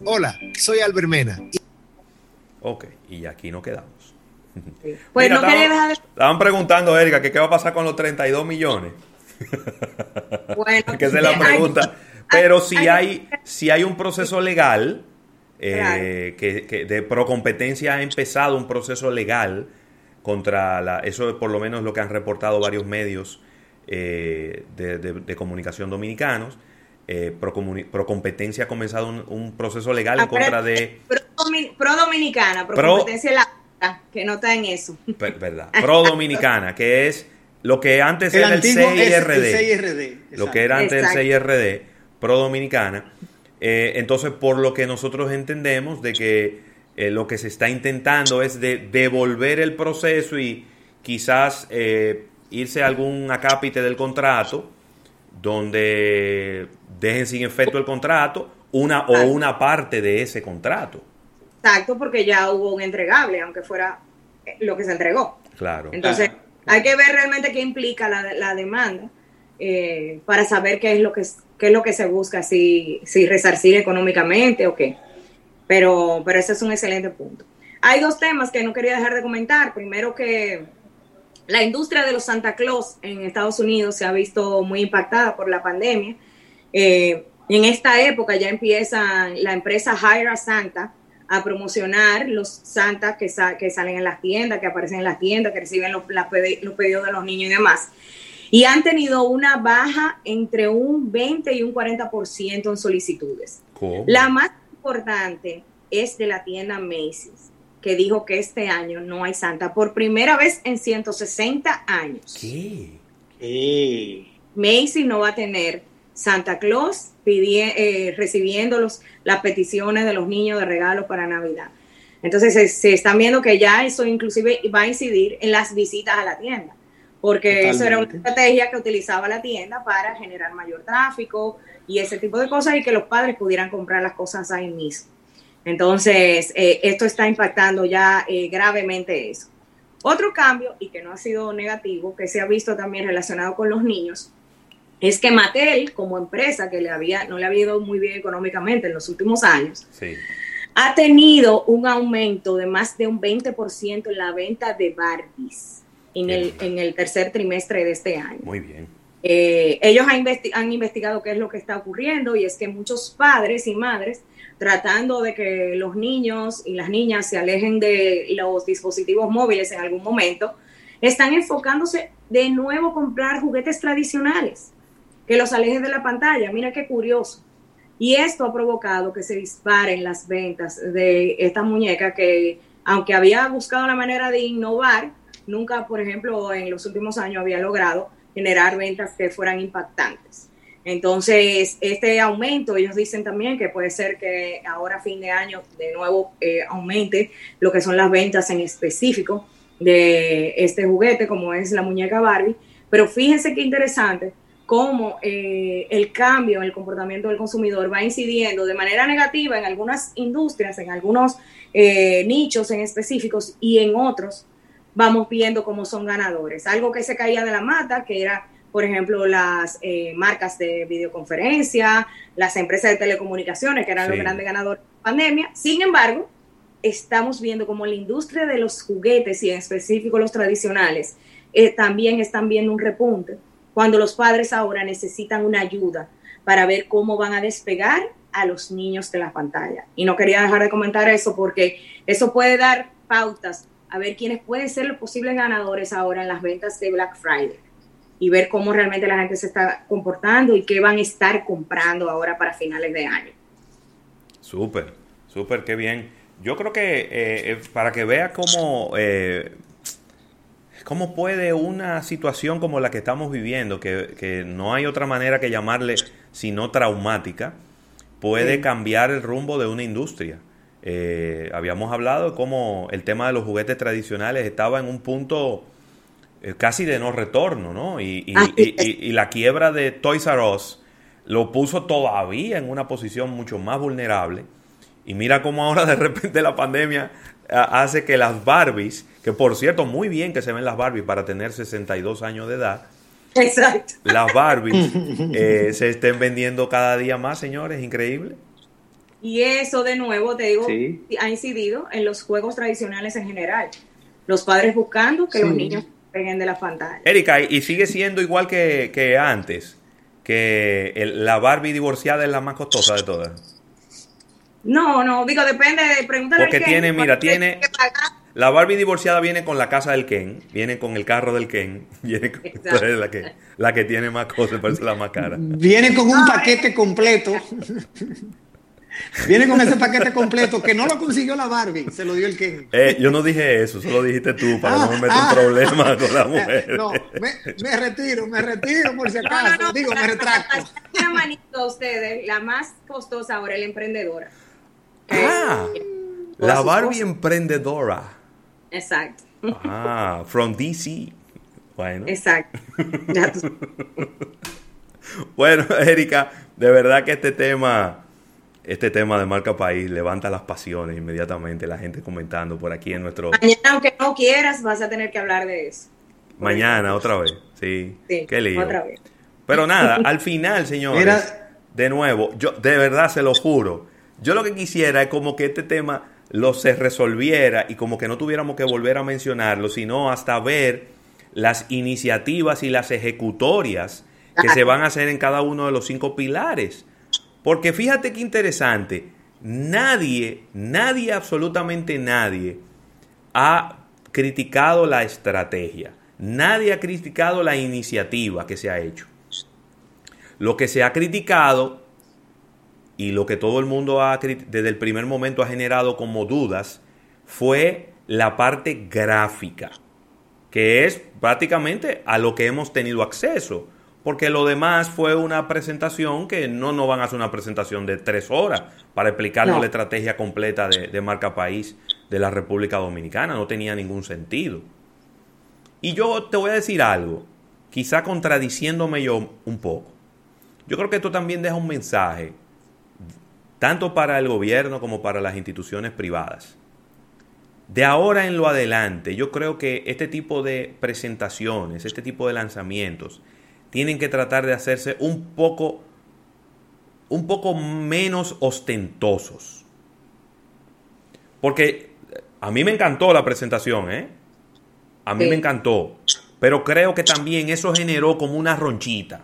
Hola, soy Albert Mena. Ok, y aquí nos quedamos. Pues estaban, preguntando, Erika, que qué va a pasar con los 32 millones. Bueno, que se la pregunta. Pero si hay, si hay un proceso legal, eh, que, que, de procompetencia ha empezado un proceso legal contra la, eso es por lo menos lo que han reportado varios medios eh, de, comunicación dominicanos. Eh, Procompetencia ha comenzado un, proceso legal en contra de... Pro, Dominicana, Procompetencia la que no está en eso. Verdad, Pro Dominicana, que es lo que antes era el CIRD. Lo que era antes el CIRD, Pro Dominicana. Eh, entonces, por lo que nosotros entendemos de que eh, lo que se está intentando es de devolver el proceso y quizás eh, irse a algún acápite del contrato donde dejen sin efecto el contrato una o una parte de ese contrato. Exacto, porque ya hubo un entregable, aunque fuera eh, lo que se entregó. Claro. Entonces, hay que ver realmente qué implica la, la demanda eh, para saber qué es lo que qué es lo que se busca, si, si resarcir económicamente o qué. Pero, pero ese es un excelente punto. Hay dos temas que no quería dejar de comentar. Primero que la industria de los Santa Claus en Estados Unidos se ha visto muy impactada por la pandemia. Eh, en esta época ya empieza la empresa Hire a Santa a promocionar los Santa que, que salen en las tiendas, que aparecen en las tiendas, que reciben los, los pedidos de los niños y demás. Y han tenido una baja entre un 20 y un 40% en solicitudes. La más importante es de la tienda Macy's que dijo que este año no hay Santa por primera vez en 160 años. ¿Qué? Macy no va a tener Santa Claus eh, recibiendo los, las peticiones de los niños de regalos para Navidad. Entonces se, están viendo que ya eso inclusive va a incidir en las visitas a la tienda, porque eso era una estrategia que utilizaba la tienda para generar mayor tráfico y ese tipo de cosas y que los padres pudieran comprar las cosas ahí mismo. Entonces, eh, esto está impactando ya eh, gravemente eso. Otro cambio, y que no ha sido negativo, que se ha visto también relacionado con los niños, es que Mattel, como empresa que le había, no le había ido muy bien económicamente en los últimos años, ha tenido un aumento de más de un 20% en la venta de Barbies en el, en el tercer trimestre de este año. Muy bien. Eh, ellos han, han investigado qué es lo que está ocurriendo y es que muchos padres y madres tratando de que los niños y las niñas se alejen de los dispositivos móviles en algún momento, están enfocándose de nuevo a comprar juguetes tradicionales, que los alejen de la pantalla. Mira qué curioso. Y esto ha provocado que se disparen las ventas de esta muñeca que, aunque había buscado la manera de innovar, nunca, por ejemplo, en los últimos años había logrado generar ventas que fueran impactantes. Entonces, este aumento, ellos dicen también que puede ser que ahora fin de año de nuevo eh, aumente lo que son las ventas en específico de este juguete, como es la muñeca Barbie. Pero fíjense qué interesante cómo eh, el cambio en el comportamiento del consumidor va incidiendo de manera negativa en algunas industrias, en algunos eh, nichos en específicos y en otros vamos viendo cómo son ganadores. Algo que se caía de la mata, que era por ejemplo, las eh, marcas de videoconferencia, las empresas de telecomunicaciones, que eran los grandes ganadores de la pandemia. Sin embargo, estamos viendo como la industria de los juguetes y en específico los tradicionales eh, también están viendo un repunte cuando los padres ahora necesitan una ayuda para ver cómo van a despegar a los niños de la pantalla. Y no quería dejar de comentar eso porque eso puede dar pautas a ver quiénes pueden ser los posibles ganadores ahora en las ventas de Black Friday y ver cómo realmente la gente se está comportando y qué van a estar comprando ahora para finales de año. Súper, súper, qué bien. Yo creo que eh, eh, para que vea cómo, eh, cómo puede una situación como la que estamos viviendo, que, que no hay otra manera que llamarle sino traumática, puede Sí. cambiar el rumbo de una industria. Eh, habíamos hablado de cómo el tema de los juguetes tradicionales estaba en un punto casi de no retorno, ¿no? Y, y- y- y- y la quiebra de Toys R Us lo puso todavía en una posición mucho más vulnerable. Y mira cómo ahora de repente la pandemia ah, hace que las Barbies, que por cierto, muy bien que se ven las Barbies para tener 62 años de edad, Exacto. las Barbies eh, se estén vendiendo cada día más, señores, increíble. Y eso, de nuevo, te digo, Sí. ha incidido en los juegos tradicionales en general. Los padres buscando que los niños peguen de la pantalla. Erika, y sigue siendo igual que, que antes, que el- la Barbie divorciada es la más costosa de todas. No, no, digo, depende de preguntarle Porque al Ken, tiene, mira, tiene-. La Barbie divorciada viene con la casa del Ken, viene con el carro del Ken, viene con- Exacto. es la que, la que tiene más cosas, por eso es la más cara. Viene con un paquete completo. Viene con ese paquete completo que no lo consiguió la Barbie, se lo dio el Ken. Eh, yo no dije eso, solo dijiste tú, para no me meter Ah, en problemas con la mujer. No, me, me retiro, me retiro por si acaso. Digo, me retracto. Una manito a ustedes, la más costosa ahora, la emprendedora. Ah, Por la Barbie cosas. emprendedora. Exacto, Ah, from DC. Bueno. exacto. Bueno, Erika, de verdad que este tema, este tema de marca país levanta las pasiones inmediatamente, la gente comentando por aquí en nuestro Mañana, aunque no quieras, vas a tener que hablar de eso. mañana otra vez. Sí, Sí, qué lío. otra vez. Pero nada, al final, señores, Mira. de nuevo, yo de verdad se lo juro. Yo lo que quisiera es como que este tema lo se resolviera y como que no tuviéramos que volver a mencionarlo, sino hasta ver las iniciativas y las ejecutorias que se van a hacer en cada uno de los cinco pilares. Porque fíjate qué interesante, nadie, nadie, absolutamente nadie, ha criticado la estrategia, nadie ha criticado la iniciativa que se ha hecho. Lo que se ha criticado y lo que todo el mundo ha desde el primer momento ha generado como dudas fue la parte gráfica, que es prácticamente a lo que hemos tenido acceso, porque lo demás fue una presentación que no nos van a hacer una presentación de tres horas para explicarnos No. la estrategia completa de, de marca país de la República Dominicana, no tenía ningún sentido. Y yo te voy a decir algo, quizá contradiciéndome yo un poco. Yo creo que esto también deja un mensaje, tanto para el gobierno como para las instituciones privadas. De ahora en lo adelante, yo creo que este tipo de presentaciones, este tipo de lanzamientos, tienen que tratar de hacerse un poco, un poco menos ostentosos. Porque a mí me encantó la presentación, ¿eh? A mí Sí. me encantó. Pero creo que también eso generó como una ronchita.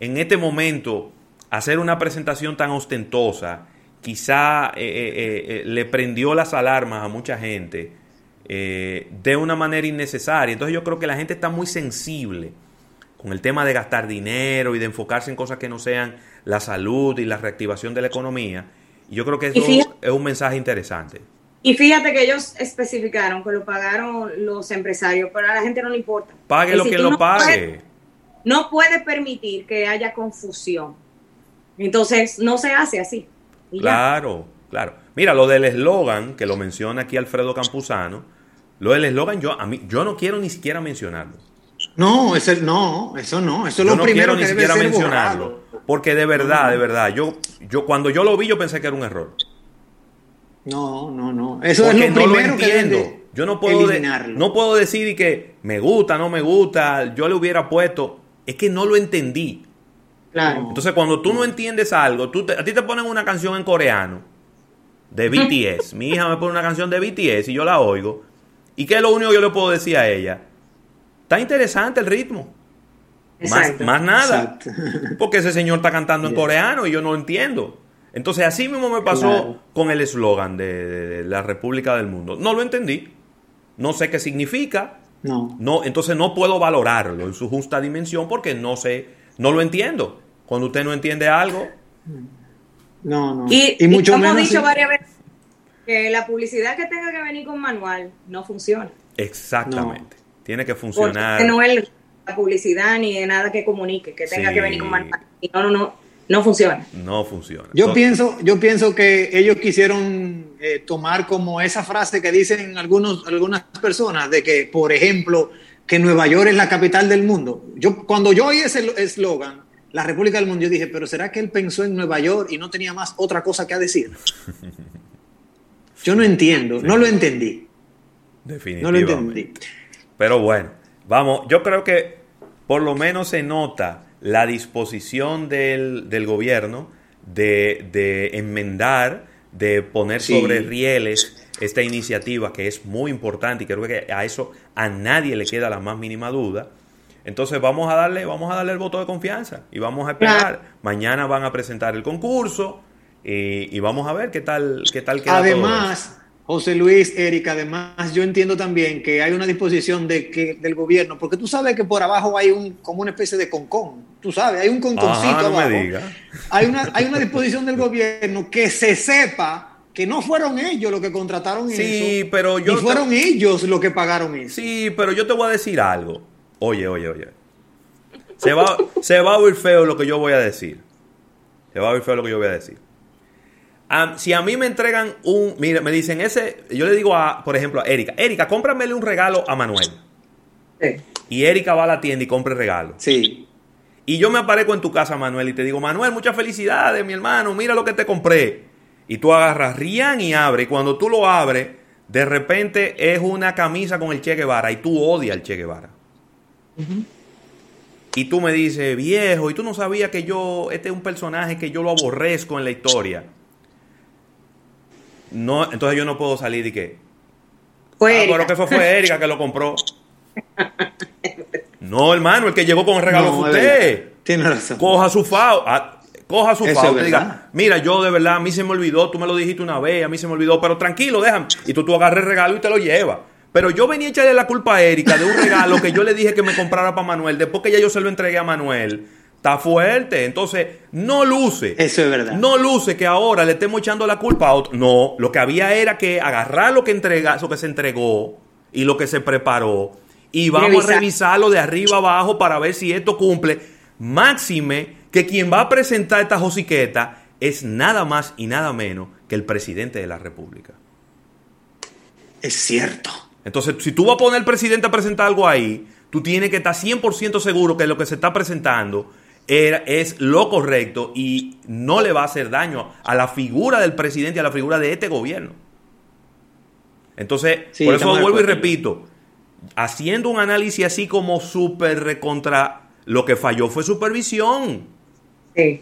En este momento, hacer una presentación tan ostentosa, quizá eh, eh, eh, eh, le prendió las alarmas a mucha gente eh, de una manera innecesaria. Entonces yo creo que la gente está muy sensible con el tema de gastar dinero y de enfocarse en cosas que no sean la salud y la reactivación de la economía. Y yo creo que eso fíjate- es un mensaje interesante. Y fíjate que ellos especificaron que lo pagaron los empresarios, pero a la gente no le importa. Pague lo que lo no pague. puedes- no puede permitir que haya confusión. Entonces, no se hace así. Claro, claro. Mira, lo del eslogan, que lo menciona aquí Alfredo Campuzano, lo del eslogan yo, a mí, yo no quiero ni siquiera mencionarlo. No, eso no, eso no, eso es yo lo no primero quiero ni que debe siquiera ser mencionarlo. borrado. Porque de verdad, de verdad, yo, yo cuando yo lo vi, yo pensé que era un error. No, no, no. Eso Porque es lo no lo primero que deben entiendo. de Yo no puedo, de- no puedo decir que me gusta, no me gusta, yo le hubiera puesto. Es que no lo entendí. Claro. Entonces, cuando tú no entiendes algo, tú te- a ti te ponen una canción en coreano de BTS. Mi hija me pone una canción de BTS y yo la oigo. ¿Y qué es lo único que yo le puedo decir a ella? Está interesante el ritmo. Más, Exacto. más nada. Porque ese señor está cantando en coreano y yo no lo entiendo. Entonces, así mismo me pasó Claro. con el eslogan de, de- de la República del Mundo. No lo entendí. No sé qué significa. No. No, entonces no puedo valorarlo en su justa dimensión porque no sé, no lo entiendo. Cuando usted no entiende algo, No, no. Y, Y, y mucho como menos. dicho varias veces que la publicidad que tenga que venir con manual no funciona. exactamente. Tiene que Porque funcionar. no es la publicidad ni de nada que comunique, que tenga Sí. que venir con manual. Y no, no, no, no funciona. No funciona. Yo pienso, yo pienso que ellos quisieron eh, tomar como esa frase que dicen algunos, algunas personas de que, por ejemplo, que Nueva York es la capital del mundo. Yo cuando yo oí ese eslogan, la República del Mundo, yo dije, pero será que él pensó en Nueva York y no tenía más otra cosa que decir. Yo no entiendo, no lo entendí, no lo Definitivamente. entendí. Pero bueno, vamos, yo creo que por lo menos se nota la disposición del, del gobierno de, de enmendar, de poner Sí. sobre rieles esta iniciativa que es muy importante y creo que a eso a nadie le queda la más mínima duda. Entonces vamos a darle, vamos a darle el voto de confianza y vamos a esperar. Mañana van a presentar el concurso y, y vamos a ver qué tal, qué tal queda todo. Además, José Luis, Erika, además yo entiendo también que hay una disposición de que, del gobierno, porque tú sabes que por abajo hay un como una especie de concón, tú sabes, hay un conconcito Ajá, no me abajo. diga. Hay una, hay una disposición del gobierno que se sepa que no fueron ellos los que contrataron Sí, eso, pero yo y fueron ellos los que pagaron eso. Sí, pero yo te voy a decir algo. Oye, oye, oye. Se va, se va a oír feo lo que yo voy a decir. Se va a oír feo lo que yo voy a decir. Si a mí me entregan un... Mira, me dicen ese... Yo le digo, a, por ejemplo, a Erika. Erika, cómpramele un regalo a Manuel. Y Erika va a la tienda y compra el regalo. Sí. Y yo me aparezco en tu casa, Manuel, y te digo, Manuel, muchas felicidades, mi hermano, mira lo que te compré. Y tú agarras Rian y abres, y cuando tú lo abres, de repente es una camisa con el Che Guevara, y tú odias al Che Guevara. Y tú me dices, viejo, y tú no sabías que yo, este es un personaje que yo lo aborrezco en la historia. No, entonces yo no puedo salir y que. Fue ah, Erika. pero que fue, fue Erika que lo compró. No, hermano, el que llegó con el regalo No, fue usted. Tiene razón. Coja su FAO. ah, coja su Eso FAO. diga, mira, yo de verdad, a mí se me olvidó, tú me lo dijiste una vez, a mí se me olvidó, pero tranquilo, déjame. Y tú, tú agarras el regalo y te lo llevas. Pero yo venía a echarle la culpa a Erika de un regalo que yo le dije que me comprara para Manuel. Después que ya yo se lo entregué a Manuel. Está fuerte. Entonces, no luce. Eso es verdad. No luce que ahora le estemos echando la culpa a otro. No, lo que había era que agarrar lo que entrega, eso que se entregó y lo que se preparó. Y vamos Revisar. a revisarlo de arriba abajo para ver si esto cumple. Máxime que quien va a presentar esta josiqueta es nada más y nada menos que el presidente de la República. Es cierto. Entonces, si tú vas a poner al presidente a presentar algo ahí, tú tienes que estar 100% seguro que lo que se está presentando era- es lo correcto y no le va a hacer daño a la figura del presidente y a la figura de este gobierno. Entonces, Sí, por eso vuelvo y repito, haciendo un análisis así como súper recontra, lo que falló fue supervisión.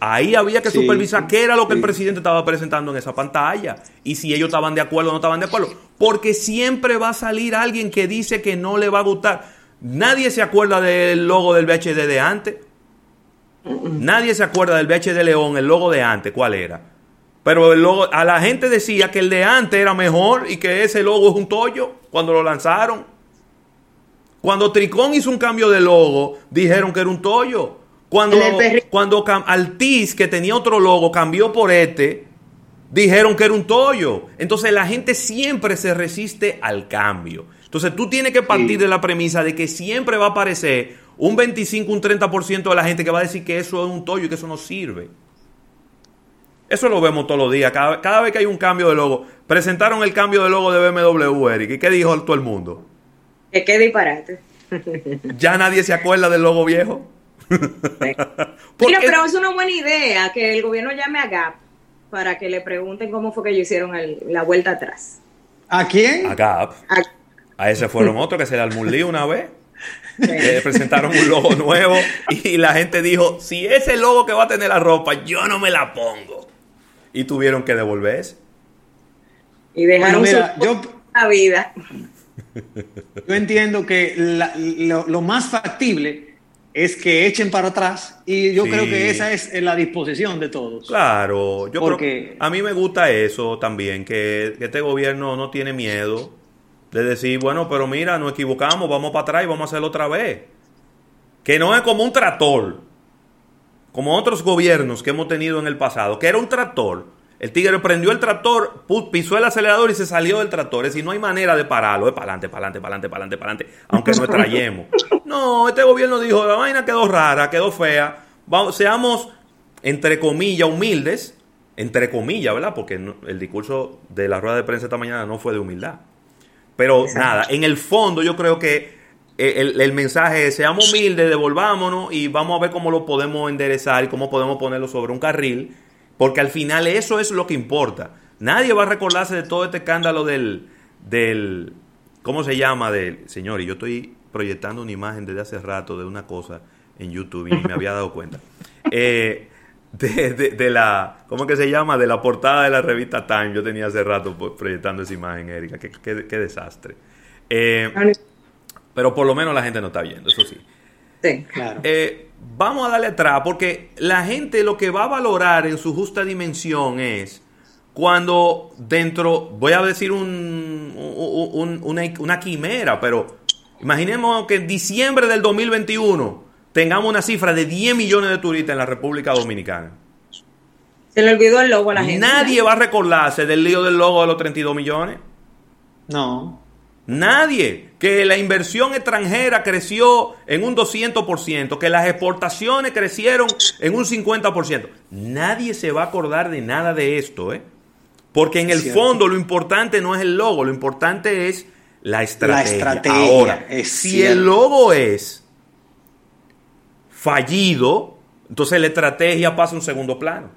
Ahí había que Sí, supervisar qué era lo que el presidente estaba presentando en esa pantalla y si ellos estaban de acuerdo o no estaban de acuerdo. Porque siempre va a salir alguien que dice que no le va a gustar. Nadie se acuerda del logo del VHD de antes. Nadie se acuerda del VHD León, el logo de antes, ¿cuál era? Pero el logo, a la gente decía que el de antes era mejor y que ese logo es un tollo cuando lo lanzaron. Cuando Tricón hizo un cambio de logo, dijeron que era un tollo. Cuando, cuando Altiz, que tenía otro logo, cambió por este, dijeron que era un tollo. Entonces la gente siempre se resiste al cambio. Entonces tú tienes que partir de la premisa de que siempre va a aparecer un 25, un 30% de la gente que va a decir que eso es un tollo y que eso no sirve. Eso lo vemos todos los días. Cada, cada vez que hay un cambio de logo. Presentaron el cambio de logo de BMW, Eric. ¿Y qué dijo todo el mundo? Que qué disparate. ¿Ya nadie se acuerda del logo viejo? Mira, pero es una buena idea que el gobierno llame a GAP para que le pregunten cómo fue que ellos hicieron el- la vuelta atrás. ¿A quién? A Gap. A ese fueron otros que se le lío una vez. Eh, presentaron un logo nuevo y la gente dijo, si ese logo que va a tener la ropa, yo no me la pongo. Y tuvieron que devolverse. Y dejaron Bueno, mira, yo- la vida. Yo entiendo que la- lo, lo más factible es que echen para atrás y yo Sí. creo que esa es la disposición de todos. Claro, yo Porque- creo a mí me gusta eso también, que, que este gobierno no tiene miedo de decir, bueno, pero mira, nos equivocamos, vamos para atrás y vamos a hacerlo otra vez. Que no es como un tractor, como otros gobiernos que hemos tenido en el pasado, que era un tractor. El tigre prendió el tractor, pisó el acelerador y se salió del tractor. Es decir, no hay manera de pararlo. Es para adelante, para adelante, para adelante, para adelante, para adelante. Aunque nos trayemos. No, este gobierno dijo, la vaina quedó rara, quedó fea. Vamos, seamos, entre comillas, humildes. Entre comillas, ¿verdad? Porque no- el discurso de la rueda de prensa esta mañana no fue de humildad. Pero nada, en el fondo yo creo que eh, el, el mensaje es, seamos humildes, devolvámonos y vamos a ver cómo lo podemos enderezar y cómo podemos ponerlo sobre un carril, porque al final eso es lo que importa. Nadie va a recordarse de todo este escándalo del, del ¿cómo se llama? Del, señor, y yo estoy proyectando una imagen desde hace rato de una cosa en YouTube y me había dado cuenta. Eh, de, de- de la, ¿cómo que se llama? De la portada de la revista Time. Yo tenía hace rato pues, proyectando esa imagen, Erika. Qué, qué- qué desastre. Eh, pero por lo menos la gente no está viendo, eso sí. Claro. Eh, vamos a darle atrás porque la gente lo que va a valorar en su justa dimensión es cuando dentro, voy a decir un, un- un- una, una quimera, pero imaginemos que en diciembre del 2021 tengamos una cifra de 10 millones de turistas en la República Dominicana. Se le olvidó el logo a la gente. Nadie va a recordarse del lío del logo de los 32 millones. No. Nadie. Que la inversión extranjera creció en un 200%, que las exportaciones crecieron en un 50%. Nadie se va a acordar de nada de esto, ¿eh? Porque en el Cierto. fondo lo importante no es el logo, lo importante es la estrategia. estrategia, Ahora, es si cierto. el logo es fallido, entonces la estrategia pasa a un segundo plano.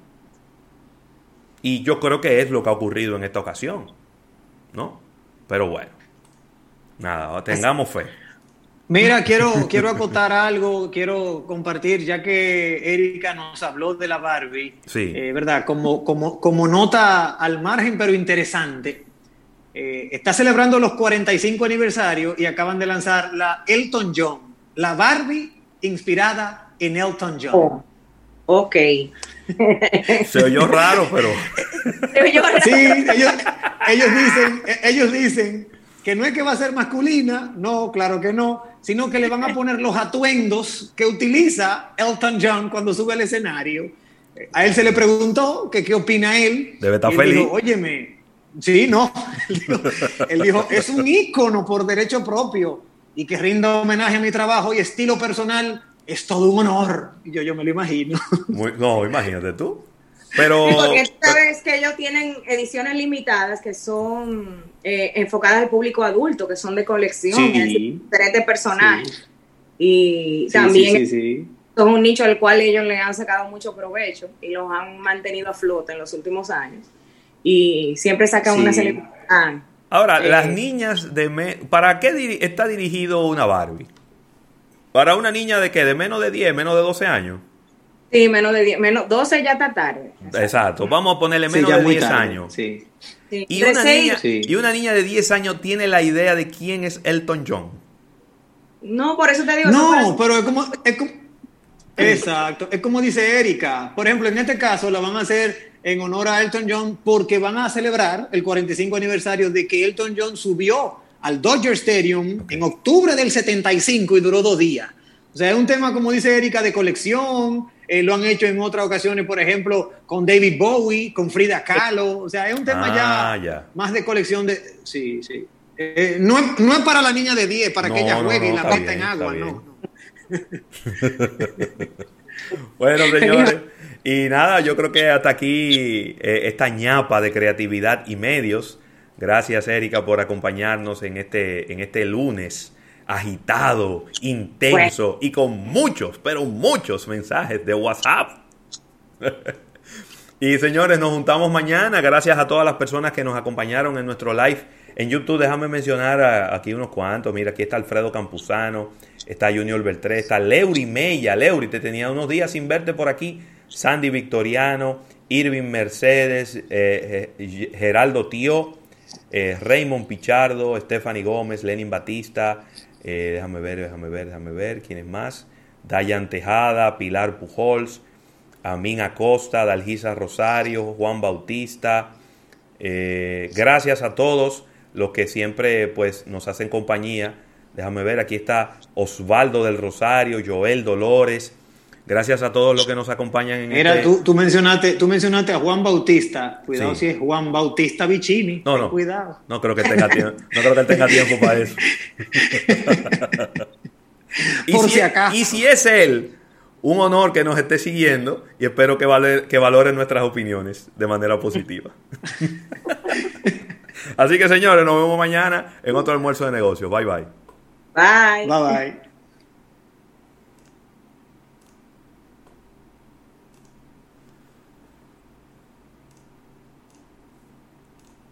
Y yo creo que es lo que ha ocurrido en esta ocasión, ¿no? Pero bueno, nada, tengamos fe. Mira, quiero, quiero acotar algo, quiero compartir, ya que Erika nos habló de la Barbie, Sí. eh, ¿verdad? Como, como, como nota al margen, pero interesante. eh, está celebrando los 45 aniversarios y acaban de lanzar la Elton John, la Barbie inspirada en Elton John. Oh, ok. Se oyó raro, pero Sí, ellos, ellos dicen, eh, ellos dicen que no es que va a ser masculina, no, claro que no, sino que le van a poner los atuendos que utiliza Elton John cuando sube al escenario. A él se le preguntó que qué opina él. Debe estar y él feliz. dijo, Óyeme, sí, no. Él dijo, él dijo, es un ícono por derecho propio y que rinda homenaje a mi trabajo y estilo personal es todo un honor. Y yo, yo me lo imagino. muy- no, imagínate tú. Pero Porque tú sabes que ellos tienen ediciones limitadas que son eh, enfocadas al público adulto, que son de colección, Sí. es diferentes personajes. Y Sí, también sí, sí, sí. son un nicho al cual ellos le han sacado mucho provecho y los han mantenido a flote en los últimos años. Y siempre sacan Sí. una celebridad. Ahora, Eh, las niñas de... me- ¿Para qué diri- está dirigido una Barbie? ¿Para una niña de qué? ¿De menos de 10, menos de 12 años? Sí, menos de 10, menos 12 ya está tarde. Exacto, vamos a ponerle menos de muy 10 tarde, años. Sí. Sí. Y una, niña, Sí. y una niña de 10 años tiene la idea de quién es Elton John. No, por eso te digo. No, eso pero es como, es como- Exacto, es como dice Erika. Por ejemplo, en este caso la van a hacer en honor a Elton John porque van a celebrar el 45 aniversario de que Elton John subió al Dodger Stadium en octubre del 75 y duró dos días. O sea, es un tema, como dice Erika, de colección. eh, lo han hecho en otras ocasiones, por ejemplo, con David Bowie, con Frida Kahlo. O sea, es un tema Ah, ya, ya. más de colección de... Sí, sí. Eh, no, es, no es para la niña de 10, para que ella juegue no, y la meta en agua, no. Bueno, señores, y nada, yo creo que hasta aquí eh, esta ñapa de creatividad y medios. Gracias, Erika, por acompañarnos en este, en este lunes agitado, intenso y con muchos, pero muchos mensajes de WhatsApp. y señores, nos juntamos mañana. Gracias a todas las personas que nos acompañaron en nuestro live en YouTube. Déjame mencionar a- aquí unos cuantos. Mira, aquí está Alfredo Campuzano, está Junior Beltré, está Leury Mella. Leury, te tenía unos días sin verte por aquí. Sandy Victoriano, Irving Mercedes, eh, eh, Geraldo Tío, eh, Raymond Pichardo, Stephanie Gómez, Lenin Batista. eh, déjame ver, déjame ver, déjame ver. ¿Quién es más? Dayan Tejada, Pilar Pujols, Amin Acosta, Dalgisa Rosario, Juan Bautista. Gracias a todos los que siempre pues, nos hacen compañía. Déjame ver, aquí está Osvaldo del Rosario, Joel Dolores. Gracias a todos los que nos acompañan en Mira, este... tú, tú, mencionaste, tú mencionaste a Juan Bautista. Cuidado Sí. si es Juan Bautista Vicini. No, no. Cuidado. No creo que tenga tiempo, no creo que él tenga tiempo para eso. y, Por si, si acaso. y si es él, un honor que nos esté siguiendo y espero que, vale, que valore nuestras opiniones de manera positiva. Así que señores, nos vemos mañana en otro almuerzo de negocios. Bye bye. Bye. Bye bye.